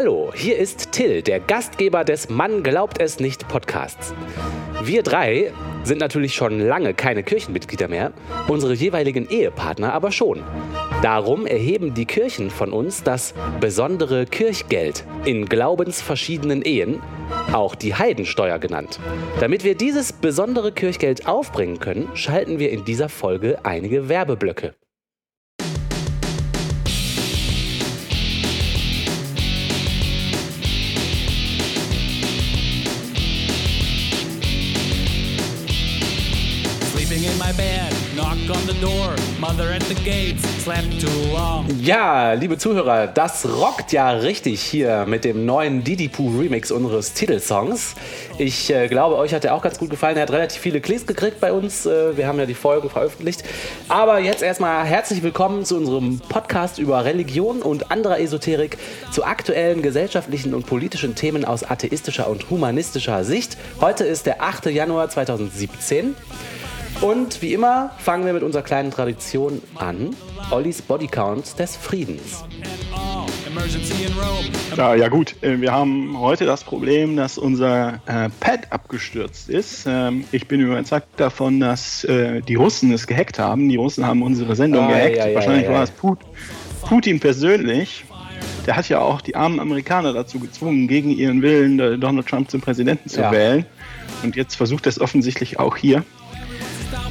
Hallo, hier ist Till, der Gastgeber des Mann glaubt es nicht Podcasts. Wir drei sind natürlich schon lange keine Kirchenmitglieder mehr, unsere jeweiligen Ehepartner aber schon. Darum erheben die Kirchen von uns das besondere Kirchgeld in glaubensverschiedenen Ehen, auch die Heidensteuer genannt. Damit wir dieses besondere Kirchgeld aufbringen können, schalten wir in dieser Folge einige Werbeblöcke. Door, mother at the gates, slept too long. Ja, liebe Zuhörer, das rockt ja richtig hier mit dem neuen Didi Poo Remix unseres Titelsongs. Ich äh, glaube, euch hat er auch ganz gut gefallen. Er hat relativ viele Klicks gekriegt bei uns. Äh, wir haben ja die Folgen veröffentlicht. Aber jetzt erstmal herzlich willkommen zu unserem Podcast über Religion und anderer Esoterik, zu aktuellen gesellschaftlichen und politischen Themen aus atheistischer und humanistischer Sicht. Heute ist der 8. Januar 2017. Und wie immer fangen wir mit unserer kleinen Tradition an. Ollis Bodycount des Friedens. Ja, ja gut, äh, wir haben heute das Problem, dass unser äh, Pad abgestürzt ist. Ähm, ich bin überzeugt davon, dass äh, die Russen es gehackt haben. Die Russen haben unsere Sendung Ah, gehackt. ja, ja, Wahrscheinlich ja, war es Put Putin persönlich. Der hat ja auch die armen Amerikaner dazu gezwungen, gegen ihren Willen äh, Donald Trump zum Präsidenten zu wählen. Und jetzt versucht er es offensichtlich auch hier.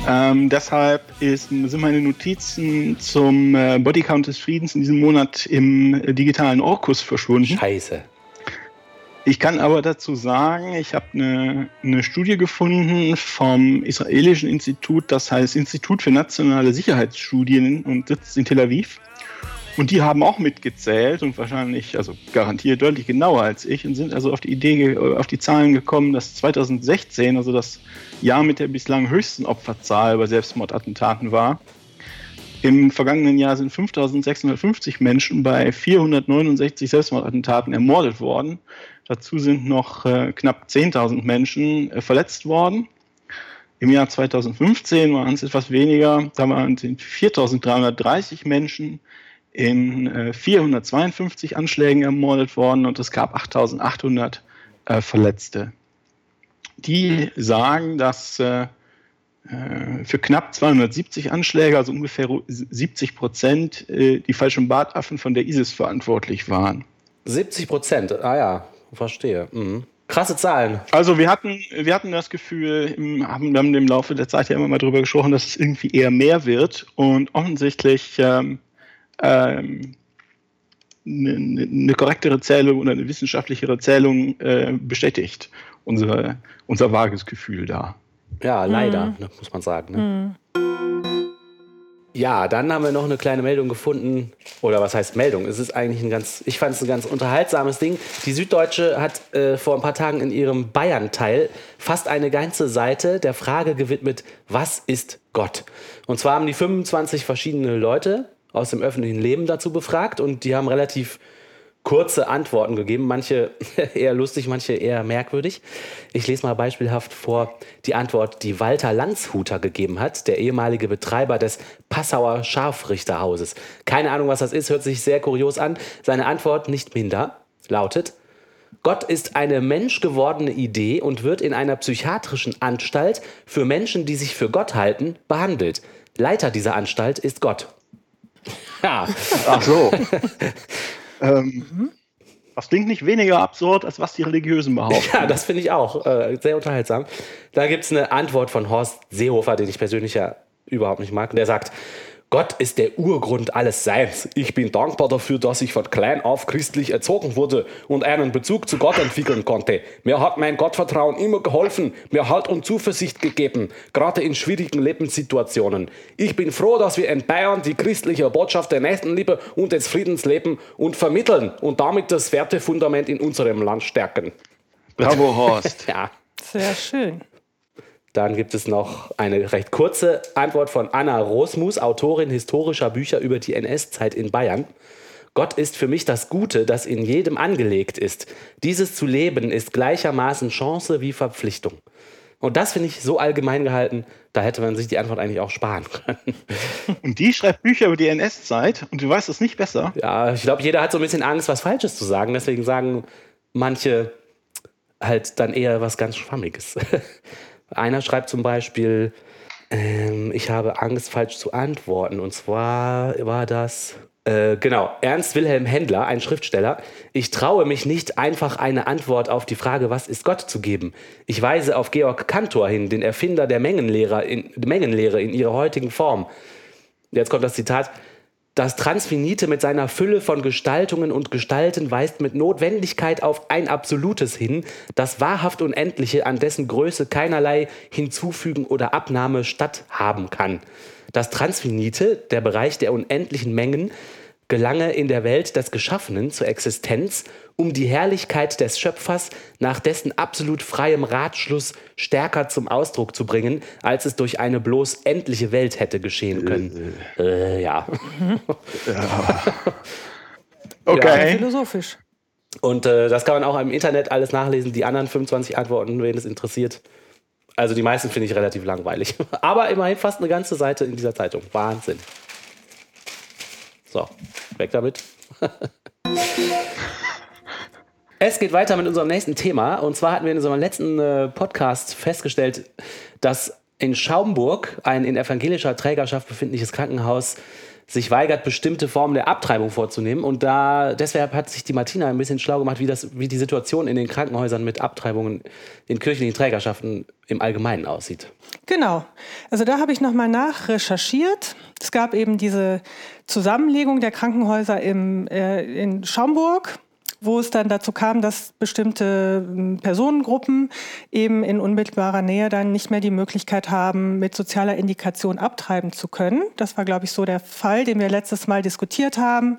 Ähm, deshalb ist, sind meine Notizen zum äh, Bodycount des Friedens in diesem Monat im äh, digitalen Orkus verschwunden. Scheiße. Ich kann aber dazu sagen, ich habe eine, eine Studie gefunden vom israelischen Institut, das heißt Institut für nationale Sicherheitsstudien und sitzt in Tel Aviv. Und die haben auch mitgezählt und wahrscheinlich, also garantiert deutlich genauer als ich und sind also auf die Idee, äh, auf die Zahlen gekommen, dass 2016, also das Jahr mit der bislang höchsten Opferzahl bei Selbstmordattentaten war. Im vergangenen Jahr sind 5650 Menschen bei 469 Selbstmordattentaten ermordet worden. Dazu sind noch äh, knapp 10.000 Menschen äh, verletzt worden. Im Jahr 2015 waren es etwas weniger. Da waren es 4.330 Menschen in äh, 452 Anschlägen ermordet worden und es gab 8.800 äh, Verletzte. Die sagen, dass äh, äh, für knapp 270 Anschläge, also ungefähr 70 Prozent, äh, die falschen Bartaffen von der ISIS verantwortlich waren. 70 Prozent. Ah ja, verstehe. Mhm. Krasse Zahlen. Also wir hatten, wir hatten das Gefühl, im, haben dann im Laufe der Zeit ja immer mal darüber gesprochen, dass es irgendwie eher mehr wird und offensichtlich ähm, ähm, eine, eine korrektere Zählung oder eine wissenschaftlichere Zählung äh, bestätigt unsere, unser vages Gefühl da. Ja, leider, ne, muss man sagen. Ne? Ja, dann haben wir noch eine kleine Meldung gefunden. Oder was heißt Meldung? Es ist eigentlich ein ganz, ich fand es ein ganz unterhaltsames Ding. Die Süddeutsche hat äh, vor ein paar Tagen in ihrem Bayern-Teil fast eine ganze Seite der Frage gewidmet, was ist Gott? Und zwar haben die 25 verschiedene Leute aus dem öffentlichen Leben dazu befragt und die haben relativ kurze Antworten gegeben, manche eher lustig, manche eher merkwürdig. Ich lese mal beispielhaft vor die Antwort, die Walter Landshuter gegeben hat, der ehemalige Betreiber des Passauer Scharfrichterhauses. Keine Ahnung, was das ist, hört sich sehr kurios an. Seine Antwort nicht minder lautet, Gott ist eine menschgewordene Idee und wird in einer psychiatrischen Anstalt für Menschen, die sich für Gott halten, behandelt. Leiter dieser Anstalt ist Gott. Ja, Ach so. ähm, das klingt nicht weniger absurd, als was die Religiösen behaupten. Ja, das finde ich auch äh, sehr unterhaltsam. Da gibt es eine Antwort von Horst Seehofer, den ich persönlich ja überhaupt nicht mag. Und der sagt, Gott ist der Urgrund alles Seins. Ich bin dankbar dafür, dass ich von klein auf christlich erzogen wurde und einen Bezug zu Gott entwickeln konnte. Mir hat mein Gottvertrauen immer geholfen, mir Halt und Zuversicht gegeben, gerade in schwierigen Lebenssituationen. Ich bin froh, dass wir in Bayern die christliche Botschaft der Nächstenliebe und des Friedens leben und vermitteln und damit das Wertefundament in unserem Land stärken. Bravo, Horst. Ja. Sehr schön. Dann gibt es noch eine recht kurze Antwort von Anna Rosmus, Autorin historischer Bücher über die NS-Zeit in Bayern. Gott ist für mich das Gute, das in jedem angelegt ist. Dieses zu leben ist gleichermaßen Chance wie Verpflichtung. Und das finde ich so allgemein gehalten, da hätte man sich die Antwort eigentlich auch sparen können. Und die schreibt Bücher über die NS-Zeit und du weißt es nicht besser. Ja, ich glaube, jeder hat so ein bisschen Angst, was Falsches zu sagen. Deswegen sagen manche halt dann eher was ganz Schwammiges. Einer schreibt zum Beispiel, ähm, ich habe Angst, falsch zu antworten. Und zwar war das. Äh, genau, Ernst Wilhelm Händler, ein Schriftsteller. Ich traue mich nicht, einfach eine Antwort auf die Frage, was ist Gott, zu geben. Ich weise auf Georg Cantor hin, den Erfinder der Mengenlehre in, Mengenlehre in ihrer heutigen Form. Jetzt kommt das Zitat. Das Transfinite mit seiner Fülle von Gestaltungen und Gestalten weist mit Notwendigkeit auf ein Absolutes hin, das wahrhaft Unendliche, an dessen Größe keinerlei Hinzufügen oder Abnahme statthaben kann. Das Transfinite, der Bereich der unendlichen Mengen, gelange in der Welt des Geschaffenen zur Existenz, um die Herrlichkeit des Schöpfers nach dessen absolut freiem Ratschluss stärker zum Ausdruck zu bringen, als es durch eine bloß endliche Welt hätte geschehen können. Äh, ja. Ja. Sehr Okay. philosophisch. Und äh, das kann man auch im Internet alles nachlesen, die anderen 25 Antworten, wen es interessiert. Also die meisten finde ich relativ langweilig. Aber immerhin fast eine ganze Seite in dieser Zeitung. Wahnsinn. So, weg damit. Es geht weiter mit unserem nächsten Thema. Und zwar hatten wir in unserem letzten äh, Podcast festgestellt, dass in Schaumburg ein in evangelischer Trägerschaft befindliches Krankenhaus sich weigert, bestimmte Formen der Abtreibung vorzunehmen. Und da deshalb hat sich die Martina ein bisschen schlau gemacht, wie, das, wie die Situation in den Krankenhäusern mit Abtreibungen in kirchlichen Trägerschaften im Allgemeinen aussieht. Genau. Also da habe ich nochmal nachrecherchiert. Es gab eben diese Zusammenlegung der Krankenhäuser im, äh, in Schaumburg, wo es dann dazu kam, dass bestimmte ähm, Personengruppen eben in unmittelbarer Nähe dann nicht mehr die Möglichkeit haben, mit sozialer Indikation abtreiben zu können. Das war, glaube ich, so der Fall, den wir letztes Mal diskutiert haben.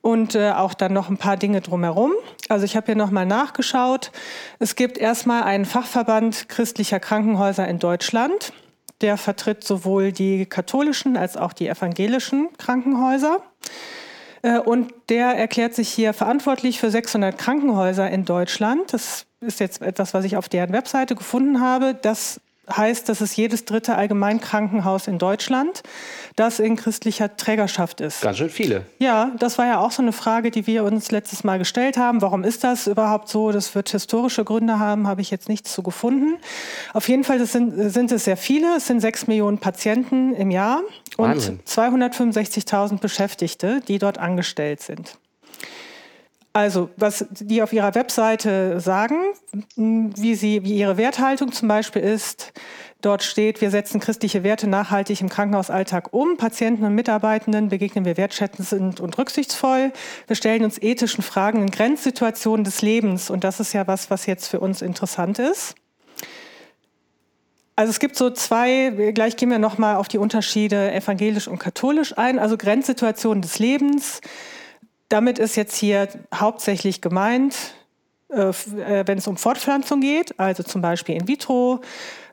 Und äh, auch dann noch ein paar Dinge drumherum. Also ich habe hier nochmal nachgeschaut. Es gibt erstmal einen Fachverband christlicher Krankenhäuser in Deutschland. Der vertritt sowohl die katholischen als auch die evangelischen Krankenhäuser. Äh, Und der erklärt sich hier verantwortlich für 600 Krankenhäuser in Deutschland. Das ist jetzt etwas, was ich auf deren Webseite gefunden habe. Das heißt, das ist jedes dritte Allgemeinkrankenhaus in Deutschland, das in christlicher Trägerschaft ist. Ganz schön viele. Ja, das war ja auch so eine Frage, die wir uns letztes Mal gestellt haben. Warum ist das überhaupt so? Das wird historische Gründe haben, habe ich jetzt nichts zu gefunden. Auf jeden Fall sind, sind es sehr viele. Es sind sechs Millionen Patienten im Jahr und 265.000 Beschäftigte, die dort angestellt sind. Also, was die auf ihrer Webseite sagen, wie, sie, wie ihre Werthaltung zum Beispiel ist, dort steht, wir setzen christliche Werte nachhaltig im Krankenhausalltag um. Patienten und Mitarbeitenden begegnen wir wertschätzend und rücksichtsvoll. Wir stellen uns ethischen Fragen in Grenzsituationen des Lebens. Und das ist ja was, was jetzt für uns interessant ist. Also es gibt so zwei, gleich gehen wir nochmal auf die Unterschiede evangelisch und katholisch ein. Also Grenzsituationen des Lebens. Damit ist jetzt hier hauptsächlich gemeint, äh, äh, wenn es um Fortpflanzung geht, also zum Beispiel in vitro.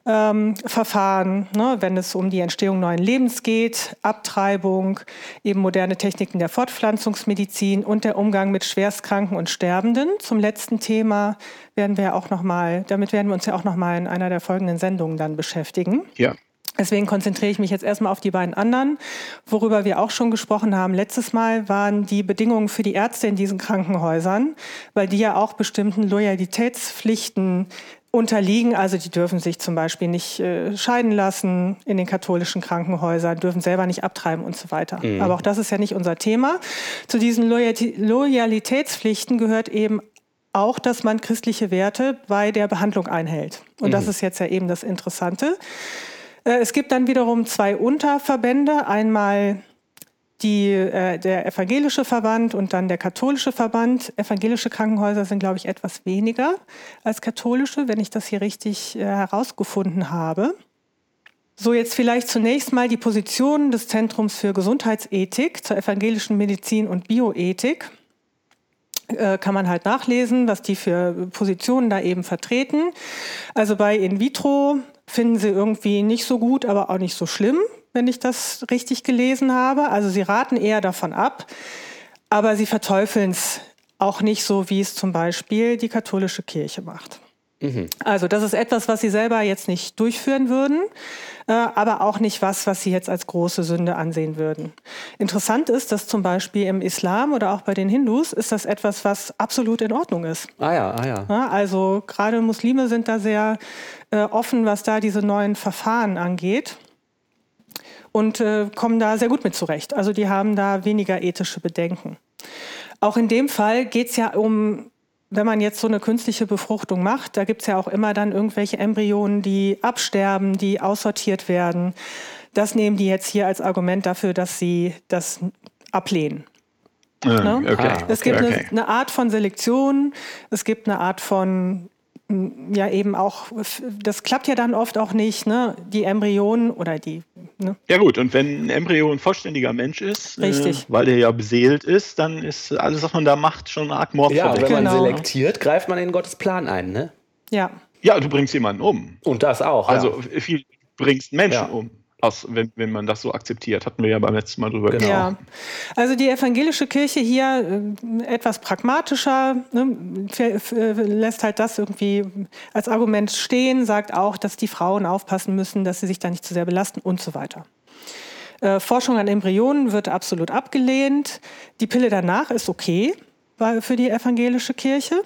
Ähm, Verfahren, ne, wenn es um die Entstehung neuen Lebens geht, Abtreibung, eben moderne Techniken der Fortpflanzungsmedizin und der Umgang mit Schwerstkranken und Sterbenden. Zum letzten Thema werden wir auch noch mal, damit werden wir uns ja auch noch mal in einer der folgenden Sendungen dann beschäftigen. Ja. Deswegen konzentriere ich mich jetzt erstmal auf die beiden anderen. Worüber wir auch schon gesprochen haben letztes Mal, waren die Bedingungen für die Ärzte in diesen Krankenhäusern, weil die ja auch bestimmten Loyalitätspflichten unterliegen. Also die dürfen sich zum Beispiel nicht äh, scheiden lassen in den katholischen Krankenhäusern, dürfen selber nicht abtreiben und so weiter. Aber auch das ist ja nicht unser Thema. Zu diesen Loyalitätspflichten gehört eben auch, dass man christliche Werte bei der Behandlung einhält. Und das ist jetzt ja eben das Interessante. Äh, Es gibt dann wiederum zwei Unterverbände. Einmal die, äh, der evangelische Verband und dann der katholische Verband. Evangelische Krankenhäuser sind, glaube ich, etwas weniger als katholische, wenn ich das hier richtig äh, herausgefunden habe. So, jetzt vielleicht zunächst mal die Position des Zentrums für Gesundheitsethik zur evangelischen Medizin und Bioethik. Äh, kann man halt nachlesen, was die für Positionen da eben vertreten. Also bei In vitro finden sie irgendwie nicht so gut, aber auch nicht so schlimm, wenn ich das richtig gelesen habe. Also sie raten eher davon ab, aber sie verteufeln es auch nicht so, wie es zum Beispiel die katholische Kirche macht. Also das ist etwas, was sie selber jetzt nicht durchführen würden, aber auch nicht was, was sie jetzt als große Sünde ansehen würden. Interessant ist, dass zum Beispiel im Islam oder auch bei den Hindus ist das etwas, was absolut in Ordnung ist. Ah ja, ah ja. Ja, also gerade Muslime sind da sehr äh, offen, was da diese neuen Verfahren angeht und äh, kommen da sehr gut mit zurecht. Also die haben da weniger ethische Bedenken. Auch in dem Fall geht es ja um wenn man jetzt so eine künstliche Befruchtung macht, da gibt es ja auch immer dann irgendwelche Embryonen, die absterben, die aussortiert werden. Das nehmen die jetzt hier als Argument dafür, dass sie das ablehnen. Ah, Ne? okay. Es gibt okay. eine, eine Art von Selektion, es gibt eine Art von ja eben auch, das klappt ja dann oft auch nicht, ne? Die Embryonen oder die, ne? Ja gut, und wenn ein Embryo ein vollständiger Mensch ist, Richtig. Äh, weil der ja beseelt ist, dann ist alles, was man da macht, schon arg Ja, mordverdächtig. wenn man Genau. selektiert, greift man in Gottes Plan ein, ne? Ja. Ja, du bringst jemanden um. Und das auch. Also ja. viel, bringst Menschen Ja. um, aus, wenn, wenn man das so akzeptiert. Hatten wir ja beim letzten Mal drüber Genau. gesprochen. Ja, also die evangelische Kirche hier äh, etwas pragmatischer, ne, lässt halt das irgendwie als Argument stehen, sagt auch, dass die Frauen aufpassen müssen, dass sie sich da nicht zu sehr belasten und so weiter. Äh, Forschung an Embryonen wird absolut abgelehnt. Die Pille danach ist okay weil- für die evangelische Kirche.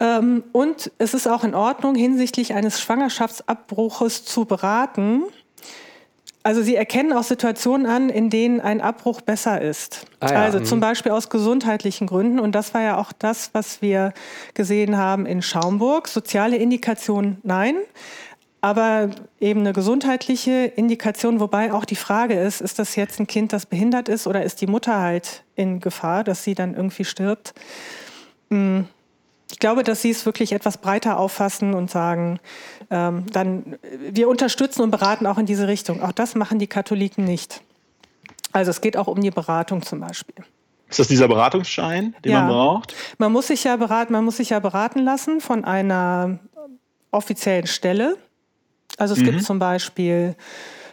Ähm, und es ist auch in Ordnung, hinsichtlich eines Schwangerschaftsabbruches zu beraten. Also sie erkennen auch Situationen an, in denen ein Abbruch besser ist. Ah ja, also mhm. zum Beispiel aus gesundheitlichen Gründen. Und das war ja auch das, was wir gesehen haben in Schaumburg. Soziale Indikation nein. Aber eben eine gesundheitliche Indikation, wobei auch die Frage ist, ist das jetzt ein Kind, das behindert ist oder ist die Mutter halt in Gefahr, dass sie dann irgendwie stirbt? Hm, Ich glaube, dass sie es wirklich etwas breiter auffassen und sagen, ähm, dann, wir unterstützen und beraten auch in diese Richtung. Auch das machen die Katholiken nicht. Also es geht auch um die Beratung zum Beispiel. Ist das dieser Beratungsschein, den Ja. man braucht? Man muss sich ja beraten, man muss sich ja beraten lassen von einer offiziellen Stelle. Also es gibt zum Beispiel,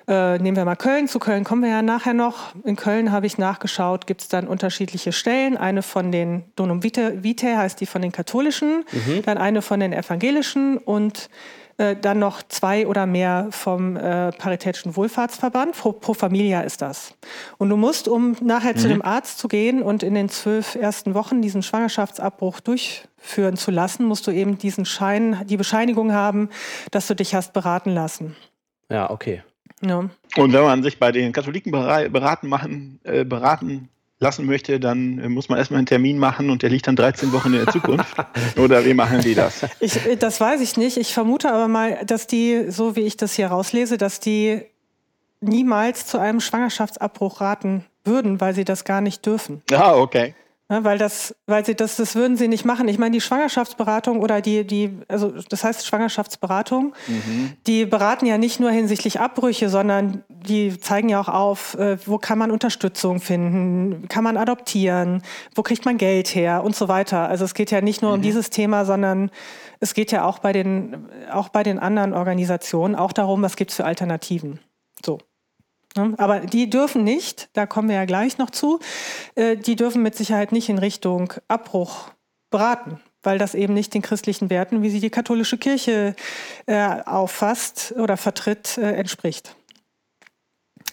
äh, nehmen wir mal Köln, zu Köln kommen wir ja nachher noch. In Köln habe ich nachgeschaut, gibt es dann unterschiedliche Stellen. Eine von den Donum Vitae, Vitae heißt die von den katholischen, dann eine von den evangelischen und äh, dann noch zwei oder mehr vom äh, Paritätischen Wohlfahrtsverband. Pro, Pro Familia ist das. Und du musst, um nachher zu dem Arzt zu gehen und in den zwölf ersten Wochen diesen Schwangerschaftsabbruch durchführen zu lassen, musst du eben diesen Schein, die Bescheinigung haben, dass du dich hast beraten lassen. ja, okay. Ja. Und wenn man sich bei den Katholiken bera- beraten, machen, äh, beraten lassen möchte, dann äh, muss man erstmal einen Termin machen und der liegt dann 13 Wochen in der Zukunft. Oder wie machen die das? Ich, äh, das weiß ich nicht. Ich vermute aber mal, dass die, so wie ich das hier rauslese, dass die niemals zu einem Schwangerschaftsabbruch raten würden, weil sie das gar nicht dürfen. Ah, okay. Ja, weil das, weil sie das, das würden sie nicht machen. Ich meine, die Schwangerschaftsberatung oder die, die, also das heißt Schwangerschaftsberatung, die beraten ja nicht nur hinsichtlich Abbrüche, sondern die zeigen ja auch auf, äh, wo kann man Unterstützung finden, kann man adoptieren, wo kriegt man Geld her und so weiter. Also es geht ja nicht nur um dieses Thema, sondern es geht ja auch bei den, auch bei den anderen Organisationen auch darum, was gibt es für Alternativen. So. Ne? Aber die dürfen nicht, da kommen wir ja gleich noch zu, äh, die dürfen mit Sicherheit nicht in Richtung Abbruch beraten, weil das eben nicht den christlichen Werten, wie sie die katholische Kirche äh, auffasst oder vertritt, äh, entspricht.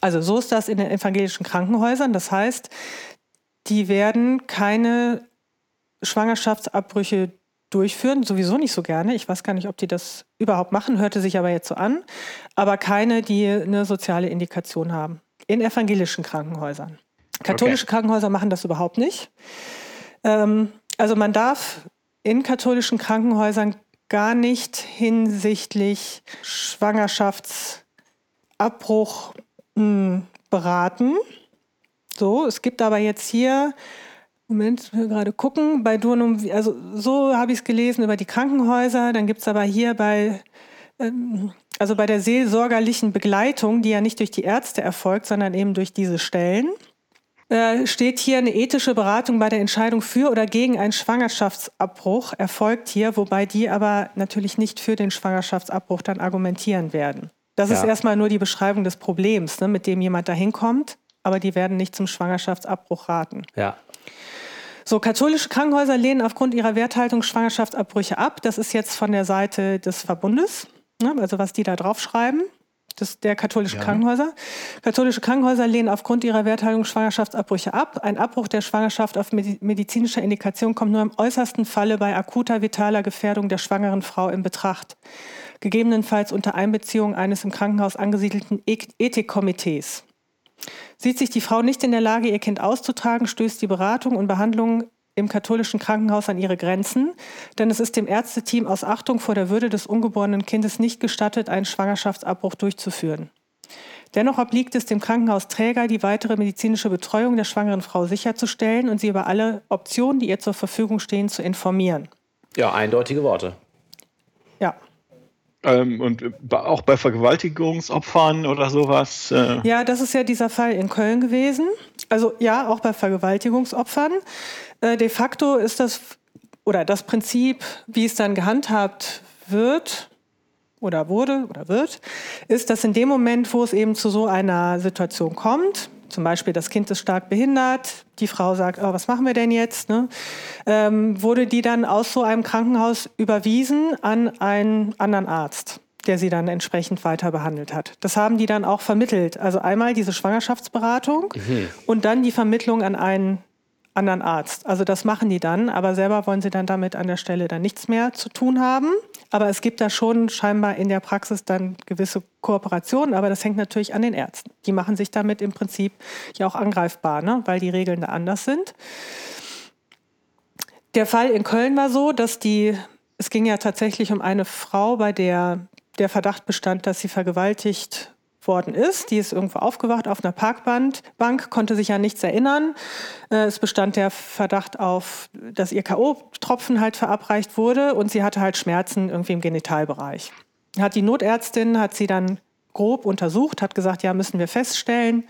Also so ist das in den evangelischen Krankenhäusern. Das heißt, die werden keine Schwangerschaftsabbrüche durchführen, sowieso nicht so gerne. Ich weiß gar nicht, ob die das überhaupt machen, hörte sich aber jetzt so an. Aber keine, die eine soziale Indikation haben. In evangelischen Krankenhäusern. Katholische Krankenhäuser machen das überhaupt nicht. Ähm, also man darf in katholischen Krankenhäusern gar nicht hinsichtlich Schwangerschaftsabbruch mh, beraten. So, es gibt aber jetzt hier Moment, wir gerade gucken. Bei Durnum, also so habe ich es gelesen über die Krankenhäuser. Dann gibt es aber hier bei, ähm, also bei der seelsorgerlichen Begleitung, die ja nicht durch die Ärzte erfolgt, sondern eben durch diese Stellen, äh, steht hier eine ethische Beratung bei der Entscheidung für oder gegen einen Schwangerschaftsabbruch erfolgt hier, wobei die aber natürlich nicht für den Schwangerschaftsabbruch dann argumentieren werden. Das ist Ja. erstmal nur die Beschreibung des Problems, ne, mit dem jemand dahin kommt, aber die werden nicht zum Schwangerschaftsabbruch raten. Ja. So, katholische Krankenhäuser lehnen aufgrund ihrer Werthaltung Schwangerschaftsabbrüche ab. Das ist jetzt von der Seite des Verbundes, ne, also was die da draufschreiben des, der katholischen ja. Krankenhäuser. Katholische Krankenhäuser lehnen aufgrund ihrer Werthaltung Schwangerschaftsabbrüche ab. Ein Abbruch der Schwangerschaft auf medizinischer Indikation kommt nur im äußersten Falle bei akuter vitaler Gefährdung der schwangeren Frau in Betracht. Gegebenenfalls unter Einbeziehung eines im Krankenhaus angesiedelten Ethikkomitees. Sieht sich die Frau nicht in der Lage, ihr Kind auszutragen, stößt die Beratung und Behandlung im katholischen Krankenhaus an ihre Grenzen, denn es ist dem Ärzteteam aus Achtung vor der Würde des ungeborenen Kindes nicht gestattet, einen Schwangerschaftsabbruch durchzuführen. Dennoch obliegt es dem Krankenhausträger, die weitere medizinische Betreuung der schwangeren Frau sicherzustellen und sie über alle Optionen, die ihr zur Verfügung stehen, zu informieren. Ja, eindeutige Worte. Ähm, und auch bei Vergewaltigungsopfern oder sowas? Äh ja, das ist ja dieser Fall in Köln gewesen. Also ja, auch bei Vergewaltigungsopfern. Äh, de facto ist das, oder das Prinzip, wie es dann gehandhabt wird, oder wurde oder wird, ist, dass in dem Moment, wo es eben zu so einer Situation kommt, zum Beispiel das Kind ist stark behindert, die Frau sagt, oh, was machen wir denn jetzt, ne? ähm, wurde die dann aus so einem Krankenhaus überwiesen an einen anderen Arzt der sie dann entsprechend weiter behandelt hat. Das haben die dann auch vermittelt. Also einmal diese Schwangerschaftsberatung mhm. und dann die Vermittlung an einen anderen Arzt. Also das machen die dann, aber selber wollen sie dann damit an der Stelle dann nichts mehr zu tun haben. Aber es gibt da schon scheinbar in der Praxis dann gewisse Kooperationen, aber das hängt natürlich an den Ärzten. Die machen sich damit im Prinzip ja auch angreifbar, ne? weil die Regeln da anders sind. Der Fall in Köln war so, dass die, es ging ja tatsächlich um eine Frau, bei der der Verdacht bestand, dass sie vergewaltigt worden ist. Die ist irgendwo aufgewacht auf einer Parkbank, konnte sich an nichts erinnern. Äh, es bestand der Verdacht auf, dass ihr K.O.-Tropfen halt verabreicht wurde und sie hatte halt Schmerzen irgendwie im Genitalbereich. Hat die Notärztin, hat sie dann grob untersucht, hat gesagt, ja, müssen wir feststellen.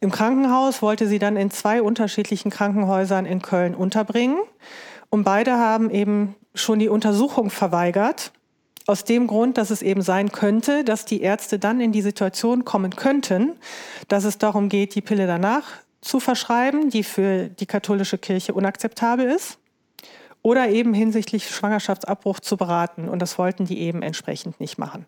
Im Krankenhaus wollte sie dann in zwei unterschiedlichen Krankenhäusern in Köln unterbringen. Und beide haben eben schon die Untersuchung verweigert aus dem Grund, dass es eben sein könnte, dass die Ärzte dann in die Situation kommen könnten, dass es darum geht, die Pille danach zu verschreiben, die für die katholische Kirche unakzeptabel ist, oder eben hinsichtlich Schwangerschaftsabbruch zu beraten. Und das wollten die eben entsprechend nicht machen.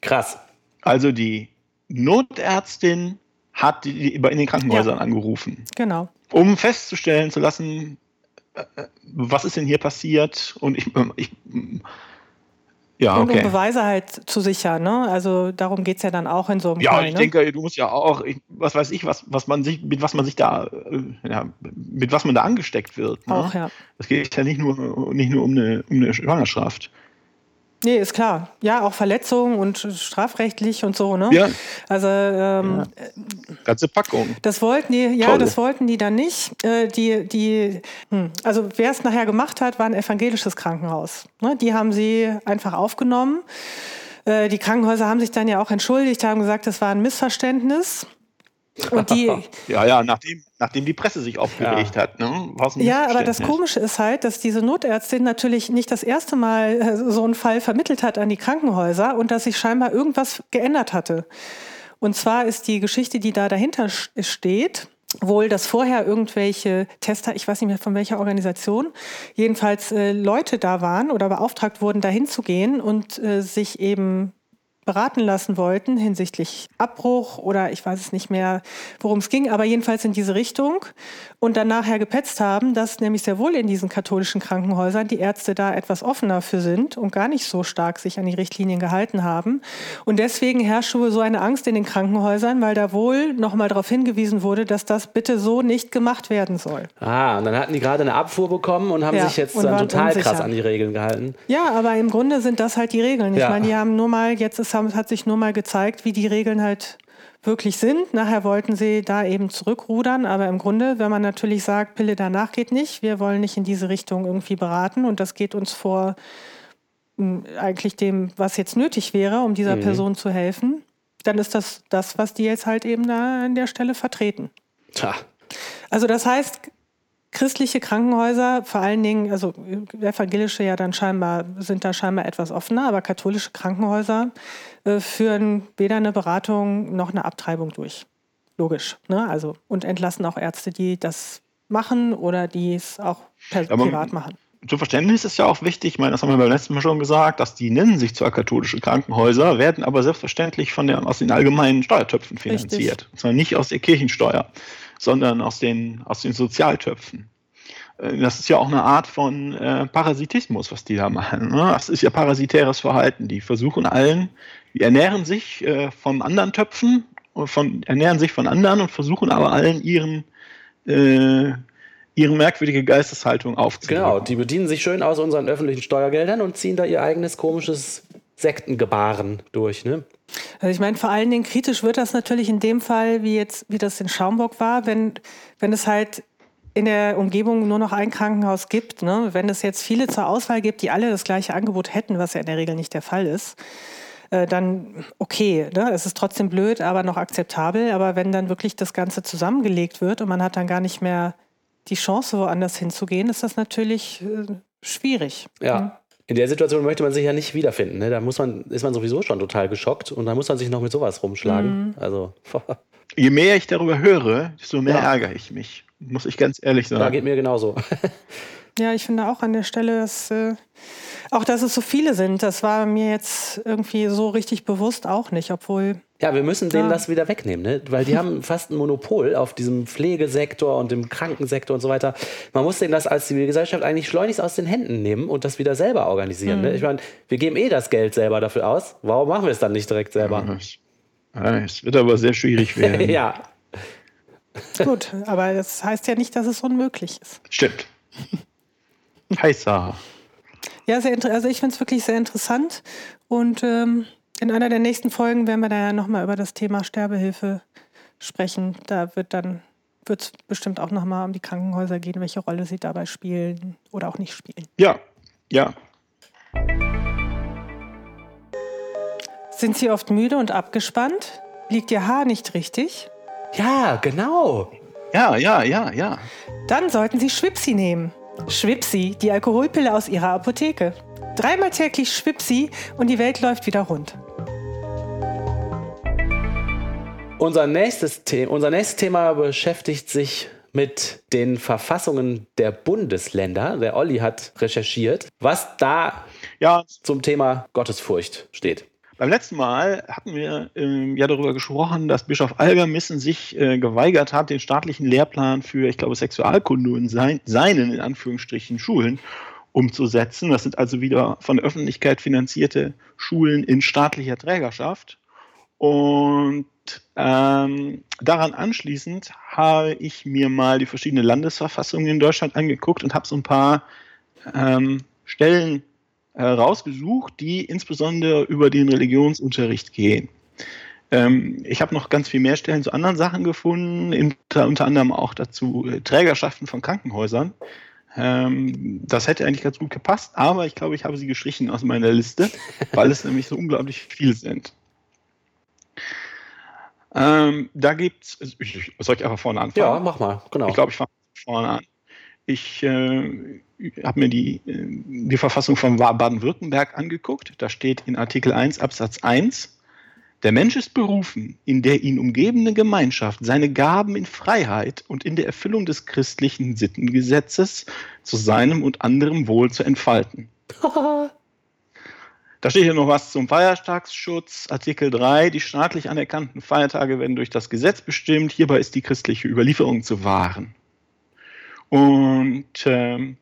Krass. Also die Notärztin hat die in den Krankenhäusern ja. angerufen. Genau. Um festzustellen zu lassen, äh, äh, was ist denn hier passiert? Und ich, ich ja, okay. Und um Beweise halt zu sichern. Ne? Also darum geht es ja dann auch in so einem Ja, Fall, ich ne? denke, du musst ja auch, ich, was weiß ich, was, was man sich, mit was man sich da, äh, ja, mit was man da angesteckt wird. Ne? Auch, ja. Es geht ja nicht nur, nicht nur um eine, um eine Schwangerschaft. Nee, ist klar. Ja, auch Verletzungen und strafrechtlich und so, ne? Ja. Also ähm, ja. ganze Packung. Das wollten die, ja, Toll. das wollten die dann nicht. Äh, die, die, hm. also wer es nachher gemacht hat, war ein evangelisches Krankenhaus. Ne? Die haben sie einfach aufgenommen. Äh, die Krankenhäuser haben sich dann ja auch entschuldigt, haben gesagt, das war ein Missverständnis. Und die, ja, ja, nachdem, nachdem die Presse sich aufgeregt ja. hat. Ne? Ja, aber das Komische ist halt, dass diese Notärztin natürlich nicht das erste Mal äh, so einen Fall vermittelt hat an die Krankenhäuser und dass sich scheinbar irgendwas geändert hatte. Und zwar ist die Geschichte, die da dahinter steht, wohl, dass vorher irgendwelche Tester, ich weiß nicht mehr von welcher Organisation, jedenfalls äh, Leute da waren oder beauftragt wurden, dahin zu gehen und äh, sich eben beraten lassen wollten hinsichtlich Abbruch oder ich weiß es nicht mehr, worum es ging, aber jedenfalls in diese Richtung und dann nachher gepetzt haben, dass nämlich sehr wohl in diesen katholischen Krankenhäusern die Ärzte da etwas offener für sind und gar nicht so stark sich an die Richtlinien gehalten haben. Und deswegen herrscht wohl so eine Angst in den Krankenhäusern, weil da wohl nochmal darauf hingewiesen wurde, dass das bitte so nicht gemacht werden soll. Ah, und dann hatten die gerade eine Abfuhr bekommen und haben ja, sich jetzt dann total unsicher. krass an die Regeln gehalten. Ja, aber im Grunde sind das halt die Regeln. Ich ja. meine, die haben nur mal, jetzt ist es hat sich nur mal gezeigt, wie die Regeln halt wirklich sind. Nachher wollten sie da eben zurückrudern, aber im Grunde, wenn man natürlich sagt, Pille danach geht nicht, wir wollen nicht in diese Richtung irgendwie beraten und das geht uns vor hm, eigentlich dem, was jetzt nötig wäre, um dieser mhm. Person zu helfen, dann ist das das, was die jetzt halt eben da an der Stelle vertreten. Tja. Also das heißt, Christliche Krankenhäuser, vor allen Dingen, also evangelische ja dann scheinbar, sind da scheinbar etwas offener, aber katholische Krankenhäuser äh, führen weder eine Beratung noch eine Abtreibung durch. Logisch. Ne? Also, und entlassen auch Ärzte, die das machen oder die es auch privat machen. Zum Verständnis ist ja auch wichtig, ich meine, das haben wir beim letzten Mal schon gesagt, dass die nennen sich zwar katholische Krankenhäuser, werden aber selbstverständlich von der, aus den allgemeinen Steuertöpfen finanziert. Richtig. Und zwar nicht aus der Kirchensteuer, sondern aus den, aus den Sozialtöpfen. Äh, das ist ja auch eine Art von äh, Parasitismus, was die da machen. Ne? Das ist ja parasitäres Verhalten. Die versuchen allen, die ernähren sich äh, von anderen Töpfen, von, ernähren sich von anderen und versuchen aber allen ihren äh, ihre merkwürdige Geisteshaltung aufzunehmen. Genau, die bedienen sich schön aus unseren öffentlichen Steuergeldern und ziehen da ihr eigenes komisches Sektengebaren durch. Ne? Also ich meine, vor allen Dingen kritisch wird das natürlich in dem Fall, wie jetzt, wie das in Schaumburg war, wenn, wenn es halt in der Umgebung nur noch ein Krankenhaus gibt, ne? wenn es jetzt viele zur Auswahl gibt, die alle das gleiche Angebot hätten, was ja in der Regel nicht der Fall ist, äh, dann okay, ne? es ist trotzdem blöd, aber noch akzeptabel. Aber wenn dann wirklich das Ganze zusammengelegt wird und man hat dann gar nicht mehr die Chance, woanders hinzugehen, ist das natürlich äh, schwierig. Ja. Mhm. In der Situation möchte man sich ja nicht wiederfinden. Ne? Da muss man, ist man sowieso schon total geschockt und da muss man sich noch mit sowas rumschlagen. Mhm. Also. Je mehr ich darüber höre, desto mehr ja. ärgere ich mich. Muss ich ganz ehrlich sagen. Da geht mir genauso. ja, ich finde auch an der Stelle, dass äh, auch dass es so viele sind, das war mir jetzt irgendwie so richtig bewusst auch nicht, obwohl ja, wir müssen denen ja. das wieder wegnehmen, ne? weil die haben fast ein Monopol auf diesem Pflegesektor und dem Krankensektor und so weiter. Man muss denen das als Zivilgesellschaft eigentlich schleunigst aus den Händen nehmen und das wieder selber organisieren. Ne? Mhm. Ne? Ich meine, wir geben eh das Geld selber dafür aus. Warum machen wir es dann nicht direkt selber? Es wird aber sehr schwierig werden. ja. Gut, aber das heißt ja nicht, dass es unmöglich ist. Stimmt. Heißer. Ja, sehr also ich finde es wirklich sehr interessant und ähm, in einer der nächsten Folgen werden wir da ja nochmal über das Thema Sterbehilfe sprechen. Da wird dann wird es bestimmt auch nochmal um die Krankenhäuser gehen, welche Rolle sie dabei spielen oder auch nicht spielen. Ja, ja. Sind Sie oft müde und abgespannt? Liegt Ihr Haar nicht richtig? Ja, genau. Ja, ja, ja, ja. Dann sollten Sie Schwipsi nehmen. Schwipsi, die Alkoholpille aus Ihrer Apotheke. Dreimal täglich Schwipsi und die Welt läuft wieder rund. Unser nächstes, The unser nächstes Thema beschäftigt sich mit den Verfassungen der Bundesländer. Der Olli hat recherchiert, was da ja. zum Thema Gottesfurcht steht. Beim letzten Mal hatten wir äh, ja darüber gesprochen, dass Bischof Algermissen sich äh, geweigert hat, den staatlichen Lehrplan für, ich glaube, Sexualkunde in sein, seinen, in Anführungsstrichen, Schulen umzusetzen. Das sind also wieder von der Öffentlichkeit finanzierte Schulen in staatlicher Trägerschaft. Und ähm, daran anschließend habe ich mir mal die verschiedenen Landesverfassungen in Deutschland angeguckt und habe so ein paar ähm, Stellen herausgesucht, die insbesondere über den Religionsunterricht gehen. Ähm, ich habe noch ganz viel mehr Stellen zu anderen Sachen gefunden, unter, unter anderem auch dazu äh, Trägerschaften von Krankenhäusern. Ähm, das hätte eigentlich ganz gut gepasst, aber ich glaube, ich habe sie gestrichen aus meiner Liste, weil es nämlich so unglaublich viel sind. Ähm, da gibt es, ich, soll ich einfach vorne anfangen? Ja, mach mal, genau. Ich glaube, ich fange vorne an. Ich äh, habe mir die, äh, die Verfassung von Baden-Württemberg angeguckt. Da steht in Artikel 1 Absatz 1, der Mensch ist berufen, in der ihn umgebende Gemeinschaft seine Gaben in Freiheit und in der Erfüllung des christlichen Sittengesetzes zu seinem und anderem Wohl zu entfalten. Da steht hier noch was zum Feiertagsschutz, Artikel 3. Die staatlich anerkannten Feiertage werden durch das Gesetz bestimmt. Hierbei ist die christliche Überlieferung zu wahren. Und ähm,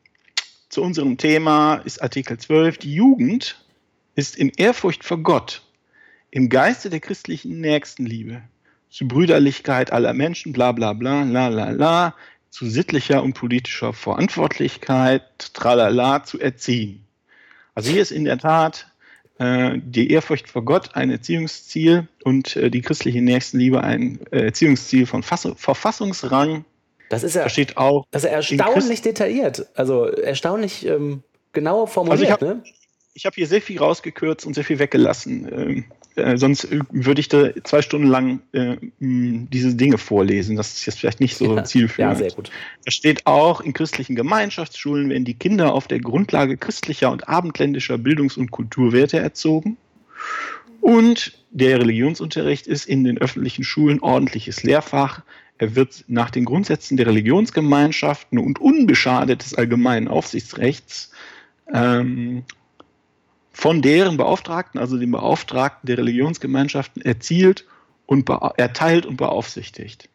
zu unserem Thema ist Artikel 12. Die Jugend ist in Ehrfurcht vor Gott, im Geiste der christlichen Nächstenliebe, zu Brüderlichkeit aller Menschen, bla bla bla, la la la, zu sittlicher und politischer Verantwortlichkeit, tralala, zu erziehen. Also hier ist in der Tat äh, die Ehrfurcht vor Gott ein Erziehungsziel und äh, die christliche Nächstenliebe ein äh, Erziehungsziel von Verfassungsrang. Das ist ja, steht auch das ist erstaunlich detailliert, also erstaunlich ähm, genau formuliert. Also ich habe ne? hab hier sehr viel rausgekürzt und sehr viel weggelassen. Ähm, äh, sonst würde ich da zwei Stunden lang äh, diese Dinge vorlesen. Das ist jetzt vielleicht nicht so ja, zielführend. Ja, sehr gut. Da steht auch, in christlichen Gemeinschaftsschulen werden die Kinder auf der Grundlage christlicher und abendländischer Bildungs- und Kulturwerte erzogen. Und der Religionsunterricht ist in den öffentlichen Schulen ordentliches Lehrfach. er wird nach den Grundsätzen der Religionsgemeinschaften und unbeschadet des allgemeinen Aufsichtsrechts ähm, von deren Beauftragten, also den Beauftragten der Religionsgemeinschaften, erzielt und erteilt und beaufsichtigt.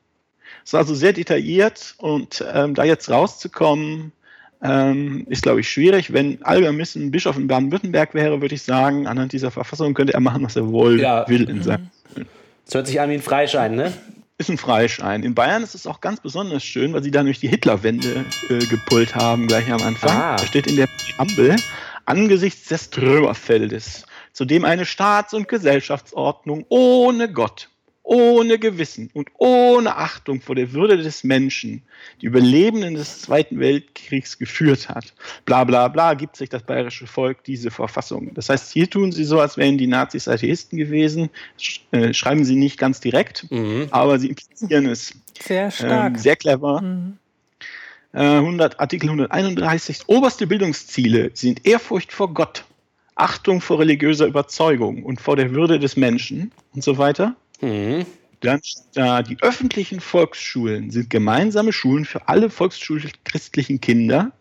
Das ist also sehr detailliert und ähm, da jetzt rauszukommen, ähm, ist, glaube ich, schwierig. Wenn Algermiss ein Bischof in Baden-Württemberg wäre, würde ich sagen, anhand dieser Verfassung könnte er machen, was er wohl ja. will in seinem. Das hört sich an wie ein Freischein, ne? Ist ein Freischein. In Bayern ist es auch ganz besonders schön, weil sie da nämlich die Hitlerwende äh, gepult haben, gleich am Anfang. Ah. Da steht in der Präambel, angesichts des Trümmerfeldes, zu dem eine Staats- und Gesellschaftsordnung ohne Gott ohne Gewissen und ohne Achtung vor der Würde des Menschen die Überlebenden des Zweiten Weltkriegs geführt hat. Bla bla bla gibt sich das bayerische Volk diese Verfassung. Das heißt, hier tun sie so, als wären die Nazis Atheisten gewesen. Äh, schreiben sie nicht ganz direkt, mhm. aber sie implizieren es. Sehr stark. Ähm, sehr clever. Mhm. 100, äh, Artikel 131. Oberste Bildungsziele sind Ehrfurcht vor Gott, Achtung vor religiöser Überzeugung und vor der Würde des Menschen und so weiter. Mhm. Dann da die öffentlichen Volksschulen sind gemeinsame Schulen für alle volksschulchristlichen Kinder.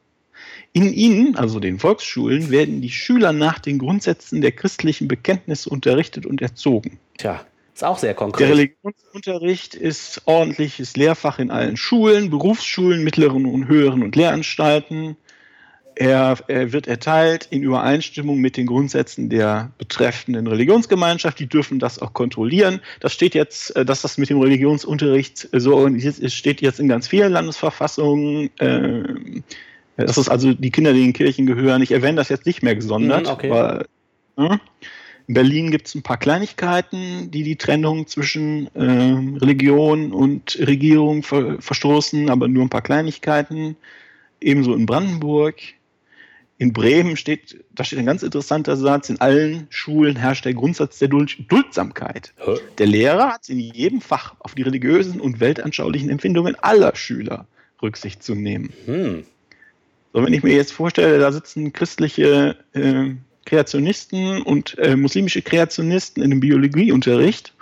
In ihnen, also den Volksschulen, werden die Schüler nach den Grundsätzen der christlichen Bekenntnisse unterrichtet und erzogen. Tja, ist auch sehr konkret. Der Religionsunterricht ist ordentliches Lehrfach in allen Schulen, Berufsschulen, mittleren und höheren und Lehranstalten. Er, er, wird erteilt in Übereinstimmung mit den Grundsätzen der betreffenden Religionsgemeinschaft. Die dürfen das auch kontrollieren. Das steht jetzt, äh, dass das mit dem Religionsunterricht so organisiert ist, steht jetzt in ganz vielen Landesverfassungen. Ähm, das ist also die Kinder, die in Kirchen gehören. Ich erwähne das jetzt nicht mehr gesondert. Mhm, okay. Weil, ne? In Berlin gibt es ein paar Kleinigkeiten, die die Trennung zwischen äh, Religion und Regierung ver verstoßen, aber nur ein paar Kleinigkeiten. Ebenso in Brandenburg. In Bremen steht, da steht ein ganz interessanter Satz, in allen Schulen herrscht der Grundsatz der Duldsamkeit. Der Lehrer hat in jedem Fach auf die religiösen und weltanschaulichen Empfindungen aller Schüler Rücksicht zu nehmen. Hm. So, wenn ich mir jetzt vorstelle, da sitzen christliche äh, Kreationisten und äh, muslimische Kreationisten in einem Biologieunterricht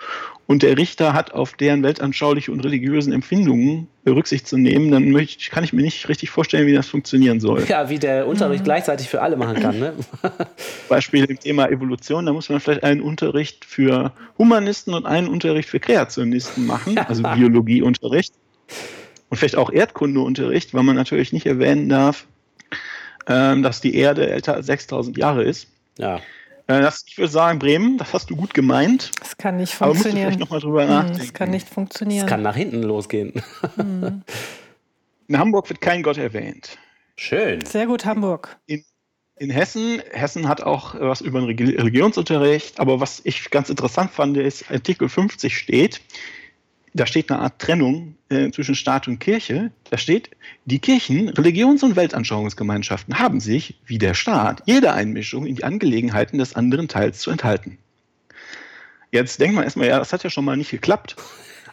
und der Richter hat auf deren weltanschauliche und religiösen Empfindungen Rücksicht zu nehmen, dann möchte, kann ich mir nicht richtig vorstellen, wie das funktionieren soll. Ja, wie der Unterricht mhm. gleichzeitig für alle machen kann. Ne? Beispiel im Thema Evolution, da muss man vielleicht einen Unterricht für Humanisten und einen Unterricht für Kreationisten machen, also Biologieunterricht. Und vielleicht auch Erdkundeunterricht, weil man natürlich nicht erwähnen darf, ähm, dass die Erde älter als 6000 Jahre ist. Ja. Äh, das, ich würde sagen, Bremen, das hast du gut gemeint. Das kann nicht funktionieren. Aber musst du vielleicht nochmal drüber nachdenken. Das kann nicht funktionieren. Das kann nach hinten losgehen. Mhm. In Hamburg wird kein Gott erwähnt. Schön. Sehr gut, Hamburg. In, in Hessen, Hessen hat auch was über den Religionsunterricht, aber was ich ganz interessant fand, ist, Artikel 50 steht, da steht eine Art Trennung äh, zwischen Staat und Kirche. Da steht, die Kirchen, Religions- und Weltanschauungsgemeinschaften haben sich, wie der Staat, jede Einmischung in die Angelegenheiten des anderen Teils zu enthalten. Jetzt denkt man erstmal, ja, das hat ja schon mal nicht geklappt.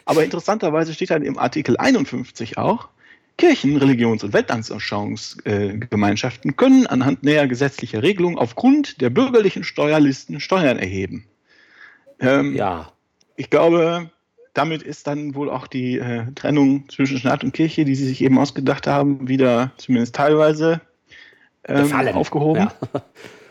Aber interessanterweise steht dann im Artikel 51 auch, Kirchen, Religions- und Weltanschauungsgemeinschaften können anhand näher gesetzlicher Regelungen aufgrund der bürgerlichen Steuerlisten Steuern erheben. Ähm, ja. Ich glaube, damit ist dann wohl auch die äh, Trennung zwischen Staat und Kirche, die sie sich eben ausgedacht haben, wieder zumindest teilweise ähm, aufgehoben. Ja.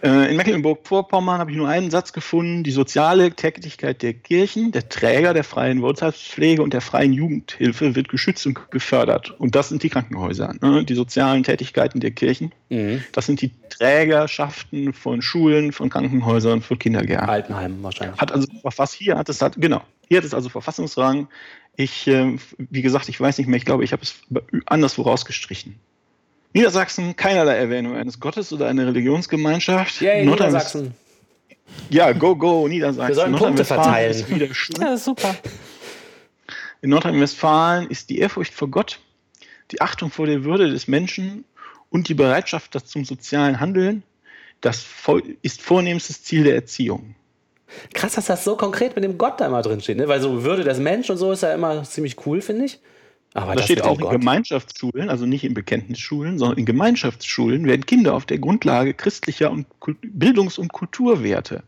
Äh, in Mecklenburg-Vorpommern habe ich nur einen Satz gefunden. Die soziale Tätigkeit der Kirchen, der Träger der freien Wirtschaftspflege und der freien Jugendhilfe wird geschützt und gefördert. Und das sind die Krankenhäuser, ne? die sozialen Tätigkeiten der Kirchen. Mhm. Das sind die Trägerschaften von Schulen, von Krankenhäusern, von Kindergärten. Altenheimen wahrscheinlich. Hat also was hier hat es hat, genau. Hier hat es also Verfassungsrang. Ich, äh, wie gesagt, ich weiß nicht mehr, ich glaube, ich habe es anderswo rausgestrichen. Niedersachsen keinerlei Erwähnung eines Gottes oder einer Religionsgemeinschaft. Yay, Niedersachsen. Ja, go, go, Niedersachsen. Wir sollen Punkte verteilen. Ist wieder Ja, super. In Nordrhein-Westfalen ist die Ehrfurcht vor Gott, die Achtung vor der Würde des Menschen und die Bereitschaft zum sozialen Handeln, das ist vornehmstes Ziel der Erziehung. Krass, dass das so konkret mit dem Gott da immer drin steht, ne? weil so Würde des Menschen und so ist ja immer ziemlich cool, finde ich. Aber das, steht auch in Gott. Gemeinschaftsschulen, also nicht in Bekenntnisschulen, sondern in Gemeinschaftsschulen werden Kinder auf der Grundlage christlicher und Bildungs- und Kulturwerte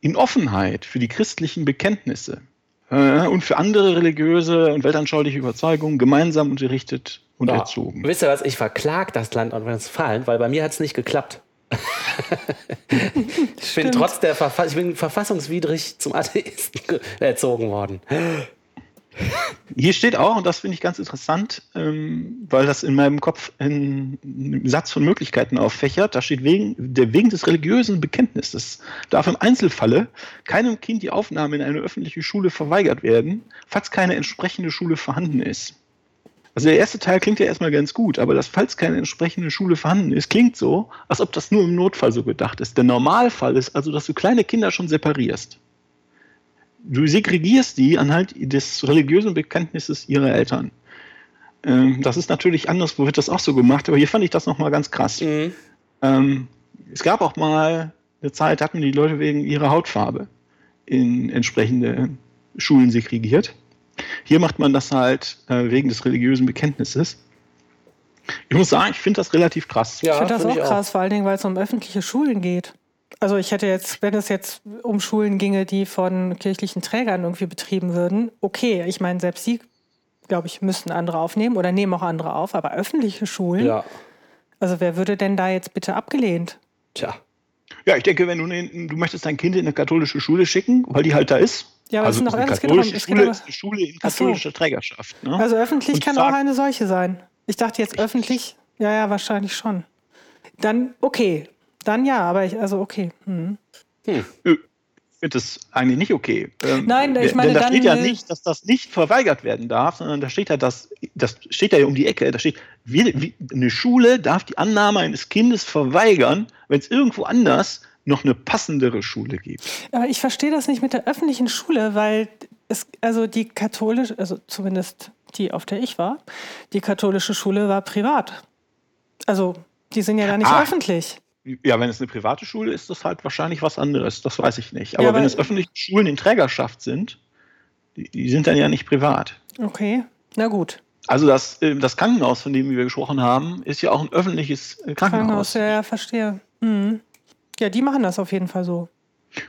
in Offenheit für die christlichen Bekenntnisse, äh, und für andere religiöse und weltanschauliche Überzeugungen gemeinsam unterrichtet und Ja. erzogen. Wisst ihr was? Ich verklag das Land Nordrhein-Westfalen, weil bei mir hat es nicht geklappt. ich bin trotz der Verfa ich bin verfassungswidrig zum Atheisten ge- erzogen worden. Hier steht auch, und das finde ich ganz interessant, ähm, weil das in meinem Kopf einen, Satz von Möglichkeiten auffächert. Da steht wegen, der, wegen des religiösen Bekenntnisses darf im Einzelfalle keinem Kind die Aufnahme in eine öffentliche Schule verweigert werden, falls keine entsprechende Schule vorhanden ist. Also der erste Teil klingt ja erstmal ganz gut, aber das, falls keine entsprechende Schule vorhanden ist, klingt so, als ob das nur im Notfall so gedacht ist. Der Normalfall ist also, dass du kleine Kinder schon separierst. Du segregierst die anhand des religiösen Bekenntnisses ihrer Eltern. Ähm, das ist natürlich anderswo wird das auch so gemacht, aber hier fand ich das nochmal ganz krass. Mhm. Ähm, es gab auch mal eine Zeit, hatten die Leute wegen ihrer Hautfarbe in entsprechende Schulen segregiert. Hier macht man das halt äh, wegen des religiösen Bekenntnisses. Ich muss sagen, ich finde das relativ krass. Ja, Ich finde das find auch krass, vor allen Dingen, weil es um öffentliche Schulen geht. Also ich hätte jetzt, wenn es jetzt um Schulen ginge, die von kirchlichen Trägern irgendwie betrieben würden, okay, ich meine, selbst sie, glaube ich, müssten andere aufnehmen oder nehmen auch andere auf, aber öffentliche Schulen, Ja, also wer würde denn da jetzt bitte abgelehnt? tja. Ja, ich denke, wenn du, ne, du möchtest dein Kind in eine katholische Schule schicken, weil die halt da ist. Ja, aber es also es geht darum- katholische es geht Schule aber- ist eine Schule in Ach so. katholischer Trägerschaft. Ne? Also öffentlich Und kann sag- auch eine solche sein. Ich dachte jetzt öffentlich, ja, ja, wahrscheinlich schon. Dann, okay, dann ja, aber ich, also okay. Hm. Ich finde das eigentlich nicht okay. Ähm, Nein, ich denn meine, da dann, steht ja äh, nicht, dass das nicht verweigert werden darf, sondern da steht ja, dass, das steht ja um die Ecke, da steht, wie, wie, eine Schule darf die Annahme eines Kindes verweigern, wenn es irgendwo anders noch eine passendere Schule gibt. Aber ich verstehe das nicht mit der öffentlichen Schule, weil es, also die katholische, also zumindest die, auf der ich war, die katholische Schule war privat. Also die sind ja da nicht Ah. öffentlich. Ja, wenn es eine private Schule ist, ist das halt wahrscheinlich was anderes. Das weiß ich nicht. Aber Ja, wenn es öffentliche Schulen in Trägerschaft sind, die, die sind dann ja nicht privat. Okay, na gut. Also das, äh, das Krankenhaus, von dem wir gesprochen haben, ist ja auch ein öffentliches äh, Krankenhaus, Krankenhaus. ja, ja, verstehe. Mhm. Ja, die machen das auf jeden Fall so.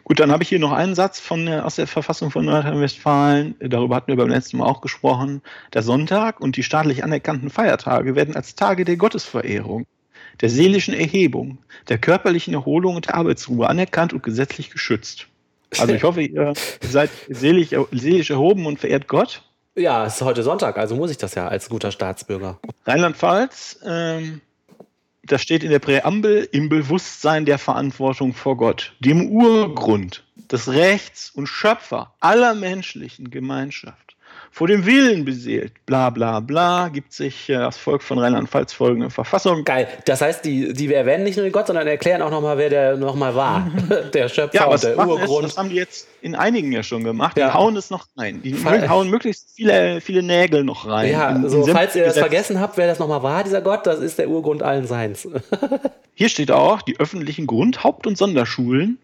Gut, dann habe ich hier noch einen Satz von der, aus der Verfassung von Nordrhein-Westfalen. Darüber hatten wir beim letzten Mal auch gesprochen. Der Sonntag und die staatlich anerkannten Feiertage werden als Tage der Gottesverehrung, der seelischen Erhebung, der körperlichen Erholung und der Arbeitsruhe anerkannt und gesetzlich geschützt. Also ich hoffe, ihr seid seelisch, seelisch erhoben und verehrt Gott. Ja, es ist heute Sonntag, also muss ich das ja als guter Staatsbürger. Rheinland-Pfalz, ähm, das steht in der Präambel im Bewusstsein der Verantwortung vor Gott, dem Urgrund des Rechts und Schöpfer aller menschlichen Gemeinschaft. Vor dem Willen beseelt, bla bla bla, gibt sich äh, das Volk von Rheinland-Pfalz folgende Verfassung. Geil. Das heißt, die, die erwähnen nicht nur Gott, sondern erklären auch nochmal, wer der nochmal war. der Schöpfer Ja, und was der machen ist, Urgrund. das haben die jetzt in einigen ja schon gemacht. Die Ja. hauen es noch rein. Die Fall- hauen möglichst viele, viele Nägel noch rein. Ja, In- in so, falls ihr das vergessen habt, wer das nochmal war, dieser Gott, das ist der Urgrund allen Seins. Hier steht auch, die öffentlichen Grund-, Haupt- und Sonderschulen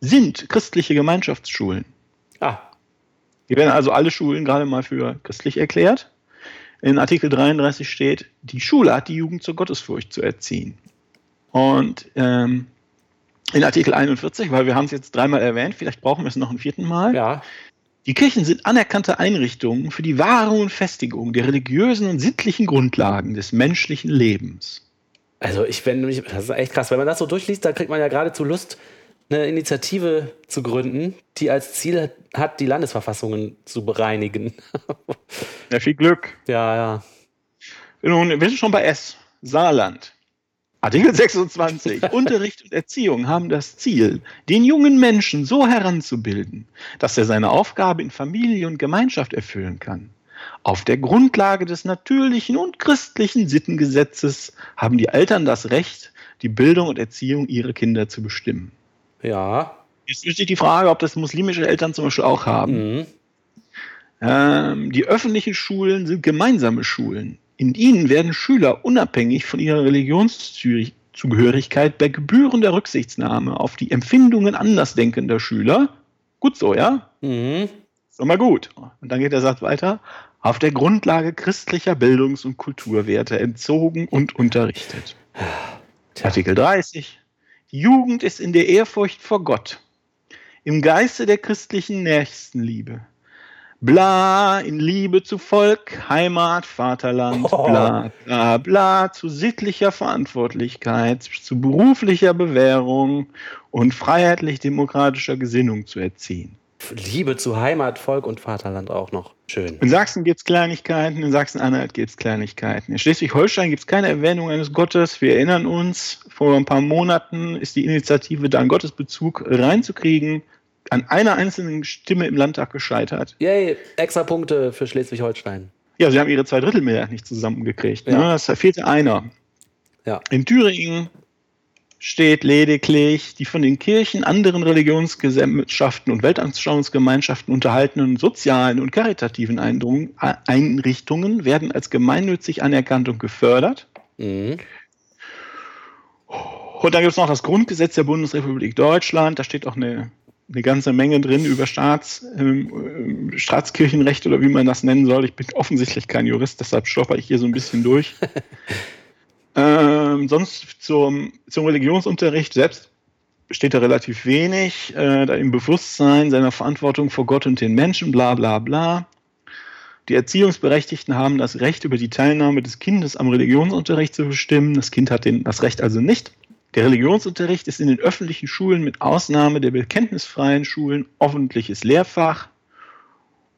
sind christliche Gemeinschaftsschulen. ah, Hier werden also alle Schulen gerade mal für christlich erklärt. In Artikel 33 steht, die Schule hat die Jugend zur Gottesfurcht zu erziehen. Und ähm, in Artikel 41, weil wir haben es jetzt dreimal erwähnt, vielleicht brauchen wir es noch ein vierten Mal. ja. Die Kirchen sind anerkannte Einrichtungen für die Wahrung und Festigung der religiösen und sittlichen Grundlagen des menschlichen Lebens. Also ich wenn mich, das ist echt krass. Wenn man das so durchliest, dann kriegt man ja geradezu Lust, eine Initiative zu gründen, die als Ziel hat, die Landesverfassungen zu bereinigen. Ja, viel Glück. ja, ja. Nun, wir sind schon bei S. Saarland. Artikel 26. Unterricht und Erziehung haben das Ziel, den jungen Menschen so heranzubilden, dass er seine Aufgabe in Familie und Gemeinschaft erfüllen kann. Auf der Grundlage des natürlichen und christlichen Sittengesetzes haben die Eltern das Recht, die Bildung und Erziehung ihrer Kinder zu bestimmen. Ja. Jetzt steht die Frage, ob das muslimische Eltern zum Beispiel auch haben. Mhm. Ähm, die öffentlichen Schulen sind gemeinsame Schulen. In ihnen werden Schüler unabhängig von ihrer Religionszugehörigkeit bei gebührender Rücksichtnahme auf die Empfindungen andersdenkender Schüler, gut so, ja, Mhm. ist doch mal gut. Und dann geht der Satz weiter, auf der Grundlage christlicher Bildungs- und Kulturwerte entzogen und unterrichtet. Artikel 30. Jugend ist in der Ehrfurcht vor Gott, im Geiste der christlichen Nächstenliebe, Bla, in Liebe zu Volk, Heimat, Vaterland, Oh. bla, bla, bla, zu sittlicher Verantwortlichkeit, zu beruflicher Bewährung und freiheitlich-demokratischer Gesinnung zu erziehen. Liebe zu Heimat, Volk und Vaterland auch noch. Schön. In Sachsen gibt es Kleinigkeiten, in Sachsen-Anhalt gibt es Kleinigkeiten. In Schleswig-Holstein gibt es keine Erwähnung eines Gottes. Wir erinnern uns, vor ein paar Monaten ist die Initiative, da einen Gottesbezug reinzukriegen, an einer einzelnen Stimme im Landtag gescheitert. Yay, extra Punkte für Schleswig-Holstein. Ja, sie haben ihre Zweidrittelmehrheit nicht zusammengekriegt. Ja. Ne? Das da fehlte einer. Ja. In Thüringen steht lediglich die von den Kirchen, anderen Religionsgesellschaften und Weltanschauungsgemeinschaften unterhaltenen sozialen und karitativen Einrichtungen werden als gemeinnützig anerkannt und gefördert. Mhm. Und dann gibt es noch das Grundgesetz der Bundesrepublik Deutschland. Da steht auch eine, eine ganze Menge drin über Staats, ähm, Staatskirchenrecht oder wie man das nennen soll. Ich bin offensichtlich kein Jurist, deshalb stolper ich hier so ein bisschen durch. ähm, sonst zum, zum Religionsunterricht selbst steht da relativ wenig. Äh, da im Bewusstsein seiner Verantwortung vor Gott und den Menschen, bla bla bla. Die Erziehungsberechtigten haben das Recht, über die Teilnahme des Kindes am Religionsunterricht zu bestimmen. Das Kind hat den, das Recht also nicht. Der Religionsunterricht ist in den öffentlichen Schulen mit Ausnahme der bekenntnisfreien Schulen öffentliches Lehrfach.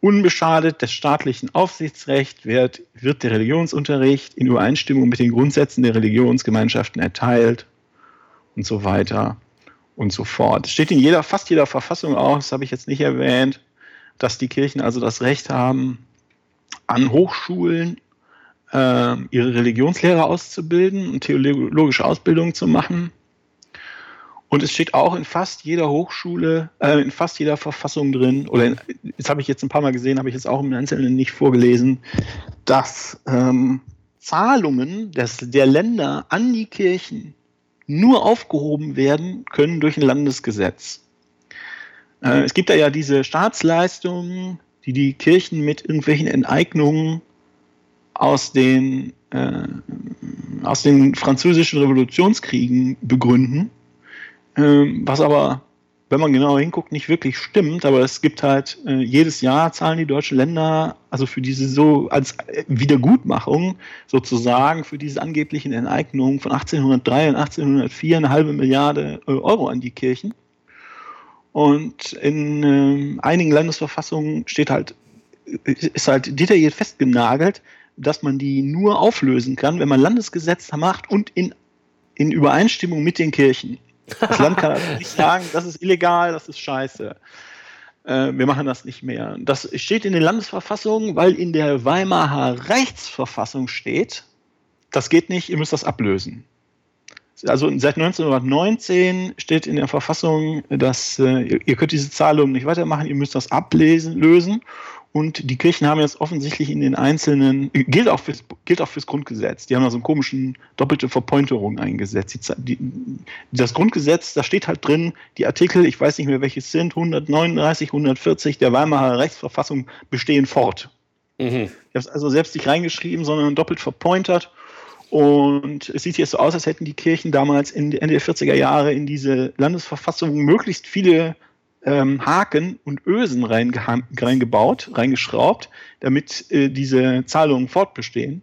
Unbeschadet des staatlichen Aufsichtsrechts wird, wird der Religionsunterricht in Übereinstimmung mit den Grundsätzen der Religionsgemeinschaften erteilt und so weiter und so fort. Es steht in jeder, fast jeder Verfassung auch, das habe ich jetzt nicht erwähnt, dass die Kirchen also das Recht haben, an Hochschulen äh, ihre Religionslehrer auszubilden und theologische Ausbildungen zu machen. Und es steht auch in fast jeder Hochschule, äh, in fast jeder Verfassung drin, oder in, das habe ich jetzt ein paar Mal gesehen, habe ich jetzt auch im Einzelnen nicht vorgelesen, dass ähm, Zahlungen des, der Länder an die Kirchen nur aufgehoben werden können durch ein Landesgesetz. Äh, es gibt da ja diese Staatsleistungen, die die Kirchen mit irgendwelchen Enteignungen aus den, äh, aus den französischen Revolutionskriegen begründen, ähm, was aber, wenn man genauer hinguckt, nicht wirklich stimmt. Aber es gibt halt äh, jedes Jahr zahlen die deutschen Länder, also für diese so als Wiedergutmachung sozusagen für diese angeblichen Enteignungen von 1803 und 1804 eine halbe Milliarde äh, Euro an die Kirchen. Und in äh, einigen Landesverfassungen steht halt, ist halt detailliert festgenagelt, dass man die nur auflösen kann, wenn man Landesgesetze macht und in, in Übereinstimmung mit den Kirchen. Das Land kann also nicht sagen, das ist illegal, das ist scheiße. Äh, wir machen das nicht mehr. Das steht in den Landesverfassungen, weil in der Weimarer Rechtsverfassung steht, das geht nicht, ihr müsst das ablösen. Also seit 1919 steht in der Verfassung, dass äh, ihr könnt diese Zahlungen nicht weitermachen, ihr müsst das ablesen, lösen. Und die Kirchen haben jetzt offensichtlich in den einzelnen, gilt auch fürs, gilt auch fürs Grundgesetz, die haben da so einen komischen doppelte Verpointerung eingesetzt. Die, die, das Grundgesetz, da steht halt drin, die Artikel, ich weiß nicht mehr welches sind, 139, 140 der Weimarer Rechtsverfassung bestehen fort. Mhm. Ich habe es also selbst nicht reingeschrieben, sondern doppelt verpointert. Und es sieht jetzt so aus, als hätten die Kirchen damals in Ende der 40er Jahre in diese Landesverfassung möglichst viele ähm, Haken und Ösen reingeha- reingebaut, reingeschraubt, damit äh, diese Zahlungen fortbestehen.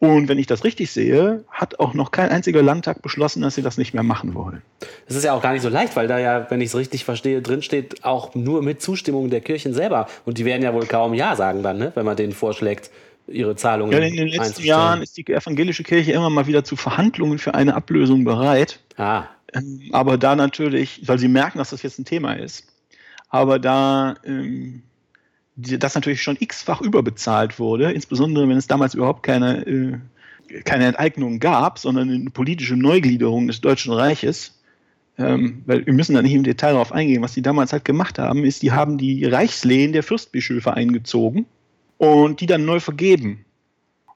Und wenn ich das richtig sehe, hat auch noch kein einziger Landtag beschlossen, dass sie das nicht mehr machen wollen. Das ist ja auch gar nicht so leicht, weil da ja, wenn ich es richtig verstehe, drinsteht, auch nur mit Zustimmung der Kirchen selber. Und die werden ja wohl kaum Ja sagen dann, ne? wenn man denen vorschlägt, ihre Zahlungen Ja, in den letzten. Jahren ist die evangelische Kirche immer mal wieder zu Verhandlungen für eine Ablösung bereit. Ah, Aber da natürlich, weil sie merken, dass das jetzt ein Thema ist, aber da ähm, das natürlich schon x-fach überbezahlt wurde, insbesondere wenn es damals überhaupt keine, äh, keine Enteignung gab, sondern eine politische Neugliederung des Deutschen Reiches. Ähm, weil wir müssen da nicht im Detail darauf eingehen, was die damals halt gemacht haben, ist, die haben die Reichslehen der Fürstbischöfe eingezogen und die dann neu vergeben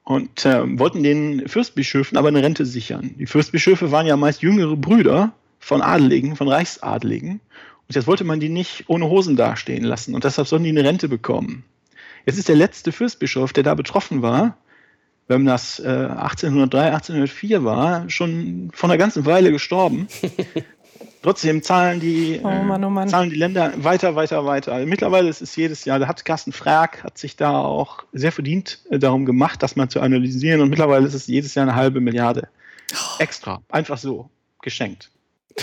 und äh, wollten den Fürstbischöfen aber eine Rente sichern. Die Fürstbischöfe waren ja meist jüngere Brüder von Adeligen, von Reichsadeligen. Und jetzt wollte man die nicht ohne Hosen dastehen lassen. Und deshalb sollen die eine Rente bekommen. Jetzt ist der letzte Fürstbischof, der da betroffen war, wenn das äh, 1803, 1804 war, schon von einer ganzen Weile gestorben. Trotzdem zahlen die, Oh Mann, oh Mann. Äh, zahlen die Länder weiter, weiter, weiter. Mittlerweile ist es jedes Jahr, da hat Carsten Frag, hat sich da auch sehr verdient äh, darum gemacht, das mal zu analysieren. Und mittlerweile ist es jedes Jahr eine halbe Milliarde. Extra. Einfach so. Geschenkt.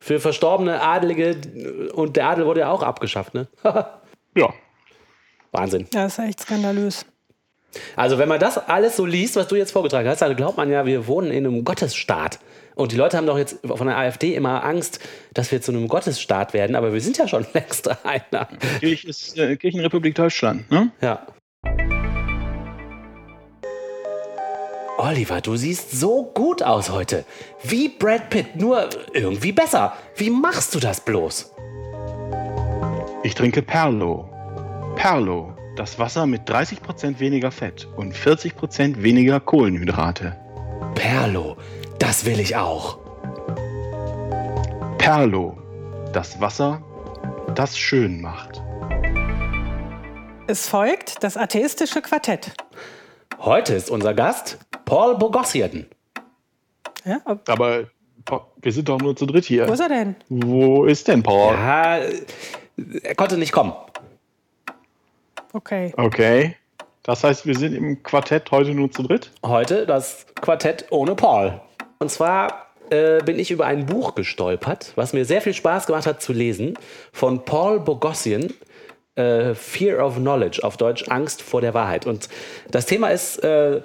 Für verstorbene Adelige und der Adel wurde ja auch abgeschafft, ne? Ja. Wahnsinn. Ja, ist echt skandalös. Also, wenn man das alles so liest, was du jetzt vorgetragen hast, dann glaubt man ja, wir wohnen in einem Gottesstaat. Und die Leute haben doch jetzt von der AfD immer Angst, dass wir zu einem Gottesstaat werden, aber wir sind ja schon längst einer. Kirch ist äh, Kirchenrepublik Deutschland, ne? Ja. Oliver, du siehst so gut aus heute. Wie Brad Pitt, nur irgendwie besser. Wie machst du das bloß? Ich trinke Perlo. Perlo, das Wasser mit 30% weniger Fett und 40% weniger Kohlenhydrate. Perlo, das will ich auch. Perlo, das Wasser, das schön macht. Es folgt das atheistische Quartett. Heute ist unser Gast Paul Bogossian. Ja, ob- Aber wir sind doch nur zu dritt hier. wo ist er denn? Wo ist denn Paul? Ja, er konnte nicht kommen. Okay. Okay. Das heißt, wir sind im Quartett heute nur zu dritt? Heute das Quartett ohne Paul. Und zwar äh, bin ich über ein Buch gestolpert, was mir sehr viel Spaß gemacht hat zu lesen, von Paul Bogossian. Äh, Fear of Knowledge, auf Deutsch Angst vor der Wahrheit. Und das Thema ist, äh,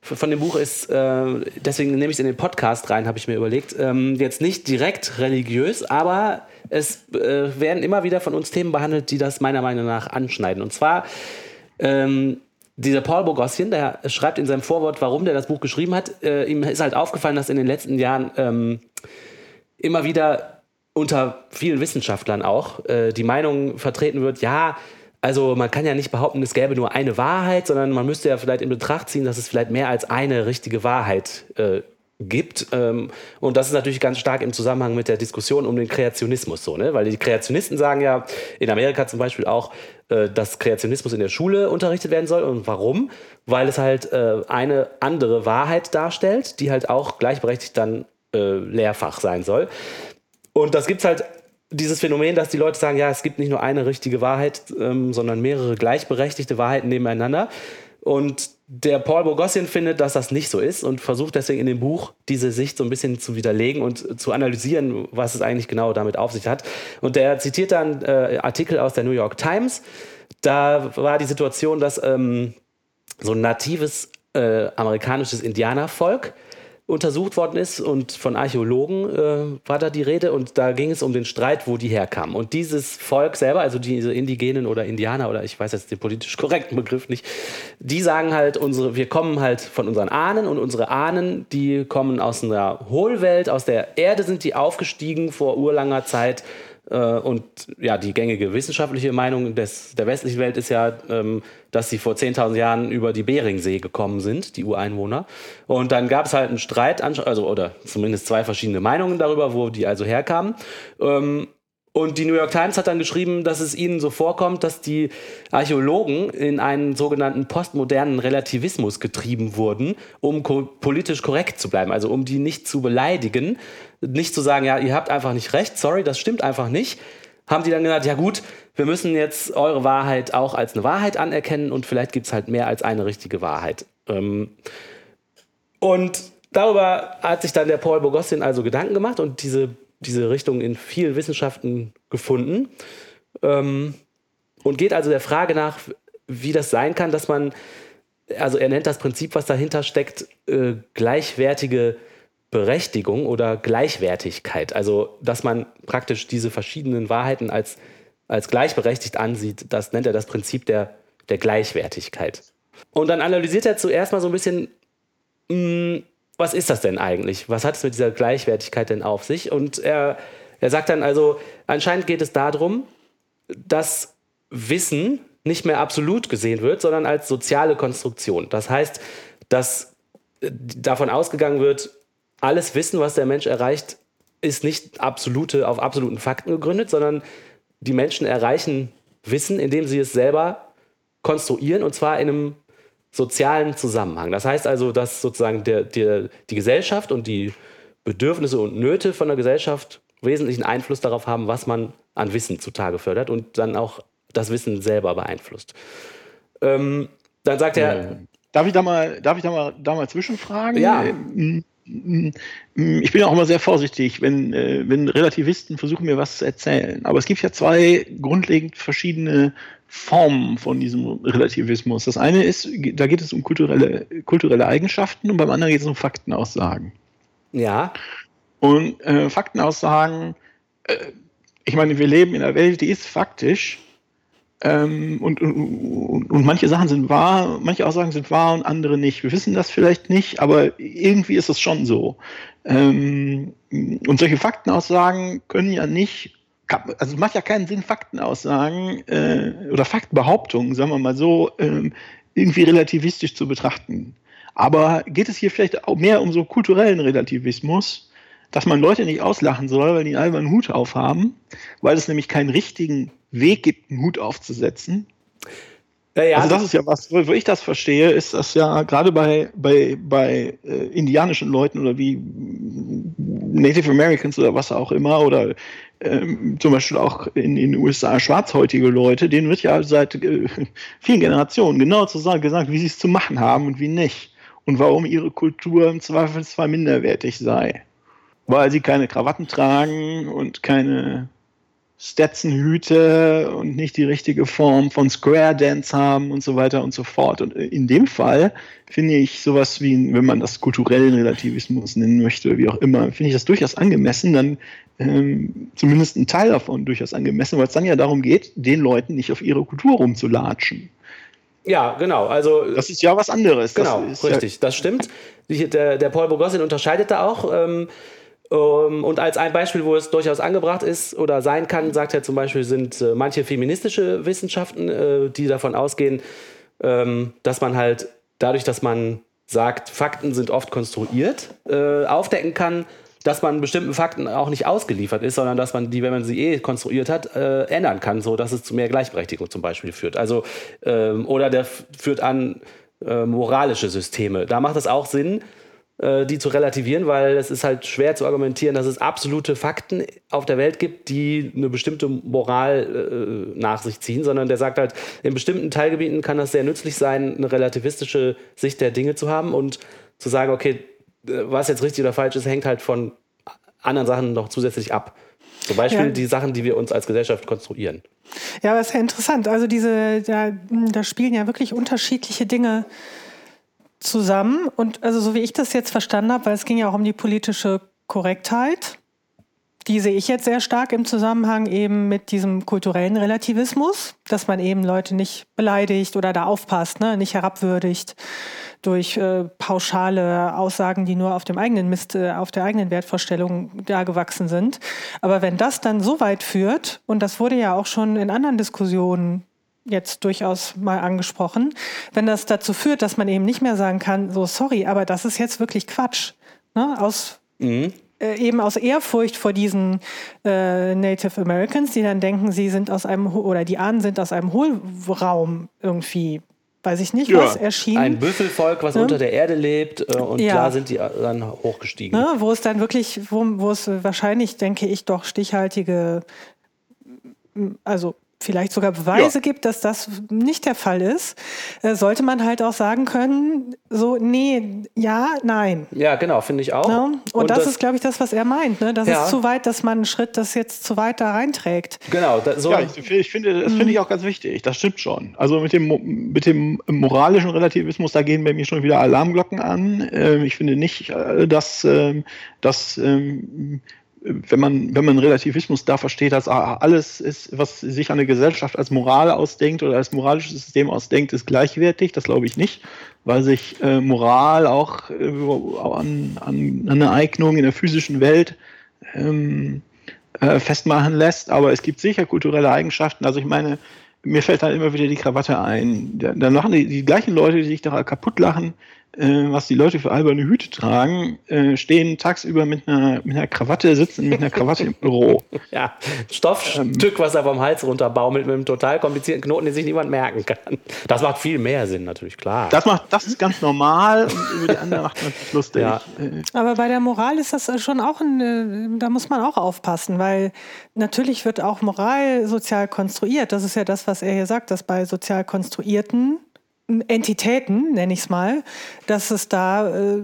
von dem Buch ist, äh, deswegen nehme ich es in den Podcast rein, habe ich mir überlegt, ähm, jetzt nicht direkt religiös, aber es äh, werden immer wieder von uns Themen behandelt, die das meiner Meinung nach anschneiden. Und zwar ähm, dieser Paul Bogossian, der schreibt in seinem Vorwort, warum der das Buch geschrieben hat. Äh, ihm ist halt aufgefallen, dass in den letzten Jahren ähm, immer wieder unter vielen Wissenschaftlern auch äh, die Meinung vertreten wird, ja, also man kann ja nicht behaupten, es gäbe nur eine Wahrheit, sondern man müsste ja vielleicht in Betracht ziehen, dass es vielleicht mehr als eine richtige Wahrheit äh, gibt. Ähm, und das ist natürlich ganz stark im Zusammenhang mit der Diskussion um den Kreationismus so, ne? Weil die Kreationisten sagen ja in Amerika zum Beispiel auch, äh, dass Kreationismus in der Schule unterrichtet werden soll. Und warum? Weil es halt äh, eine andere Wahrheit darstellt, die halt auch gleichberechtigt dann äh, Lehrfach sein soll. Und das gibt halt dieses Phänomen, dass die Leute sagen, ja, es gibt nicht nur eine richtige Wahrheit, ähm, sondern mehrere gleichberechtigte Wahrheiten nebeneinander. Und der Paul Bogossian findet, dass das nicht so ist und versucht deswegen in dem Buch diese Sicht so ein bisschen zu widerlegen und zu analysieren, was es eigentlich genau damit auf sich hat. Und der zitiert dann äh, Artikel aus der New York Times. Da war die Situation, dass ähm, so ein natives äh, amerikanisches Indianervolk untersucht worden ist und von Archäologen äh, war da die Rede und da ging es um den Streit, wo die herkamen. Und dieses Volk selber, also diese Indigenen oder Indianer oder ich weiß jetzt den politisch korrekten Begriff nicht, die sagen halt, unsere, wir kommen halt von unseren Ahnen und unsere Ahnen, die kommen aus einer Hohlwelt, aus der Erde sind die aufgestiegen vor urlanger Zeit und ja, die gängige wissenschaftliche Meinung des, der westlichen Welt ist ja, ähm, dass sie vor 10.000 Jahren über die Beringsee gekommen sind, die Ureinwohner. Und dann gab es halt einen Streit, also oder zumindest zwei verschiedene Meinungen darüber, wo die also herkamen. Und die New York Times hat dann geschrieben, dass es ihnen so vorkommt, dass die Archäologen in einen sogenannten postmodernen Relativismus getrieben wurden, um ko politisch korrekt zu bleiben, also um die nicht zu beleidigen, nicht zu sagen, ja, ihr habt einfach nicht recht, sorry, das stimmt einfach nicht. Haben die dann gesagt, ja gut, wir müssen jetzt eure Wahrheit auch als eine Wahrheit anerkennen und vielleicht gibt es halt mehr als eine richtige Wahrheit. Ähm, und darüber hat sich dann der Paul Bogossian also Gedanken gemacht und diese, diese Richtung in vielen Wissenschaften gefunden. Ähm, und geht also der Frage nach, wie das sein kann, dass man, also er nennt das Prinzip, was dahinter steckt, äh, gleichwertige Berechtigung oder Gleichwertigkeit. Also, dass man praktisch diese verschiedenen Wahrheiten als, als gleichberechtigt ansieht, das nennt er das Prinzip der, der Gleichwertigkeit. Und dann analysiert er zuerst mal so ein bisschen, mh, was ist das denn eigentlich? Was hat es mit dieser Gleichwertigkeit denn auf sich? Und er, er sagt dann also, anscheinend geht es darum, dass Wissen nicht mehr absolut gesehen wird, sondern als soziale Konstruktion. Das heißt, dass äh, davon ausgegangen wird, alles Wissen, was der Mensch erreicht, ist nicht absolute, auf absoluten Fakten gegründet, sondern die Menschen erreichen Wissen, indem sie es selber konstruieren und zwar in einem sozialen Zusammenhang. Das heißt also, dass sozusagen der, der, die Gesellschaft und die Bedürfnisse und Nöte von der Gesellschaft wesentlichen Einfluss darauf haben, was man an Wissen zutage fördert und dann auch das Wissen selber beeinflusst. Ähm, dann sagt er. Darf ich da mal, darf ich da mal, da mal zwischenfragen? Ja. Ähm, ich bin auch immer sehr vorsichtig, wenn, äh, wenn Relativisten versuchen, mir was zu erzählen. Aber es gibt ja zwei grundlegend verschiedene Formen von diesem Relativismus. Das eine ist, da geht es um kulturelle, kulturelle Eigenschaften und beim anderen geht es um Faktenaussagen. Ja. Und äh, Faktenaussagen, äh, ich meine, wir leben in einer Welt, die ist faktisch. Ähm, und, und, und, manche Sachen sind wahr, manche Aussagen sind wahr und andere nicht. Wir wissen das vielleicht nicht, aber irgendwie ist es schon so. Ähm, und solche Faktenaussagen können ja nicht also es macht ja keinen Sinn, Faktenaussagen äh, oder Faktenbehauptungen, sagen wir mal so, ähm, irgendwie relativistisch zu betrachten. Aber geht es hier vielleicht auch mehr um so kulturellen Relativismus, dass man Leute nicht auslachen soll, weil die einen albernen Hut aufhaben, weil es nämlich keinen richtigen Weg gibt, einen Hut aufzusetzen. Ja, ja. Also das ist ja was, wo ich das verstehe, ist das ja gerade bei, bei, bei äh, indianischen Leuten oder wie Native Americans oder was auch immer oder ähm, zum Beispiel auch in den USA schwarzhäutige Leute, denen wird ja seit äh, vielen Generationen genau zu sagen, gesagt, wie sie es zu machen haben und wie nicht. Und warum ihre Kultur im Zweifelsfall minderwertig sei. Weil sie keine Krawatten tragen und keine Stetson-Hüte und nicht die richtige Form von Square Dance haben und so weiter und so fort. Und in dem Fall finde ich sowas wie, wenn man das kulturellen Relativismus nennen möchte, wie auch immer, finde ich das durchaus angemessen, dann ähm, zumindest ein Teil davon durchaus angemessen, weil es dann ja darum geht, den Leuten nicht auf ihre Kultur rumzulatschen. Ja, genau. Also, das ist ja was anderes. Genau, das richtig, ja das stimmt. Der, der Paul Bogossin unterscheidet da auch. Ähm, und als ein Beispiel, wo es durchaus angebracht ist oder sein kann, sagt er zum Beispiel, sind äh, manche feministische Wissenschaften, äh, die davon ausgehen, ähm, dass man halt dadurch, dass man sagt, Fakten sind oft konstruiert, äh, aufdecken kann, dass man bestimmten Fakten auch nicht ausgeliefert ist, sondern dass man die, wenn man sie eh konstruiert hat, äh, ändern kann, so dass es zu mehr Gleichberechtigung zum Beispiel führt. Also ähm, oder der führt an äh, moralische Systeme. Da macht es auch Sinn, die zu relativieren, weil es ist halt schwer zu argumentieren, dass es absolute Fakten auf der Welt gibt, die eine bestimmte Moral äh, nach sich ziehen, sondern der sagt halt, in bestimmten Teilgebieten kann das sehr nützlich sein, eine relativistische Sicht der Dinge zu haben und zu sagen, okay, äh, was jetzt richtig oder falsch ist, hängt halt von anderen Sachen noch zusätzlich ab. Zum Beispiel ja. die Sachen, die wir uns als Gesellschaft konstruieren. Ja, das ist ja interessant. Also diese, da, da spielen ja wirklich unterschiedliche Dinge zusammen. Und also so wie ich das jetzt verstanden habe, weil es ging ja auch um die politische Korrektheit, die sehe ich jetzt sehr stark im Zusammenhang eben mit diesem kulturellen Relativismus, dass man eben Leute nicht beleidigt oder da aufpasst, ne, nicht herabwürdigt durch äh, pauschale Aussagen, die nur auf dem eigenen Mist, äh, auf der eigenen Wertvorstellung da gewachsen sind. Aber wenn das dann so weit führt, und das wurde ja auch schon in anderen Diskussionen jetzt durchaus mal angesprochen, wenn das dazu führt, dass man eben nicht mehr sagen kann, so sorry, aber das ist jetzt wirklich Quatsch. Ne? Aus mhm. äh, eben aus Ehrfurcht vor diesen äh, Native Americans, die dann denken, sie sind aus einem oder die Ahnen sind aus einem Hohlraum irgendwie weiß ich nicht, ja. was erschienen. Ein Büffelvolk, was ne? unter der Erde lebt äh, und ja. da sind die dann hochgestiegen. Ne? Wo es dann wirklich, wo, wo es wahrscheinlich, denke ich, doch stichhaltige, also vielleicht sogar Beweise ja. gibt, dass das nicht der Fall ist, äh, sollte man halt auch sagen können, so, nee, ja, nein. Ja, genau, finde ich auch. Ja? Und, Und, das, das ist, glaube ich, das, was er meint. Ne? Das ja. ist zu weit, dass man einen Schritt das jetzt zu weit da reinträgt. Genau. Da, so ja, ich, ich, finde, das finde ich auch ganz wichtig. Das stimmt schon. Also mit dem, mit dem moralischen Relativismus, da gehen bei mir schon wieder Alarmglocken an. Ähm, ich finde nicht, äh, dass, ähm, dass ähm, wenn man, wenn man Relativismus da versteht, dass alles ist, was sich eine Gesellschaft als Moral ausdenkt oder als moralisches System ausdenkt, ist gleichwertig. Das glaube ich nicht, weil sich äh, Moral auch äh, an, an, eine Eignung in der physischen Welt ähm, äh, festmachen lässt. Aber es gibt sicher kulturelle Eigenschaften. Also ich meine, mir fällt dann immer wieder die Krawatte ein. Dann machen die, die gleichen Leute, die sich da kaputt lachen, was die Leute für alberne Hüte tragen, äh, stehen tagsüber mit einer, mit einer Krawatte, sitzen mit einer Krawatte im Büro. Ja, Stoffstück, was er vom Hals runterbaumelt mit einem total komplizierten Knoten, den sich niemand merken kann. Das macht viel mehr Sinn, natürlich, klar. Das, macht, das ist ganz normal und über die andere macht man sich lustig. Ja. Äh, Aber bei der Moral ist das schon auch, ein, äh, da muss man auch aufpassen, weil natürlich wird auch Moral sozial konstruiert. Das ist ja das, was er hier sagt, dass bei sozial konstruierten Entitäten, nenne ich es mal, dass es da äh,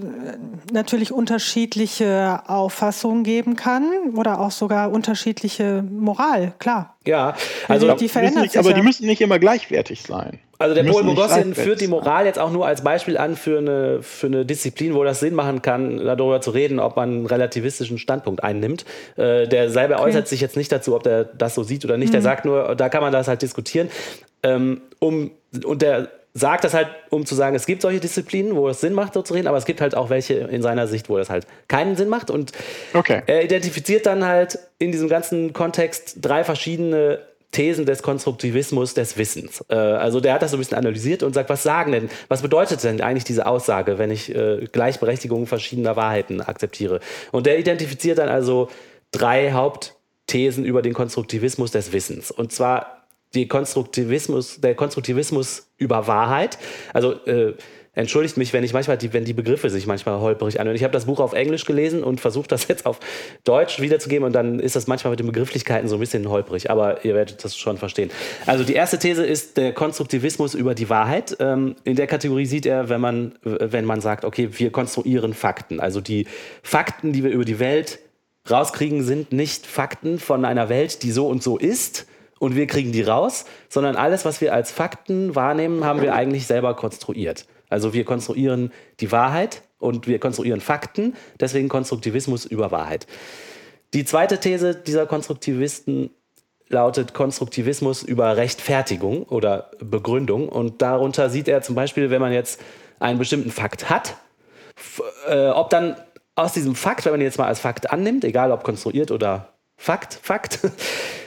natürlich unterschiedliche Auffassungen geben kann oder auch sogar unterschiedliche Moral, klar. Ja, also die, die verändert nicht, sich aber ja. die müssen nicht immer gleichwertig sein. Also der Paul gleichwertig führt die. Moral jetzt auch nur als Beispiel an für eine, für eine Disziplin, wo das Sinn machen kann, darüber zu reden, ob man einen relativistischen Standpunkt einnimmt. Äh, der selber äußert sich jetzt nicht dazu, ob der das so sieht oder nicht. Der sagt nur, da kann man das halt diskutieren. Ähm, um, und der sagt das halt, um zu sagen, es gibt solche Disziplinen, wo es Sinn macht, so zu reden, aber es gibt halt auch welche in seiner Sicht, wo das halt keinen Sinn macht. Und Okay. er identifiziert dann halt in diesem ganzen Kontext drei verschiedene Thesen des Konstruktivismus des Wissens. Äh, also der hat das so ein bisschen analysiert und sagt, was sagen denn, was bedeutet denn eigentlich diese Aussage, wenn ich äh, Gleichberechtigung verschiedener Wahrheiten akzeptiere? Und der identifiziert dann also drei Hauptthesen über den Konstruktivismus des Wissens. Und zwar die Konstruktivismus, der Konstruktivismus über Wahrheit. Also äh, entschuldigt mich, wenn ich manchmal die, wenn die Begriffe sich manchmal holperig anhören. Ich habe das Buch auf Englisch gelesen und versuche das jetzt auf Deutsch wiederzugeben und dann ist das manchmal mit den Begrifflichkeiten so ein bisschen holperig, aber ihr werdet das schon verstehen. Also die erste These ist der Konstruktivismus über die Wahrheit. Ähm, in der Kategorie sieht er, wenn man, wenn man sagt, okay, wir konstruieren Fakten. Also die Fakten, die wir über die Welt rauskriegen, sind nicht Fakten von einer Welt, die so und so ist und wir kriegen die raus, sondern alles, was wir als Fakten wahrnehmen, haben wir eigentlich selber konstruiert. Also wir konstruieren die Wahrheit und wir konstruieren Fakten, deswegen Konstruktivismus über Wahrheit. Die zweite These dieser Konstruktivisten lautet Konstruktivismus über Rechtfertigung oder Begründung. Und darunter sieht er zum Beispiel, wenn man jetzt einen bestimmten Fakt hat, äh, ob dann aus diesem Fakt, wenn man ihn jetzt mal als Fakt annimmt, egal ob konstruiert oder Fakt, Fakt,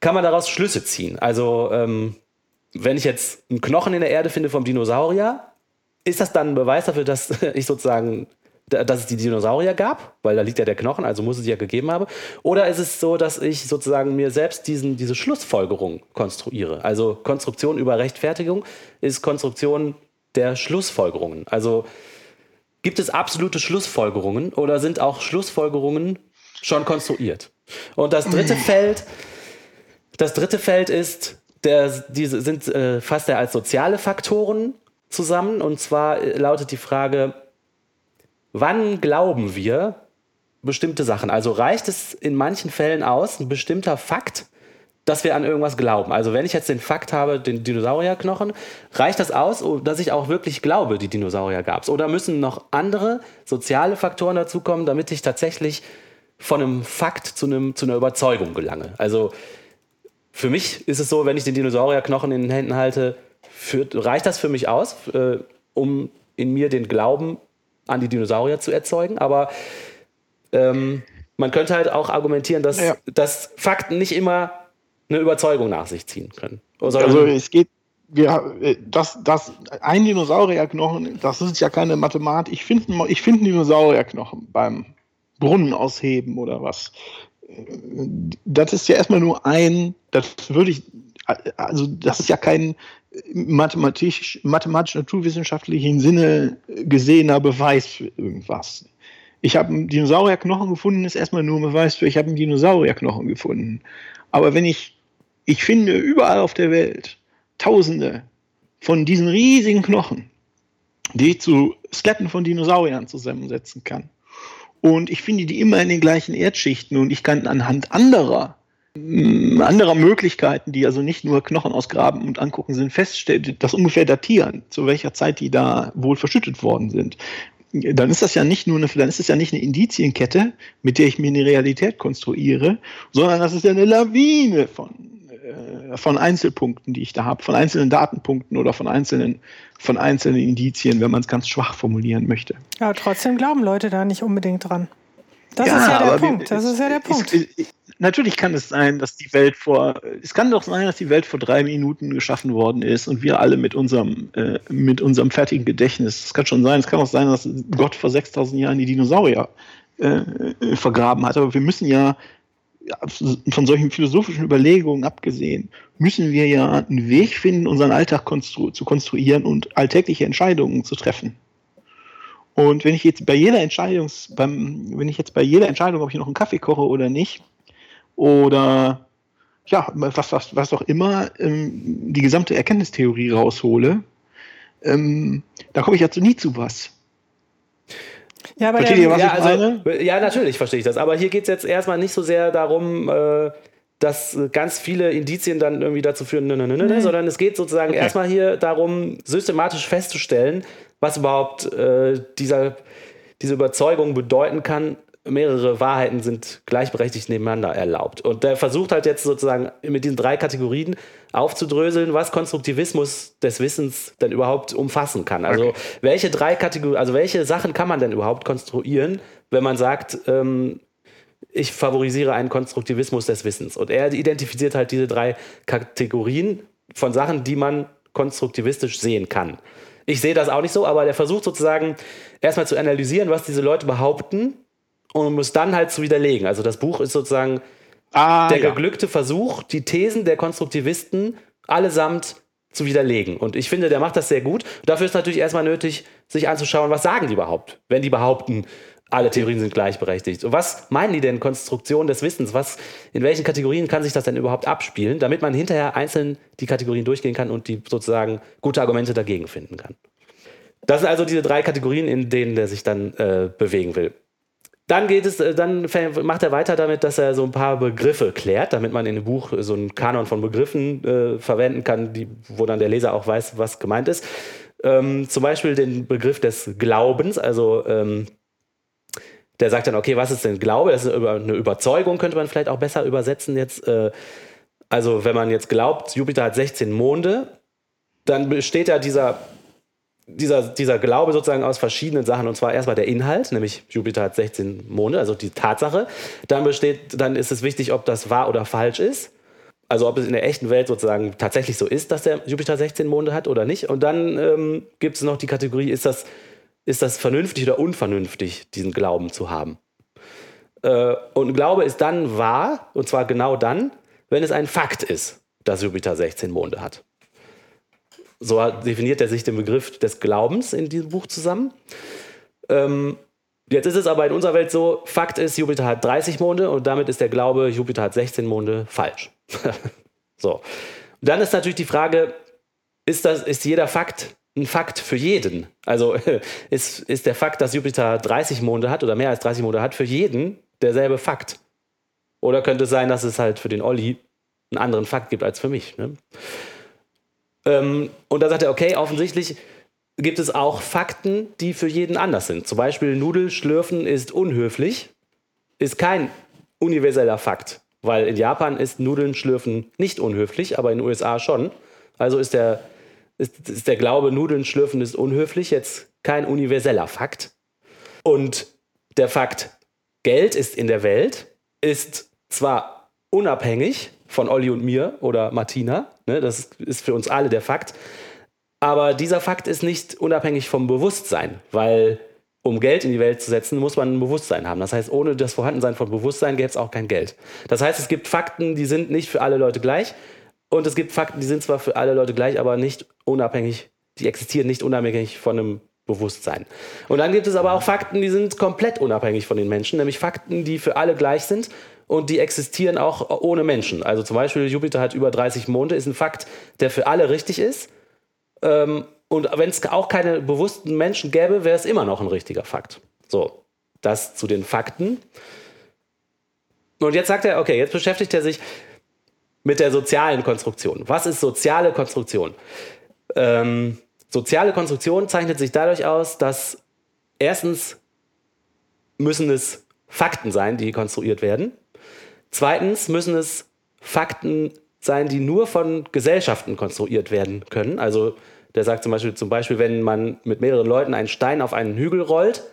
kann man daraus Schlüsse ziehen. Also ähm, wenn ich jetzt einen Knochen in der Erde finde vom Dinosaurier, ist das dann ein Beweis dafür, dass ich sozusagen, dass es die Dinosaurier gab? Weil da liegt ja der Knochen, also muss es sie ja gegeben haben. Oder ist es so, dass ich sozusagen mir selbst diesen, diese Schlussfolgerung konstruiere? Also Konstruktion über Rechtfertigung ist Konstruktion der Schlussfolgerungen. Also gibt es absolute Schlussfolgerungen oder sind auch Schlussfolgerungen schon konstruiert? Und das dritte Feld, das dritte Feld ist, der, diese sind, äh, fasst er als soziale Faktoren zusammen. Und zwar äh, lautet die Frage, wann glauben wir bestimmte Sachen? Also reicht es in manchen Fällen aus, ein bestimmter Fakt, dass wir an irgendwas glauben? Also wenn ich jetzt den Fakt habe, den Dinosaurierknochen, reicht das aus, oh, dass ich auch wirklich glaube, die Dinosaurier gab es? Oder müssen noch andere soziale Faktoren dazukommen, damit ich tatsächlich von einem Fakt zu, einem, zu einer Überzeugung gelange? Also für mich ist es so, wenn ich den Dinosaurierknochen in den Händen halte, führt, reicht das für mich aus, äh, um in mir den Glauben an die Dinosaurier zu erzeugen. Aber ähm, man könnte halt auch argumentieren, dass, Ja. dass Fakten nicht immer eine Überzeugung nach sich ziehen können. Sondern, Also es geht, wir, äh, das, das, ein Dinosaurierknochen, das ist ja keine Mathematik. Ich finde ich find einen Dinosaurierknochen beim Brunnen ausheben oder was. Das ist ja erstmal nur ein, das würde ich, also das ist ja kein mathematisch, mathematisch-naturwissenschaftlichen Sinne gesehener Beweis für irgendwas. Ich habe einen Dinosaurierknochen gefunden, ist erstmal nur ein Beweis für, ich habe einen Dinosaurierknochen gefunden. Aber wenn ich, ich finde überall auf der Welt Tausende von diesen riesigen Knochen, die ich zu Skeletten von Dinosauriern zusammensetzen kann. Und ich finde die immer in den gleichen Erdschichten und ich kann anhand anderer mh, anderer Möglichkeiten, die also nicht nur Knochen ausgraben und angucken sind, feststellen, das ungefähr datieren, zu welcher Zeit die da wohl verschüttet worden sind. Dann ist das ja nicht nur eine, dann ist es ja nicht eine Indizienkette, mit der ich mir eine Realität konstruiere, sondern das ist ja eine Lawine von, äh, von Einzelpunkten, die ich da habe, von einzelnen Datenpunkten oder von einzelnen, von einzelnen Indizien, wenn man es ganz schwach formulieren möchte. Ja, trotzdem glauben Leute da nicht unbedingt dran. Das ist ja der Punkt. wir- Das ist ja der Punkt. es- natürlich kann es sein, dass die Welt vor, es kann doch sein, dass die Welt vor drei Minuten geschaffen worden ist und wir alle mit unserem, äh, mit unserem fertigen Gedächtnis. Es kann schon sein, es kann auch sein, dass Gott vor 6000 Jahren die Dinosaurier äh, äh, vergraben hat. Aber wir müssen ja, von solchen philosophischen Überlegungen abgesehen, müssen wir ja einen Weg finden, unseren Alltag konstru zu konstruieren und alltägliche Entscheidungen zu treffen. Und wenn ich jetzt bei jeder Entscheidung, beim, wenn ich jetzt bei jeder Entscheidung, ob ich noch einen Kaffee koche oder nicht, oder ja, was, was, was auch immer, ähm, die gesamte Erkenntnistheorie raushole, ähm, da komme ich ja zu nie zu was. Ja, aber Versteht ihr, was ja, ich also, meine? Ja, natürlich verstehe ich das. Aber hier geht es jetzt erstmal nicht so sehr darum, äh, dass ganz viele Indizien dann irgendwie dazu führen, ne, ne, ne, ne, sondern es geht sozusagen okay. erstmal hier darum, systematisch festzustellen, was überhaupt äh, dieser, diese Überzeugung bedeuten kann, mehrere Wahrheiten sind gleichberechtigt nebeneinander erlaubt. Und der versucht halt jetzt sozusagen mit diesen drei Kategorien aufzudröseln, was Konstruktivismus des Wissens denn überhaupt umfassen kann. Also okay. welche drei Kategorien, also welche Sachen kann man denn überhaupt konstruieren, wenn man sagt, ähm, ich favorisiere einen Konstruktivismus des Wissens. Und er identifiziert halt diese drei Kategorien von Sachen, die man konstruktivistisch sehen kann. Ich sehe das auch nicht so, aber der versucht sozusagen erstmal zu analysieren, was diese Leute behaupten und muss dann halt zu widerlegen. Also das Buch ist sozusagen ah, der ja. geglückte Versuch, die Thesen der Konstruktivisten allesamt zu widerlegen. Und ich finde, der macht das sehr gut. Dafür ist natürlich erstmal nötig, sich anzuschauen, was sagen die überhaupt, wenn die behaupten, alle Theorien sind gleichberechtigt. Und was meinen die denn Konstruktion des Wissens? Was, in welchen Kategorien kann sich das denn überhaupt abspielen, damit man hinterher einzeln die Kategorien durchgehen kann und die sozusagen gute Argumente dagegen finden kann? Das sind also diese drei Kategorien, in denen der sich dann äh, bewegen will. Dann geht es, äh, dann macht er weiter damit, dass er so ein paar Begriffe klärt, damit man in dem Buch so einen Kanon von Begriffen äh, verwenden kann, die, wo dann der Leser auch weiß, was gemeint ist. Ähm, zum Beispiel den Begriff des Glaubens, also ähm, der sagt dann, okay, was ist denn Glaube? Das ist eine Überzeugung, könnte man vielleicht auch besser übersetzen jetzt. Äh, also wenn man jetzt glaubt, Jupiter hat 16 Monde, dann besteht ja dieser dieser, dieser Glaube sozusagen aus verschiedenen Sachen. Und zwar erstmal der Inhalt, nämlich Jupiter hat 16 Monde, also die Tatsache. Dann besteht, dann ist es wichtig, ob das wahr oder falsch ist. Also ob es in der echten Welt sozusagen tatsächlich so ist, dass der Jupiter 16 Monde hat oder nicht. Und dann ähm, gibt es noch die Kategorie, ist das, ist das vernünftig oder unvernünftig, diesen Glauben zu haben. Äh, und Glaube ist dann wahr, und zwar genau dann, wenn es ein Fakt ist, dass Jupiter 16 Monde hat. So definiert er sich den Begriff des Glaubens in diesem Buch zusammen. Ähm, jetzt ist es aber in unserer Welt so, Fakt ist, Jupiter hat 30 Monde und damit ist der Glaube, Jupiter hat 16 Monde falsch. so. Und dann ist natürlich die Frage, ist, das, ist jeder Fakt ein Fakt für jeden? Also ist, ist der Fakt, dass Jupiter 30 Monde hat oder mehr als 30 Monde hat, für jeden derselbe Fakt? Oder könnte es sein, dass es halt für den Olli einen anderen Fakt gibt als für mich? Ne? Ähm, und da sagt er, okay, offensichtlich gibt es auch Fakten, die für jeden anders sind. Zum Beispiel Nudelschlürfen ist unhöflich, ist kein universeller Fakt, weil in Japan ist Nudeln schlürfen nicht unhöflich, aber in den USA schon. Also ist der, ist, ist der Glaube, Nudeln schlürfen ist unhöflich jetzt kein universeller Fakt. Und der Fakt, Geld ist in der Welt, ist zwar unabhängig von Olli und mir oder Martina. Ne? Das ist für uns alle der Fakt. Aber dieser Fakt ist nicht unabhängig vom Bewusstsein, weil um Geld in die Welt zu setzen, muss man ein Bewusstsein haben. Das heißt, ohne das Vorhandensein von Bewusstsein gäbe es auch kein Geld. Das heißt, es gibt Fakten, die sind nicht für alle Leute gleich. Und es gibt Fakten, die sind zwar für alle Leute gleich, aber nicht unabhängig, die existieren nicht unabhängig von einem Bewusstsein. Und dann gibt es aber auch Fakten, die sind komplett unabhängig von den Menschen, nämlich Fakten, die für alle gleich sind und die existieren auch ohne Menschen. Also zum Beispiel Jupiter hat über 30 Monde, ist ein Fakt, der für alle richtig ist. Ähm, und wenn es auch keine bewussten Menschen gäbe, wäre es immer noch ein richtiger Fakt. So, das zu den Fakten. Und jetzt sagt er, okay, jetzt beschäftigt er sich mit der sozialen Konstruktion. Was ist soziale Konstruktion? Ähm, soziale Konstruktion zeichnet sich dadurch aus, dass erstens müssen es Fakten sein, die konstruiert werden. Zweitens müssen es Fakten sein, die nur von Gesellschaften konstruiert werden können. Also der sagt zum Beispiel, zum Beispiel, wenn man mit mehreren Leuten einen Stein auf einen Hügel rollt,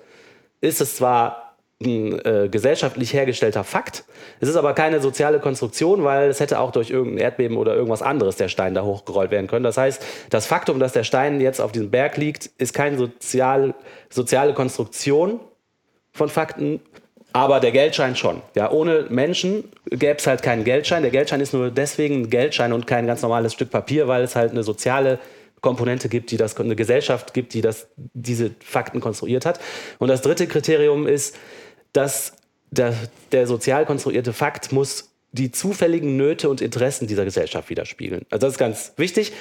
ist es zwar ein äh, gesellschaftlich hergestellter Fakt. Es ist aber keine soziale Konstruktion, weil es hätte auch durch irgendein Erdbeben oder irgendwas anderes der Stein da hochgerollt werden können. Das heißt, das Faktum, dass der Stein jetzt auf diesem Berg liegt, ist keine sozial, soziale Konstruktion von Fakten, aber der Geldschein schon. Ja, ohne Menschen gäbe es halt keinen Geldschein. Der Geldschein ist nur deswegen ein Geldschein und kein ganz normales Stück Papier, weil es halt eine soziale Komponente gibt, die das, eine Gesellschaft gibt, die das, diese Fakten konstruiert hat. Und das dritte Kriterium ist, dass der, der sozial konstruierte Fakt muss die zufälligen Nöte und Interessen dieser Gesellschaft widerspiegeln. Also das ist ganz wichtig.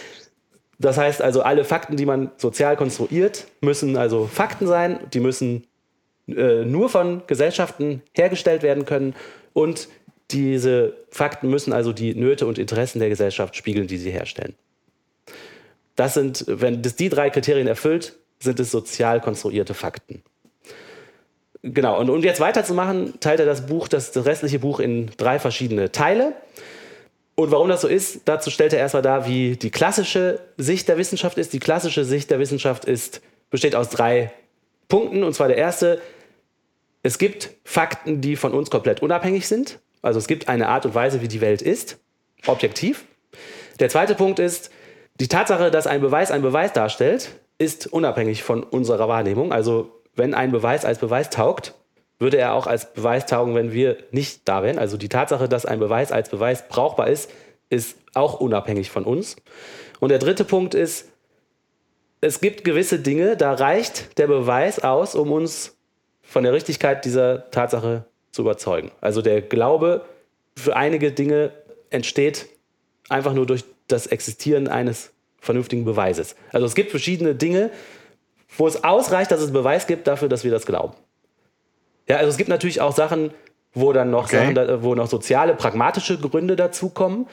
Das heißt also, alle Fakten, die man sozial konstruiert, müssen also Fakten sein, die müssen äh, nur von Gesellschaften hergestellt werden können und diese Fakten müssen also die Nöte und Interessen der Gesellschaft spiegeln, die sie herstellen. Das sind, wenn das die drei Kriterien erfüllt, sind es sozial konstruierte Fakten. Genau, und um jetzt weiterzumachen, teilt er das Buch, das, das restliche Buch in drei verschiedene Teile. Und warum das so ist, dazu stellt er erstmal dar, wie die klassische Sicht der Wissenschaft ist. Die klassische Sicht der Wissenschaft ist, besteht aus drei Punkten. Und zwar der erste, es gibt Fakten, die von uns komplett unabhängig sind. Also es gibt eine Art und Weise, wie die Welt ist, objektiv. Der zweite Punkt ist, die Tatsache, dass ein Beweis einen Beweis darstellt, ist unabhängig von unserer Wahrnehmung. Also wenn ein Beweis als Beweis taugt, würde er auch als Beweis taugen, wenn wir nicht da wären. Also die Tatsache, dass ein Beweis als Beweis brauchbar ist, ist auch unabhängig von uns. Und der dritte Punkt ist, es gibt gewisse Dinge, da reicht der Beweis aus, um uns von der Richtigkeit dieser Tatsache zu überzeugen. Also der Glaube für einige Dinge entsteht einfach nur durch das Existieren eines vernünftigen Beweises. Also es gibt verschiedene Dinge, wo es ausreicht, dass es Beweis gibt dafür, dass wir das glauben. Ja, also es gibt natürlich auch Sachen, wo dann noch okay. Sachen, wo noch soziale, pragmatische Gründe dazukommen,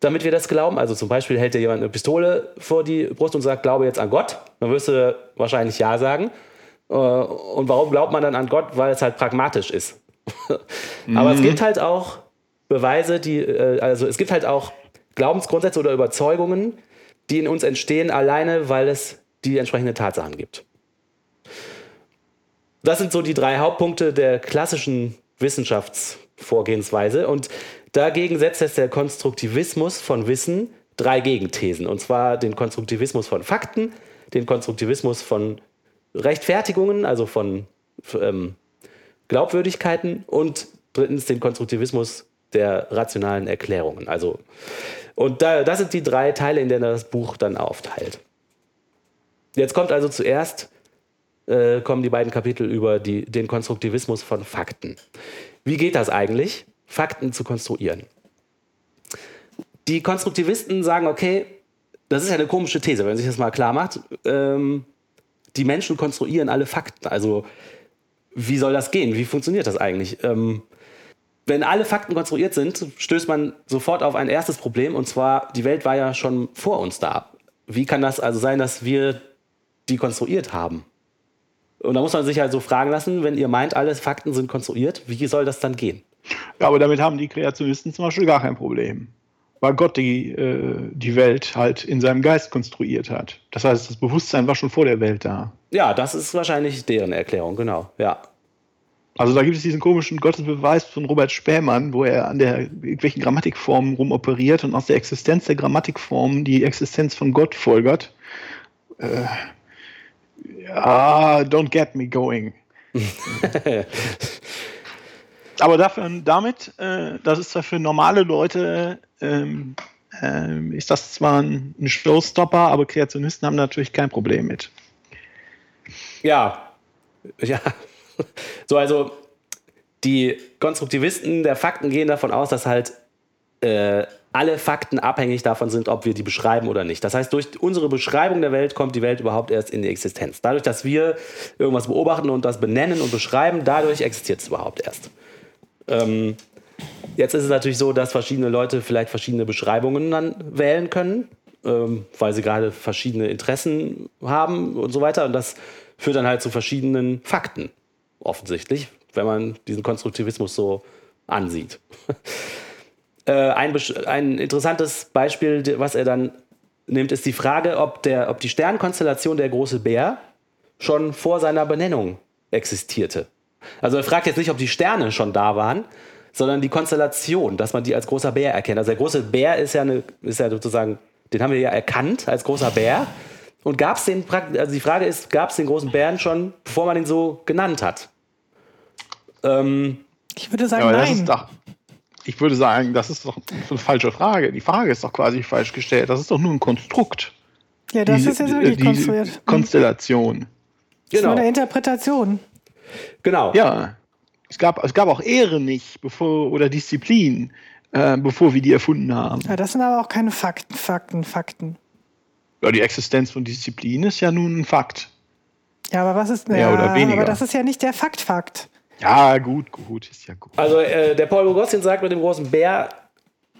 damit wir das glauben. Also zum Beispiel hält dir jemand eine Pistole vor die Brust und sagt, glaube jetzt an Gott. Dann wirst du wahrscheinlich Ja sagen. Äh, und warum glaubt man dann an Gott? Weil es halt pragmatisch ist. Aber mhm. es gibt halt auch Beweise, die, äh, also es gibt halt auch Glaubensgrundsätze oder Überzeugungen, die in uns entstehen, alleine weil es die entsprechenden Tatsachen gibt. Das sind so die drei Hauptpunkte der klassischen Wissenschaftsvorgehensweise. Und dagegen setzt jetzt der Konstruktivismus von Wissen drei Gegenthesen. Und zwar den Konstruktivismus von Fakten, den Konstruktivismus von Rechtfertigungen, also von ähm, Glaubwürdigkeiten und drittens den Konstruktivismus der rationalen Erklärungen. Also, und da, das sind die drei Teile, in denen das Buch dann aufteilt. Jetzt kommt also zuerst äh, kommen die beiden Kapitel über die, den Konstruktivismus von Fakten. Wie geht das eigentlich, Fakten zu konstruieren? Die Konstruktivisten sagen, okay, das ist ja eine komische These, wenn man sich das mal klar macht. Ähm, die Menschen konstruieren alle Fakten. Also wie soll das gehen? Wie funktioniert das eigentlich? Ähm, wenn alle Fakten konstruiert sind, stößt man sofort auf ein erstes Problem, und zwar, die Welt war ja schon vor uns da. Wie kann das also sein, dass wir die konstruiert haben? Und da muss man sich halt so fragen lassen, wenn ihr meint, alle Fakten sind konstruiert, wie soll das dann gehen? Ja, aber damit haben die Kreationisten zum Beispiel gar kein Problem. Weil Gott die, äh, die Welt halt in seinem Geist konstruiert hat. Das heißt, das Bewusstsein war schon vor der Welt da. Ja, das ist wahrscheinlich deren Erklärung, genau. Ja. Also da gibt es diesen komischen Gottesbeweis von Robert Spähmann, wo er an der irgendwelchen Grammatikformen rumoperiert und aus der Existenz der Grammatikformen die Existenz von Gott folgert. Äh, ja, don't get me going. Aber dafür, damit, äh, das ist zwar für normale Leute, ähm, äh, ist das zwar ein, ein Showstopper, aber Kreationisten haben natürlich kein Problem mit. Ja, ja. So, also die Konstruktivisten der Fakten gehen davon aus, dass halt äh, alle Fakten abhängig davon sind, ob wir die beschreiben oder nicht. Das heißt, durch unsere Beschreibung der Welt kommt die Welt überhaupt erst in die Existenz. Dadurch, dass wir irgendwas beobachten und das benennen und beschreiben, dadurch existiert es überhaupt erst. Ähm, jetzt ist es natürlich so, dass verschiedene Leute vielleicht verschiedene Beschreibungen dann wählen können, ähm, weil sie gerade verschiedene Interessen haben und so weiter. Und das führt dann halt zu verschiedenen Fakten, offensichtlich, wenn man diesen Konstruktivismus so ansieht. Äh, ein, ein interessantes Beispiel, was er dann nimmt, ist die Frage, ob, der, ob die Sternkonstellation der große Bär schon vor seiner Benennung existierte. Also er fragt jetzt nicht, ob die Sterne schon da waren, sondern die Konstellation, dass man die als großer Bär erkennt. Also der große Bär ist ja, eine, ist ja sozusagen, den haben wir ja erkannt als großer Bär. Und gab es den, also die Frage ist, gab es den großen Bären schon, bevor man ihn so genannt hat? Ähm, Ich würde sagen, das nein. ist doch, ich würde sagen, das ist doch eine falsche Frage. Die Frage ist doch quasi falsch gestellt. Das ist doch nur ein Konstrukt. ja, das Die- ist jetzt wirklich die konstruiert. Konstellation. Das ist genau, nur eine Interpretation. Genau. Ja. Es gab, es gab auch Ehre nicht, bevor, oder Disziplin, äh, bevor wir die erfunden haben. Ja, das sind aber auch keine Fakten, Fakten, Fakten. Ja, die Existenz von Disziplin ist ja nun ein Fakt. Ja, aber was ist. Mehr ja, oder weniger. Aber das ist ja nicht der Fakt-Fakt. Ja, gut, gut, ist ja gut. Also äh, der Paul Boghossian sagt mit dem großen Bär,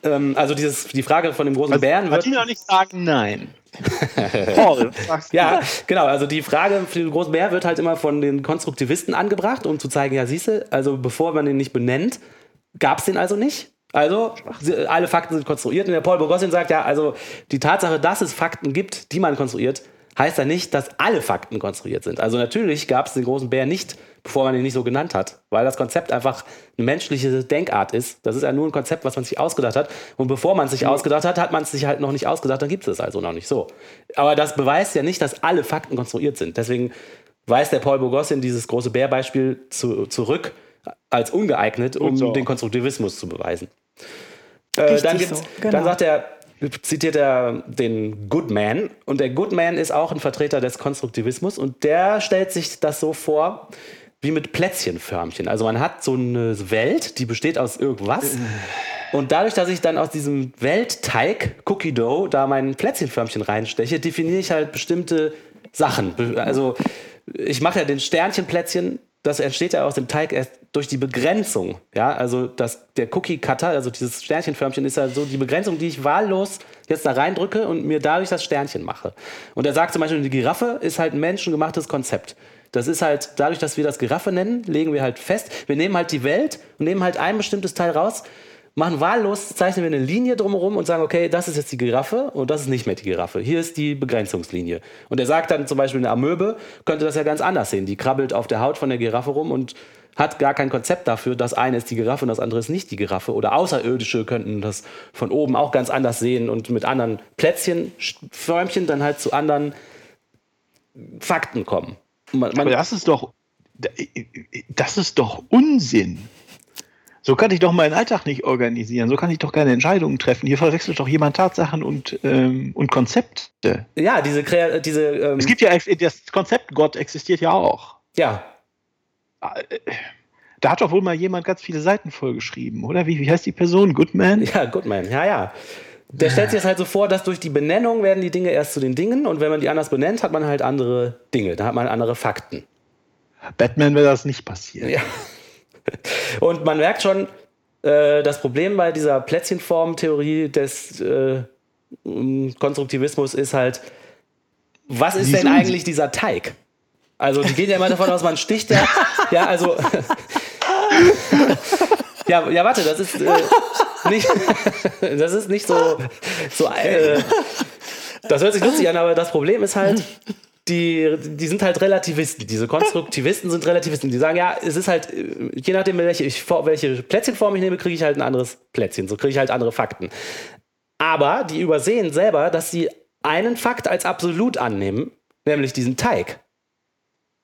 ähm, also dieses, die Frage von dem großen Bären wird... Martina nicht sagen nein. Du? Ja, genau. Also die Frage für den großen Bär wird halt immer von den Konstruktivisten angebracht, um zu zeigen, ja, siehste, also bevor man den nicht benennt, gab es den also nicht. Also alle Fakten sind konstruiert. Und der Paul Boghossian sagt, ja, also die Tatsache, dass es Fakten gibt, die man konstruiert, heißt ja nicht, dass alle Fakten konstruiert sind. Also natürlich gab es den großen Bär nicht, bevor man ihn nicht so genannt hat, weil das Konzept einfach eine menschliche Denkart ist. Das ist ja nur ein Konzept, was man sich ausgedacht hat. Und bevor man es sich ausgedacht hat, hat man es sich halt noch nicht ausgedacht, dann gibt es es also noch nicht so. Aber das beweist ja nicht, dass alle Fakten konstruiert sind. Deswegen weist der Paul Boghossian dieses große Bärbeispiel zu, zurück als ungeeignet, um so. den Konstruktivismus zu beweisen. Äh, dann, gibt's, so, genau. dann sagt er, zitiert er den Goodman und der Goodman ist auch ein Vertreter des Konstruktivismus und der stellt sich das so vor wie mit Plätzchenförmchen. Also man hat so eine Welt, die besteht aus irgendwas und dadurch, dass ich dann aus diesem Weltteig Cookie Dough da mein Plätzchenförmchen reinsteche, definiere ich halt bestimmte Sachen. Also ich mache ja den Sternchenplätzchen, das entsteht ja aus dem Teig erst durch die Begrenzung. Ja, also das, der Cookie Cutter, also dieses Sternchenförmchen ist ja so die Begrenzung, die ich wahllos jetzt da reindrücke und mir dadurch das Sternchen mache. Und er sagt zum Beispiel, die Giraffe ist halt ein menschengemachtes Konzept. Das ist halt, dadurch, dass wir das Giraffe nennen, legen wir halt fest, wir nehmen halt die Welt und nehmen halt ein bestimmtes Teil raus, machen wahllos, zeichnen wir eine Linie drumherum und sagen, okay, das ist jetzt die Giraffe und das ist nicht mehr die Giraffe. Hier ist die Begrenzungslinie. Und er sagt dann zum Beispiel, eine Amöbe könnte das ja ganz anders sehen. Die krabbelt auf der Haut von der Giraffe rum und hat gar kein Konzept dafür, das eine ist die Giraffe und das andere ist nicht die Giraffe. Oder Außerirdische könnten das von oben auch ganz anders sehen und mit anderen Plätzchen, Förmchen dann halt zu anderen Fakten kommen. Man, man, Aber das ist doch, das ist doch Unsinn. So kann ich doch meinen Alltag nicht organisieren. So kann ich doch keine Entscheidungen treffen. Hier verwechselt doch jemand Tatsachen und, ähm, und Konzepte. ja, diese, Krea- diese ähm, Es gibt ja das Konzept Gott existiert ja auch. ja, Da hat doch wohl mal jemand ganz viele Seiten vollgeschrieben, oder? Wie, wie heißt die Person? Goodman? Ja, Goodman, ja, ja. Der stellt sich das halt so vor, dass durch die Benennung werden die Dinge erst zu den Dingen und wenn man die anders benennt, hat man halt andere Dinge, da hat man andere Fakten. Batman wäre das nicht passiert. Ja. Und man merkt schon, äh, das Problem bei dieser Plätzchenform-Theorie des äh, Konstruktivismus ist halt, was ist denn eigentlich dieser Teig? Also die gehen ja immer davon aus, man sticht ja, ja, also ja, ja, warte, das ist äh, nicht, das ist nicht so, so äh, das hört sich lustig an, aber das Problem ist halt, die, die sind halt Relativisten. Diese Konstruktivisten sind Relativisten. Die sagen, ja, es ist halt, äh, je nachdem, welche, ich, welche Plätzchenform ich nehme, kriege ich halt ein anderes Plätzchen. So kriege ich halt andere Fakten. Aber die übersehen selber, dass sie einen Fakt als absolut annehmen, nämlich diesen Teig.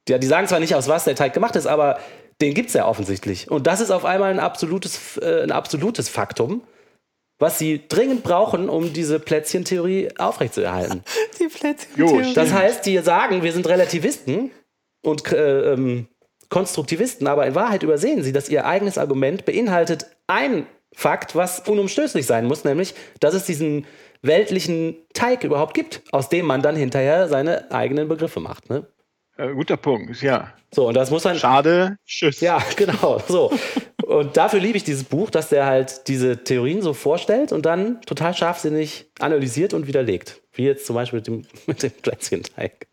Ja, die sagen zwar nicht, aus was der Teig gemacht ist, aber den gibt es ja offensichtlich. Und das ist auf einmal ein absolutes, äh, ein absolutes Faktum, was sie dringend brauchen, um diese Plätzchentheorie aufrechtzuerhalten. Die Plätzchen. Jo, Das heißt, die sagen, wir sind Relativisten und äh, ähm, Konstruktivisten, aber in Wahrheit übersehen sie, dass ihr eigenes Argument beinhaltet ein Fakt, was unumstößlich sein muss, nämlich, dass es diesen weltlichen Teig überhaupt gibt, aus dem man dann hinterher seine eigenen Begriffe macht. Ne? Äh, guter Punkt, ja. So, und das muss man. Schade, tschüss. Ja, genau, so. Und dafür liebe ich dieses Buch, dass der halt diese Theorien so vorstellt und dann total scharfsinnig analysiert und widerlegt. Wie jetzt zum Beispiel mit dem, mit dem Plätzchenteig.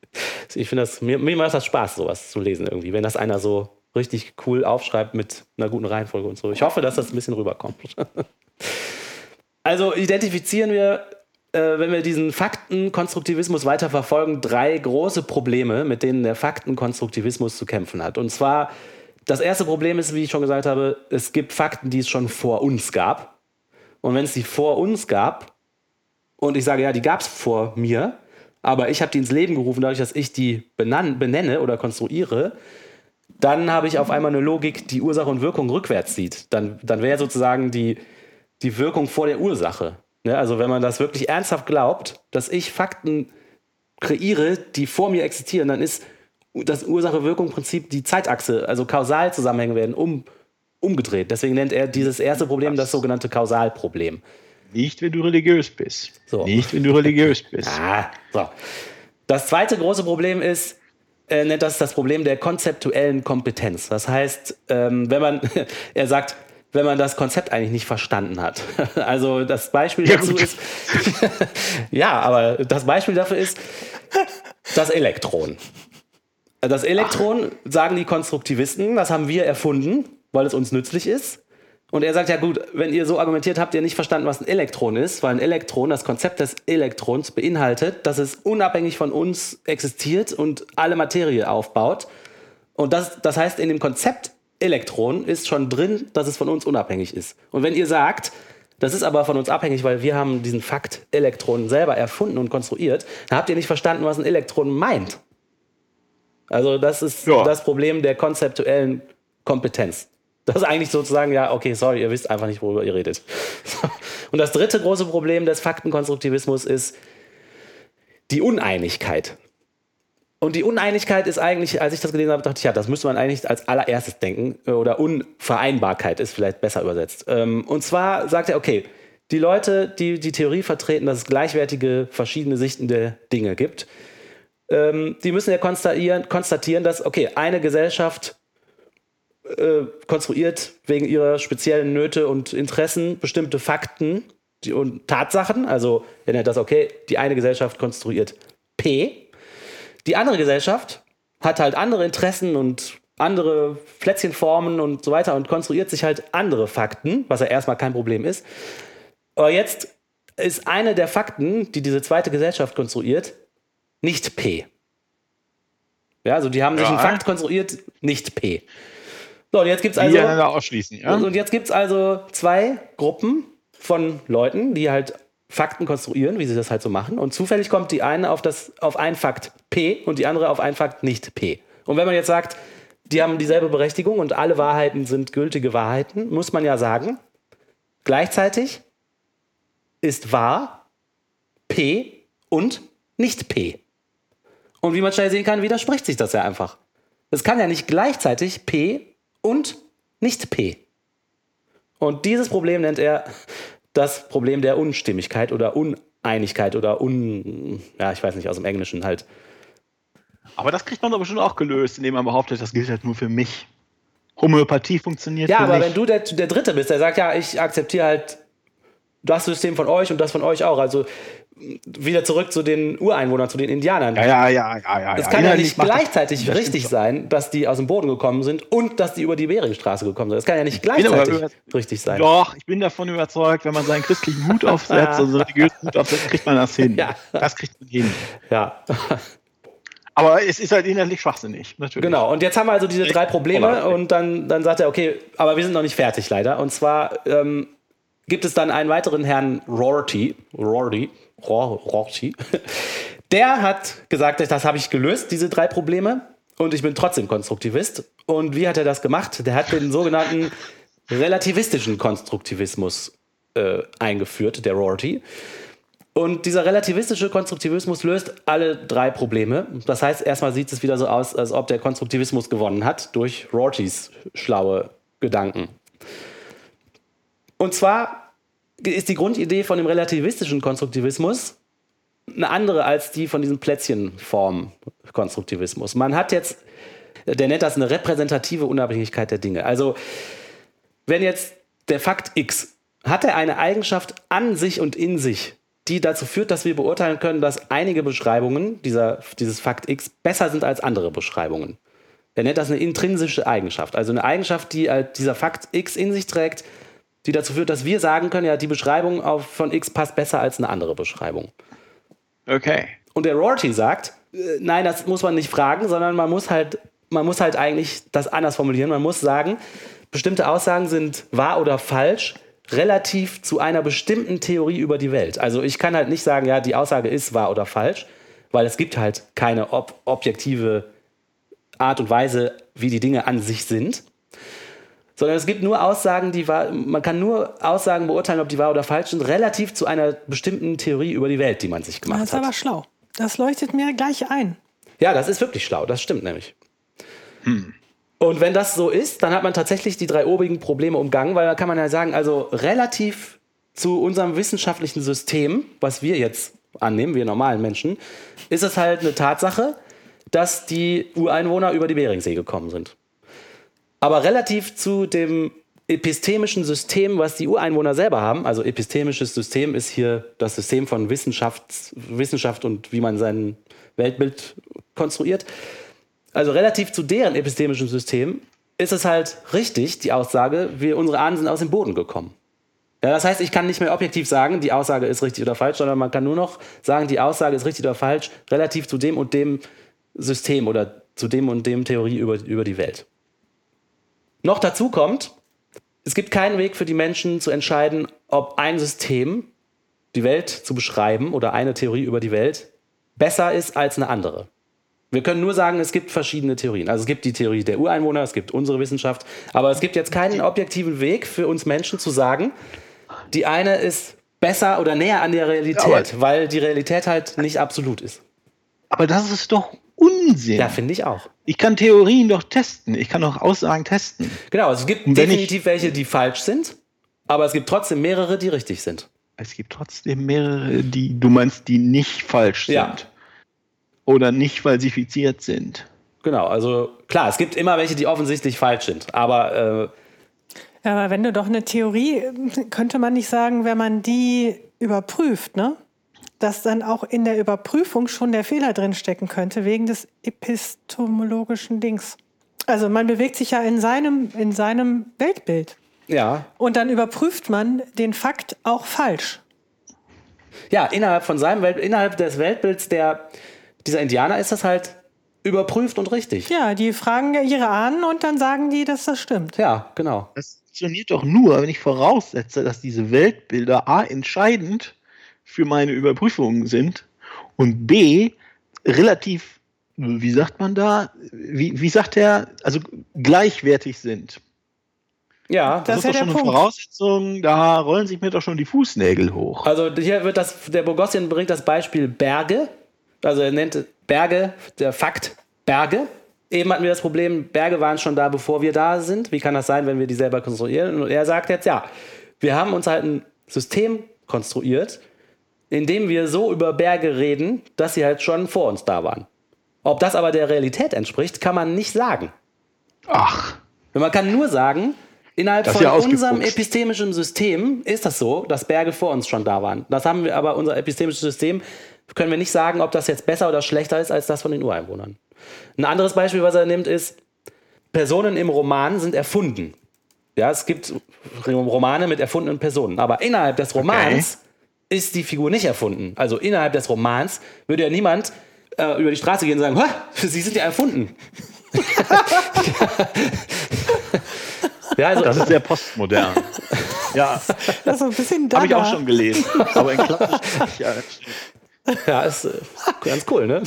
Ich finde das, mir, mir macht das Spaß, sowas zu lesen irgendwie, wenn das einer so richtig cool aufschreibt mit einer guten Reihenfolge und so. Ich hoffe, dass das ein bisschen rüberkommt. Also identifizieren wir, äh, wenn wir diesen Faktenkonstruktivismus weiter verfolgen, drei große Probleme, mit denen der Faktenkonstruktivismus zu kämpfen hat. Und zwar Das erste Problem ist, wie ich schon gesagt habe, es gibt Fakten, die es schon vor uns gab. Und wenn es die vor uns gab, und ich sage, ja, die gab es vor mir, aber ich habe die ins Leben gerufen, dadurch, dass ich die benenne oder konstruiere, dann habe ich auf einmal eine Logik, die Ursache und Wirkung rückwärts sieht. Dann, dann wäre sozusagen die, die Wirkung vor der Ursache. Ne? Also wenn man das wirklich ernsthaft glaubt, dass ich Fakten kreiere, die vor mir existieren, dann ist das Ursache-Wirkung-Prinzip die Zeitachse, also Kausalzusammenhänge werden um, umgedreht. Deswegen nennt er dieses erste Problem das sogenannte Kausalproblem. Nicht, wenn du religiös bist. So. Nicht, wenn du religiös bist. Ah, so. Das zweite große Problem ist, er nennt das das Problem der konzeptuellen Kompetenz. Das heißt, ähm, wenn man, er sagt, wenn man das Konzept eigentlich nicht verstanden hat. Also das Beispiel Ja, dazu gut. ist, ja, aber das Beispiel dafür ist das Elektron. Das Elektron, sagen die Konstruktivisten, das haben wir erfunden, weil es uns nützlich ist. Und er sagt, ja gut, wenn ihr so argumentiert, habt ihr nicht verstanden, was ein Elektron ist, weil ein Elektron, das Konzept des Elektrons beinhaltet, dass es unabhängig von uns existiert und alle Materie aufbaut. Und das, das heißt, in dem Konzept Elektron ist schon drin, dass es von uns unabhängig ist. Und wenn ihr sagt, das ist aber von uns abhängig, weil wir haben diesen Fakt Elektron selber erfunden und konstruiert, dann habt ihr nicht verstanden, was ein Elektron meint. Also das ist Ja. das Problem der konzeptuellen Kompetenz. Das ist eigentlich sozusagen, ja, okay, sorry, ihr wisst einfach nicht, worüber ihr redet. Und das dritte große Problem des Faktenkonstruktivismus ist die Uneinigkeit. Und die Uneinigkeit ist eigentlich, als ich das gelesen habe, dachte ich, ja, das müsste man eigentlich als allererstes denken. äh, Oder Unvereinbarkeit ist vielleicht besser übersetzt. Ähm, Und zwar sagt er, okay, die Leute, die die Theorie vertreten, dass es gleichwertige verschiedene Sichten der Dinge gibt, ähm, die müssen ja konstatieren, konstatieren, dass, okay, eine Gesellschaft äh, konstruiert wegen ihrer speziellen Nöte und Interessen bestimmte Fakten und Tatsachen. Also, er nennt das, okay, die eine Gesellschaft konstruiert P. Die andere Gesellschaft hat halt andere Interessen und andere Plätzchenformen und so weiter und konstruiert sich halt andere Fakten, was ja erstmal kein Problem ist. Aber jetzt ist eine der Fakten, die diese zweite Gesellschaft konstruiert, nicht P. Ja, also die haben sich Ja. einen Fakt konstruiert, nicht P. So, und jetzt gibt es Die also. einander ausschließen, ja? Und jetzt gibt es also zwei Gruppen von Leuten, die halt Fakten konstruieren, wie sie das halt so machen. Und zufällig kommt die eine auf, das, auf einen Fakt P und die andere auf einen Fakt nicht P. Und wenn man jetzt sagt, die haben dieselbe Berechtigung und alle Wahrheiten sind gültige Wahrheiten, muss man ja sagen, gleichzeitig ist wahr P und nicht P. Und wie man schnell sehen kann, widerspricht sich das ja einfach. Es kann ja nicht gleichzeitig P und nicht P. Und dieses Problem nennt er das Problem der Unstimmigkeit oder Uneinigkeit oder un, ja, ich weiß nicht, aus dem Englischen halt. Aber das kriegt man doch bestimmt auch gelöst, indem man behauptet, das gilt halt nur für mich. Homöopathie funktioniert Ja, für aber mich. wenn du der, der Dritte bist, der sagt, ja, ich akzeptiere halt das System von euch und das von euch auch. Also wieder zurück zu den Ureinwohnern, zu den Indianern. ja, ja, ja, ja, ja. Es kann ja nicht gleichzeitig das richtig sein, dass die aus dem Boden gekommen sind und dass die über die Beringstraße gekommen sind. Es kann ja nicht gleichzeitig richtig sein. Doch, ich bin davon überzeugt, wenn man seinen christlichen Hut aufsetzt, also religiösen Hut aufsetzt, kriegt man das hin. Ja. Das kriegt man hin. Ja, Aber es ist halt inhaltlich schwachsinnig, natürlich. genau. Und jetzt haben wir also diese drei Probleme Voller. und dann, dann sagt er, okay, aber wir sind noch nicht fertig leider. Und zwar ähm, gibt es dann einen weiteren Herrn Rorty, Rorty, Ror- Rorty, der hat gesagt, das habe ich gelöst, diese drei Probleme. Und ich bin trotzdem Konstruktivist. Und wie hat er das gemacht? Der hat den sogenannten relativistischen Konstruktivismus äh, eingeführt, der Rorty. Und dieser relativistische Konstruktivismus löst alle drei Probleme. Das heißt, erstmal sieht es wieder so aus, als ob der Konstruktivismus gewonnen hat durch Rortys schlaue Gedanken. Und zwar ist die Grundidee von dem relativistischen Konstruktivismus eine andere als die von diesem Plätzchenform-Konstruktivismus. Man hat jetzt, der nennt das eine repräsentative Unabhängigkeit der Dinge. Also, wenn jetzt der Fakt X hat er eine Eigenschaft an sich und in sich, die dazu führt, dass wir beurteilen können, dass einige Beschreibungen dieser, dieses Fakt X besser sind als andere Beschreibungen. Er nennt das eine intrinsische Eigenschaft, also eine Eigenschaft, die halt dieser Fakt X in sich trägt, die dazu führt, dass wir sagen können, ja, die Beschreibung auf, von X passt besser als eine andere Beschreibung. Okay. Und der Rorty sagt, äh, nein, das muss man nicht fragen, sondern man muss halt man muss halt eigentlich das anders formulieren. Man muss sagen, bestimmte Aussagen sind wahr oder falsch relativ zu einer bestimmten Theorie über die Welt. Also ich kann halt nicht sagen, ja, die Aussage ist wahr oder falsch, weil es gibt halt keine ob objektive Art und Weise, wie die Dinge an sich sind. Sondern es gibt nur Aussagen, die wahr, man kann nur Aussagen beurteilen, ob die wahr oder falsch sind, relativ zu einer bestimmten Theorie über die Welt, die man sich gemacht Das ist hat. aber schlau. Das leuchtet mir gleich ein. Ja, das ist wirklich schlau, das stimmt nämlich. Und wenn das so ist, dann hat man tatsächlich die drei obigen Probleme umgangen, weil da kann man ja sagen, also relativ zu unserem wissenschaftlichen System, was wir jetzt annehmen, wir normalen Menschen, ist es halt eine Tatsache, dass die Ureinwohner über die Beringsee gekommen sind. Aber relativ zu dem epistemischen System, was die Ureinwohner selber haben, also epistemisches System ist hier das System von Wissenschafts, Wissenschaft und wie man sein Weltbild konstruiert. Also relativ zu deren epistemischem System ist es halt richtig, die Aussage, wir, unsere Ahnen sind aus dem Boden gekommen. Ja, das heißt, ich kann nicht mehr objektiv sagen, die Aussage ist richtig oder falsch, sondern man kann nur noch sagen, die Aussage ist richtig oder falsch, relativ zu dem und dem System oder zu dem und dem Theorie über, über die Welt. Noch dazu kommt, es gibt keinen Weg für die Menschen zu entscheiden, ob ein System, die Welt zu beschreiben oder eine Theorie über die Welt, besser ist als eine andere. Wir können nur sagen, es gibt verschiedene Theorien. Also es gibt die Theorie der Ureinwohner, es gibt unsere Wissenschaft, aber es gibt jetzt keinen objektiven Weg für uns Menschen zu sagen, die eine ist besser oder näher an der Realität, Aber- weil die Realität halt nicht absolut ist. Aber das ist doch Unsinn. Ja, finde ich auch. Ich kann Theorien doch testen. Ich kann doch Aussagen testen. Genau, also es gibt wenn ich- definitiv welche, die falsch sind, aber es gibt trotzdem mehrere, die richtig sind. Es gibt trotzdem mehrere, die du meinst, die nicht falsch sind. Ja. Oder nicht falsifiziert sind. Genau, also klar, es gibt immer welche, die offensichtlich falsch sind, aber äh, Ja, aber wenn du doch eine Theorie, könnte man nicht sagen, wenn man die überprüft, ne? Dass dann auch in der Überprüfung schon der Fehler drin stecken könnte, wegen des epistemologischen Dings. Also man bewegt sich ja in seinem, in seinem Weltbild. ja, Und dann überprüft man den Fakt auch falsch. ja, innerhalb von seinem Welt, innerhalb des Weltbilds der dieser Indianer ist das halt überprüft und richtig. Ja, die fragen ja ihre Ahnen und dann sagen die, dass das stimmt. Ja, genau. Das funktioniert doch nur, wenn ich voraussetze, dass diese Weltbilder A entscheidend für meine Überprüfungen sind und B relativ, wie sagt man da, wie, wie sagt er, also gleichwertig sind. Ja, Das Das, ist ist ja doch schon eine Punkt. Voraussetzung, da rollen sich mir doch schon die Fußnägel hoch. Also hier wird das, der Bogossian bringt das Beispiel Berge. Also er nennt Berge, der Fakt Berge. Eben hatten wir das Problem, Berge waren schon da, bevor wir da sind. Wie kann das sein, wenn wir die selber konstruieren? Und er sagt jetzt, ja, wir haben uns halt ein System konstruiert, in dem wir so über Berge reden, dass sie halt schon vor uns da waren. Ob das aber der Realität entspricht, kann man nicht sagen. Ach, Man kann nur sagen, innerhalb von ja unserem epistemischen System ist das so, dass Berge vor uns schon da waren. Das haben wir aber, unser epistemisches System, können wir nicht sagen, ob das jetzt besser oder schlechter ist als das von den Ureinwohnern. Ein anderes Beispiel, was er nimmt, ist, Personen im Roman sind erfunden. Ja, es gibt Romane mit erfundenen Personen, aber innerhalb des Romans ist die Figur nicht erfunden. Also innerhalb des Romans würde ja niemand äh, über die Straße gehen und sagen, "Hä, Sie sind ja erfunden. ja, also, das ist sehr postmodern. ja, Das ist ein bisschen habe ich auch schon gelesen. Aber in klassisch. Ja, Ja, ist äh, ganz cool, ne?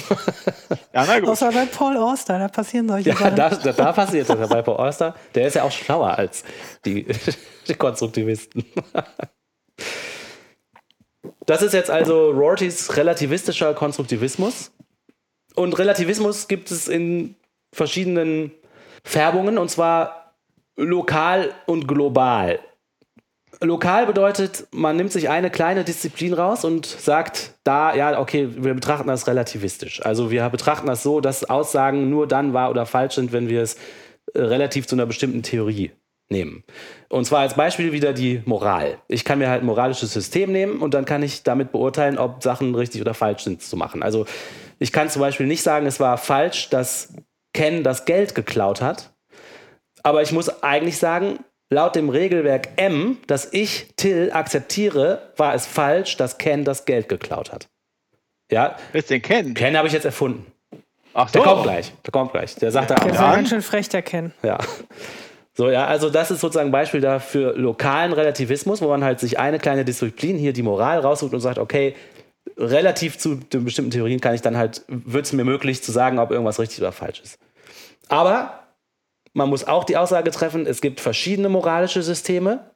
ja na gut. Außer bei Paul Auster, da passieren solche Ja, Sachen. da, da, da passiert das bei Paul Auster. Der ist ja auch schlauer als die, die Konstruktivisten. Das ist jetzt also Rortys relativistischer Konstruktivismus. Und Relativismus gibt es in verschiedenen Färbungen, und zwar lokal und global. Lokal bedeutet, man nimmt sich eine kleine Disziplin raus und sagt da, ja, okay, wir betrachten das relativistisch. Also wir betrachten das so, dass Aussagen nur dann wahr oder falsch sind, wenn wir es äh, relativ zu einer bestimmten Theorie nehmen. Und zwar als Beispiel wieder die Moral. Ich kann mir halt ein moralisches System nehmen und dann kann ich damit beurteilen, ob Sachen richtig oder falsch sind zu machen. Also ich kann zum Beispiel nicht sagen, es war falsch, dass Ken das Geld geklaut hat, aber ich muss eigentlich sagen, laut dem Regelwerk M, das ich, Till, akzeptiere, war es falsch, dass Ken das Geld geklaut hat. Ja, Wer ist denn Ken? Ken habe ich jetzt erfunden. Ach Der kommt gleich. Der kommt gleich. Der sagt da Der auch. soll ganz schön frech erkennen. Ja. So, ja, also das ist sozusagen ein Beispiel dafür lokalen Relativismus, wo man halt sich eine kleine Disziplin, hier die Moral, raussucht und sagt, okay, relativ zu den bestimmten Theorien kann ich dann halt, wird es mir möglich zu sagen, ob irgendwas richtig oder falsch ist. Aber man muss auch die Aussage treffen, es gibt verschiedene moralische Systeme.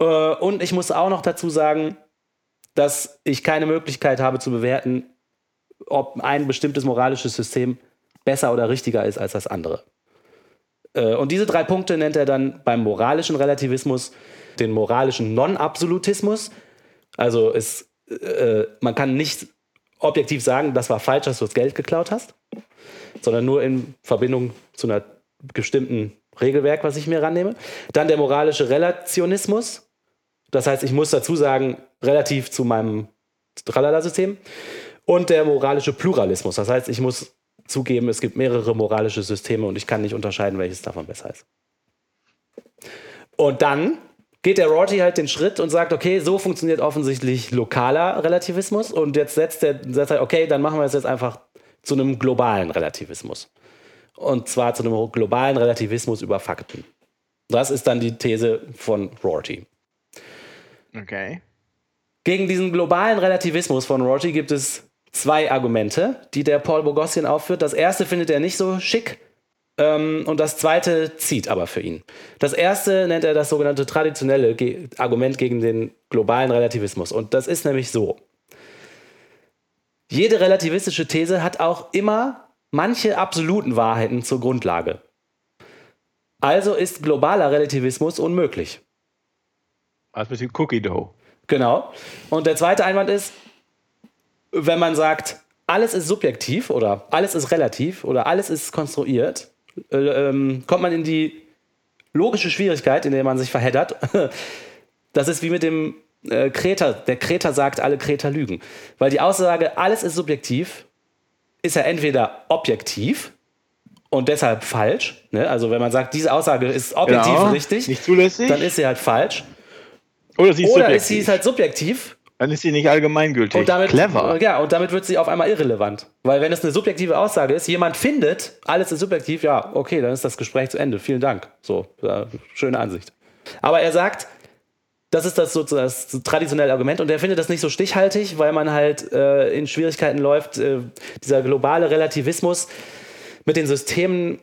Äh, und ich muss auch noch dazu sagen, dass ich keine Möglichkeit habe zu bewerten, ob ein bestimmtes moralisches System besser oder richtiger ist als das andere. Äh, Und diese drei Punkte nennt er dann beim moralischen Relativismus den moralischen Non-Absolutismus. Also es, äh, man kann nicht objektiv sagen, das war falsch, dass du das Geld geklaut hast, sondern nur in Verbindung zu einer bestimmten Regelwerk, was ich mir rannehme. Dann der moralische Relationismus. Das heißt, ich muss dazu sagen, relativ zu meinem Tralala-System. Und der moralische Pluralismus. Das heißt, ich muss zugeben, es gibt mehrere moralische Systeme und ich kann nicht unterscheiden, welches davon besser ist. Und dann geht der Rorty halt den Schritt und sagt, okay, so funktioniert offensichtlich lokaler Relativismus und jetzt setzt er, sagt er, okay, dann machen wir es jetzt einfach zu einem globalen Relativismus. Und zwar zu einem globalen Relativismus über Fakten. Das ist dann die These von Rorty. Okay. Gegen diesen globalen Relativismus von Rorty gibt es zwei Argumente, die der Paul Bogossian aufführt. Das erste findet er nicht so schick ähm, und das zweite zieht aber für ihn. Das erste nennt er das sogenannte traditionelle Ge Argument gegen den globalen Relativismus. Und das ist nämlich so. Jede relativistische These hat auch immer manche absoluten Wahrheiten zur Grundlage. Also ist globaler Relativismus unmöglich. Was mit dem Cookie Dough? Genau. Und der zweite Einwand ist, wenn man sagt, alles ist subjektiv oder alles ist relativ oder alles ist konstruiert, äh, ähm, kommt man in die logische Schwierigkeit, in der man sich verheddert. Das ist wie mit dem äh, Kreter. Der Kreter sagt, alle Kreter lügen. Weil die Aussage, alles ist subjektiv, ist ja entweder objektiv und deshalb falsch. Ne? Also wenn man sagt, diese Aussage ist objektiv Genau. richtig, Nicht zulässig. dann ist sie halt falsch. Oder sie ist Oder subjektiv. ist sie ist halt subjektiv Dann ist sie nicht allgemeingültig. Und damit, Clever. Ja, und damit wird sie auf einmal irrelevant. Weil wenn es eine subjektive Aussage ist, jemand findet, alles ist subjektiv, ja, okay, dann ist das Gespräch zu Ende. Vielen Dank. So, ja, schöne Ansicht. Aber er sagt, das ist das, sozusagen das traditionelle Argument und er findet das nicht so stichhaltig, weil man halt äh, in Schwierigkeiten läuft. Äh, dieser globale Relativismus mit den Systemen,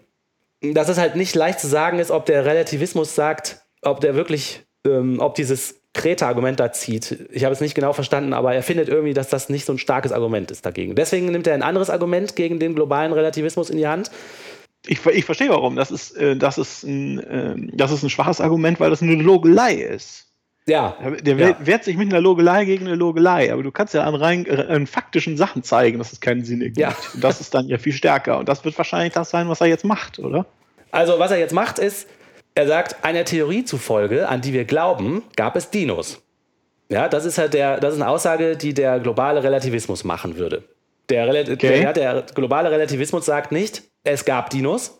dass es halt nicht leicht zu sagen ist, ob der Relativismus sagt, ob der wirklich, ähm, ob dieses Kreta-Argument da zieht. Ich habe es nicht genau verstanden, aber er findet irgendwie, dass das nicht so ein starkes Argument ist dagegen. Deswegen nimmt er ein anderes Argument gegen den globalen Relativismus in die Hand. Ich, ich verstehe warum. Das ist, äh, das, ist ein, ähm, das ist ein schwaches Argument, weil das eine Logelei ist. Ja, Der ja. wehrt sich mit einer Logelei gegen eine Logelei, aber du kannst ja an rein äh, an faktischen Sachen zeigen, dass es keinen Sinn ergibt. Ja. Und das ist dann ja viel stärker. Und das wird wahrscheinlich das sein, was er jetzt macht, oder? Also, was er jetzt macht, ist, er sagt, einer Theorie zufolge, an die wir glauben, gab es Dinos. Ja, das ist halt der, das ist eine Aussage, die der globale Relativismus machen würde. Der, Rel Okay. der, der globale Relativismus sagt nicht, es gab Dinos,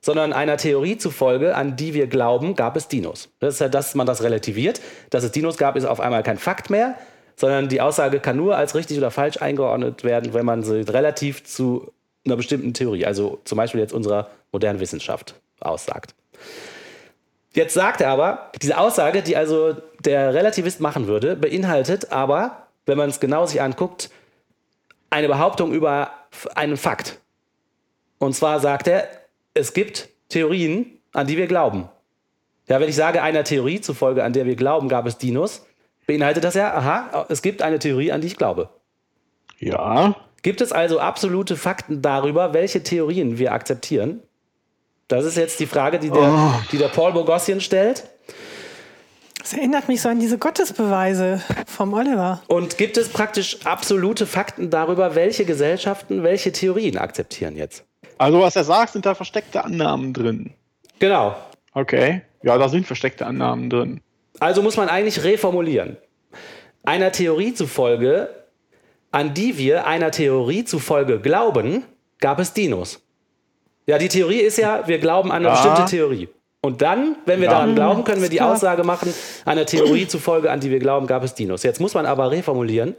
sondern einer Theorie zufolge, an die wir glauben, gab es Dinos. Das ist ja, dass man das relativiert. Dass es Dinos gab, ist auf einmal kein Fakt mehr, sondern die Aussage kann nur als richtig oder falsch eingeordnet werden, wenn man sie relativ zu einer bestimmten Theorie, also zum Beispiel jetzt unserer modernen Wissenschaft, aussagt. Jetzt sagt er aber, diese Aussage, die also der Relativist machen würde, beinhaltet aber, wenn man es genau sich anguckt, eine Behauptung über einen Fakt. Und zwar sagt er, es gibt Theorien, an die wir glauben. Ja, wenn ich sage, einer Theorie zufolge, an der wir glauben, gab es Dinos, beinhaltet das ja, aha, es gibt eine Theorie, an die ich glaube. Ja. Gibt es also absolute Fakten darüber, welche Theorien wir akzeptieren? Das ist jetzt die Frage, die der, die der Paul Bogossian stellt. Das erinnert mich so an diese Gottesbeweise vom Oliver. Und gibt es praktisch absolute Fakten darüber, welche Gesellschaften welche Theorien akzeptieren jetzt? Also, was er sagt, sind da versteckte Annahmen drin. Genau. Okay. Ja, da sind versteckte Annahmen drin. Also muss man eigentlich reformulieren. Einer Theorie zufolge, an die wir einer Theorie zufolge glauben, gab es Dinos. Ja, die Theorie ist ja, wir glauben an eine Ja. bestimmte Theorie. Und dann, wenn wir Ja. daran glauben, können wir die Klar. Aussage machen, einer Theorie zufolge, an die wir glauben, gab es Dinos. Jetzt muss man aber reformulieren.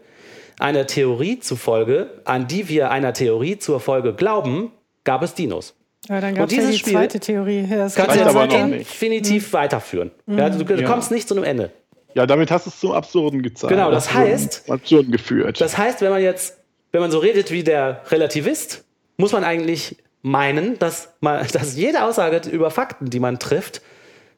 einer Theorie zufolge, an die wir einer Theorie zur Folge glauben, gab es Dinos. Ja, dann gab Und es ja dieses die Spiel zweite Theorie. Ja, das Kannst du aber definitiv weiterführen. Ja, du, du Ja. kommst nicht zu einem Ende. Ja, damit hast du es zum Absurden gezeigt. Genau, das Absurden- heißt- Absurden geführt. Das heißt, wenn man jetzt, wenn man so redet wie der Relativist, muss man eigentlich meinen, dass, man, dass jede Aussage über Fakten, die man trifft,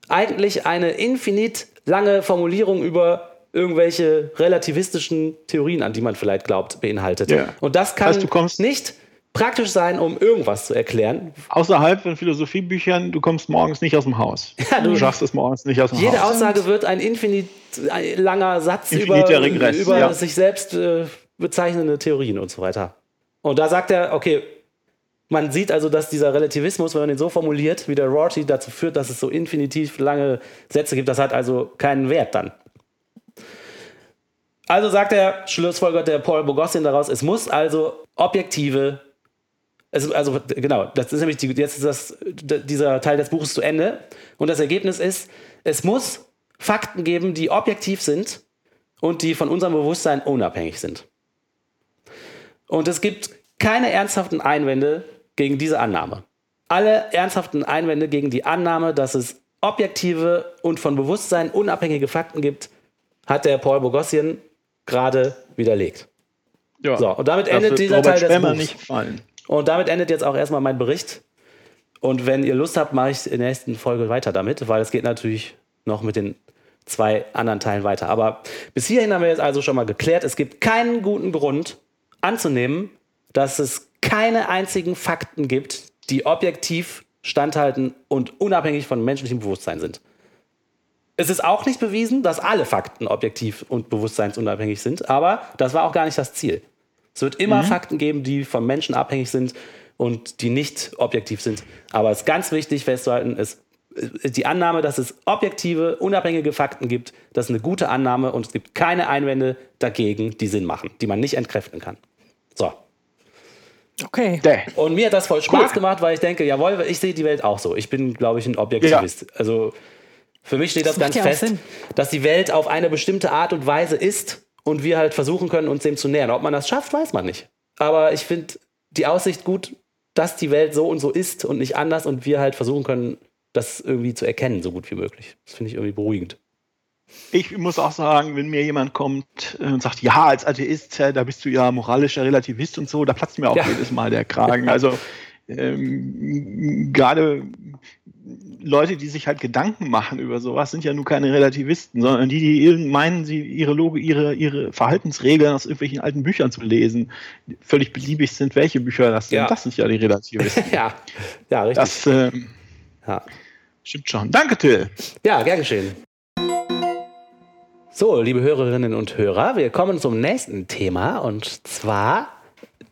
eigentlich eine infinit lange Formulierung über irgendwelche relativistischen Theorien, an die man vielleicht glaubt, beinhaltet. Ja. Und das kann Heißt, nicht praktisch sein, um irgendwas zu erklären. Außerhalb von Philosophiebüchern, du kommst morgens nicht aus dem Haus. Ja, du- du schaffst es morgens nicht aus dem Jede Haus. Aussage wird ein infinit langer Satz über, Infiniter Regress, über ja. sich selbst äh, bezeichnende Theorien und so weiter. Und da sagt er, okay, man sieht also, dass dieser Relativismus, wenn man ihn so formuliert, wie der Rorty, dazu führt, dass es so infinitiv lange Sätze gibt. Das hat also keinen Wert dann. Also sagt er, schlussfolgert der Paul Boghossian daraus, es muss also objektive es, also genau, das ist nämlich die, jetzt ist das, dieser Teil des Buches zu Ende. Und das Ergebnis ist, es muss Fakten geben, die objektiv sind und die von unserem Bewusstsein unabhängig sind. Und es gibt keine ernsthaften Einwände gegen diese Annahme. Alle ernsthaften Einwände gegen die Annahme, dass es objektive und von Bewusstsein unabhängige Fakten gibt, hat der Paul Boghossian gerade widerlegt. Ja. So, und damit endet dieser Robert Teil des Schwemmer Buchs. nicht gefallen. Und damit endet jetzt auch erstmal mein Bericht. Und wenn ihr Lust habt, mache ich in der nächsten Folge weiter damit, weil es geht natürlich noch mit den zwei anderen Teilen weiter. Aber bis hierhin haben wir jetzt also schon mal geklärt, es gibt keinen guten Grund anzunehmen, dass es keine einzigen Fakten gibt, die objektiv standhalten und unabhängig von menschlichem Bewusstsein sind. Es ist auch nicht bewiesen, dass alle Fakten objektiv und bewusstseinsunabhängig sind, aber das war auch gar nicht das Ziel. Es wird immer Fakten geben, die vom Menschen abhängig sind und die nicht objektiv sind. Aber es ist ganz wichtig festzuhalten, es, die Annahme, dass es objektive, unabhängige Fakten gibt, das ist eine gute Annahme und es gibt keine Einwände dagegen, die Sinn machen, die man nicht entkräften kann. So. Okay. Däh. Und mir hat das voll Spaß Cool. gemacht, weil ich denke, jawohl, ich sehe die Welt auch so. Ich bin, glaube ich, ein Objektivist. Also für mich steht das, Das ganz ja fest, Sinn. dass die Welt auf eine bestimmte Art und Weise ist und wir halt versuchen können, uns dem zu nähern. Ob man das schafft, weiß man nicht. Aber ich finde die Aussicht gut, dass die Welt so und so ist und nicht anders und wir halt versuchen können, das irgendwie zu erkennen, so gut wie möglich. Das finde ich irgendwie beruhigend. Ich muss auch sagen, wenn mir jemand kommt äh, und sagt, ja, als Atheist, da bist du ja moralischer Relativist und so, da platzt mir auch Ja. jedes Mal der Kragen. Also ähm, gerade Leute, die sich halt Gedanken machen über sowas, sind ja nur keine Relativisten, sondern die, die meinen, sie ihre Logik, ihre, ihre Verhaltensregeln aus irgendwelchen alten Büchern zu lesen. Völlig beliebig sind, welche Bücher das sind. Ja. Das sind ja die Relativisten. ja, ja, richtig. Das ähm, ja. stimmt schon. Danke, Till. Ja, gern geschehen. So, liebe Hörerinnen und Hörer, wir kommen zum nächsten Thema und zwar,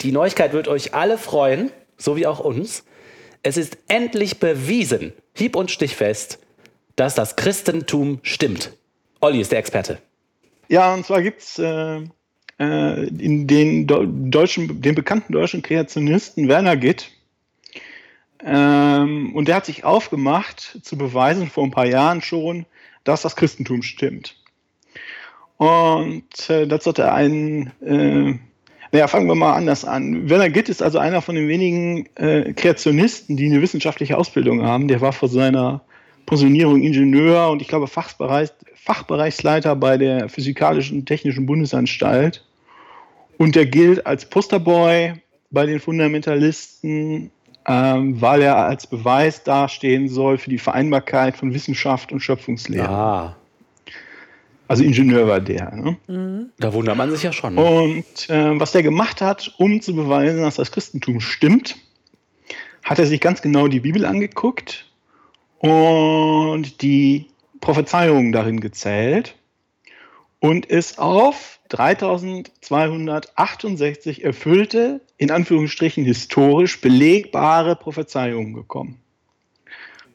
die Neuigkeit wird euch alle freuen, so wie auch uns. Es ist endlich bewiesen, hieb- und stichfest, dass das Christentum stimmt. Olli ist der Experte. Ja, und zwar gibt es äh, äh, in den Deu- deutschen, den bekannten deutschen Kreationisten Werner Gitt. Ähm, und der hat sich aufgemacht, zu beweisen, vor ein paar Jahren schon, dass das Christentum stimmt. Und äh, dazu hat er einen, äh, naja, fangen wir mal anders an. Werner Gitt ist also einer von den wenigen äh, Kreationisten, die eine wissenschaftliche Ausbildung haben. Der war vor seiner Pensionierung Ingenieur und ich glaube Fachbereich, Fachbereichsleiter bei der Physikalischen Technischen Bundesanstalt. Und der gilt als Posterboy bei den Fundamentalisten, ähm, weil er als Beweis dastehen soll für die Vereinbarkeit von Wissenschaft und Schöpfungslehre. Ah, Also Ingenieur war der. Ne? da wundert man sich ja schon. ne? Und äh, was der gemacht hat, um zu beweisen, dass das Christentum stimmt, hat er sich ganz genau die Bibel angeguckt und die Prophezeiungen darin gezählt und ist auf 3268 erfüllte, in Anführungsstrichen historisch belegbare Prophezeiungen gekommen.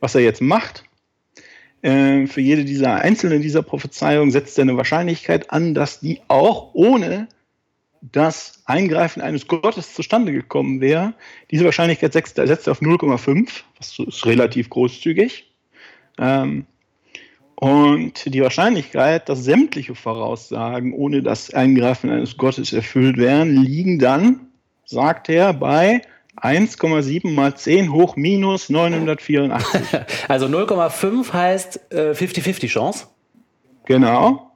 Was er jetzt macht, äh, für jede dieser einzelnen dieser Prophezeiungen setzt er eine Wahrscheinlichkeit an, dass die auch ohne das Eingreifen eines Gottes zustande gekommen wäre. Diese Wahrscheinlichkeit setzt, setzt er auf 0,5, was ist relativ großzügig. Ähm, Und die Wahrscheinlichkeit, dass sämtliche Voraussagen ohne das Eingreifen eines Gottes erfüllt werden, liegen dann, sagt er, bei 1,7 mal 10 hoch minus 984. Also 0,5 heißt 50-50 äh, Chance. Genau.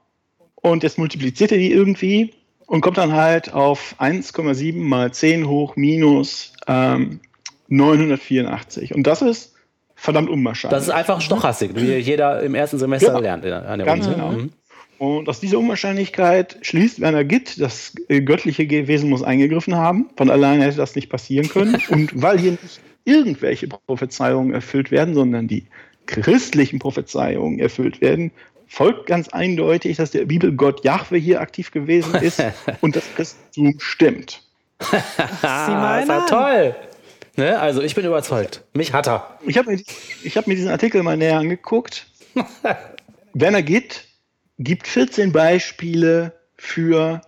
Und jetzt multipliziert er die irgendwie und kommt dann halt auf 1,7 mal 10 hoch minus ähm, 984. Und das ist verdammt unwahrscheinlich. Das ist einfach Stochastik, wie jeder im ersten Semester genau. lernt. An der Ganz Uni. genau. Mhm. Und aus dieser Unwahrscheinlichkeit schließt Werner Gitt, das äh, göttliche Wesen muss eingegriffen haben. Von alleine hätte das nicht passieren können. Und weil hier nicht irgendwelche Prophezeiungen erfüllt werden, sondern die christlichen Prophezeiungen erfüllt werden, folgt ganz eindeutig, dass der Bibelgott Jahwe hier aktiv gewesen ist und das Christentum stimmt. das war toll. Ne? Also ich bin überzeugt. Mich hat er. Ich habe mir, hab mir diesen Artikel mal näher angeguckt. Werner Gitt gibt 14 Beispiele für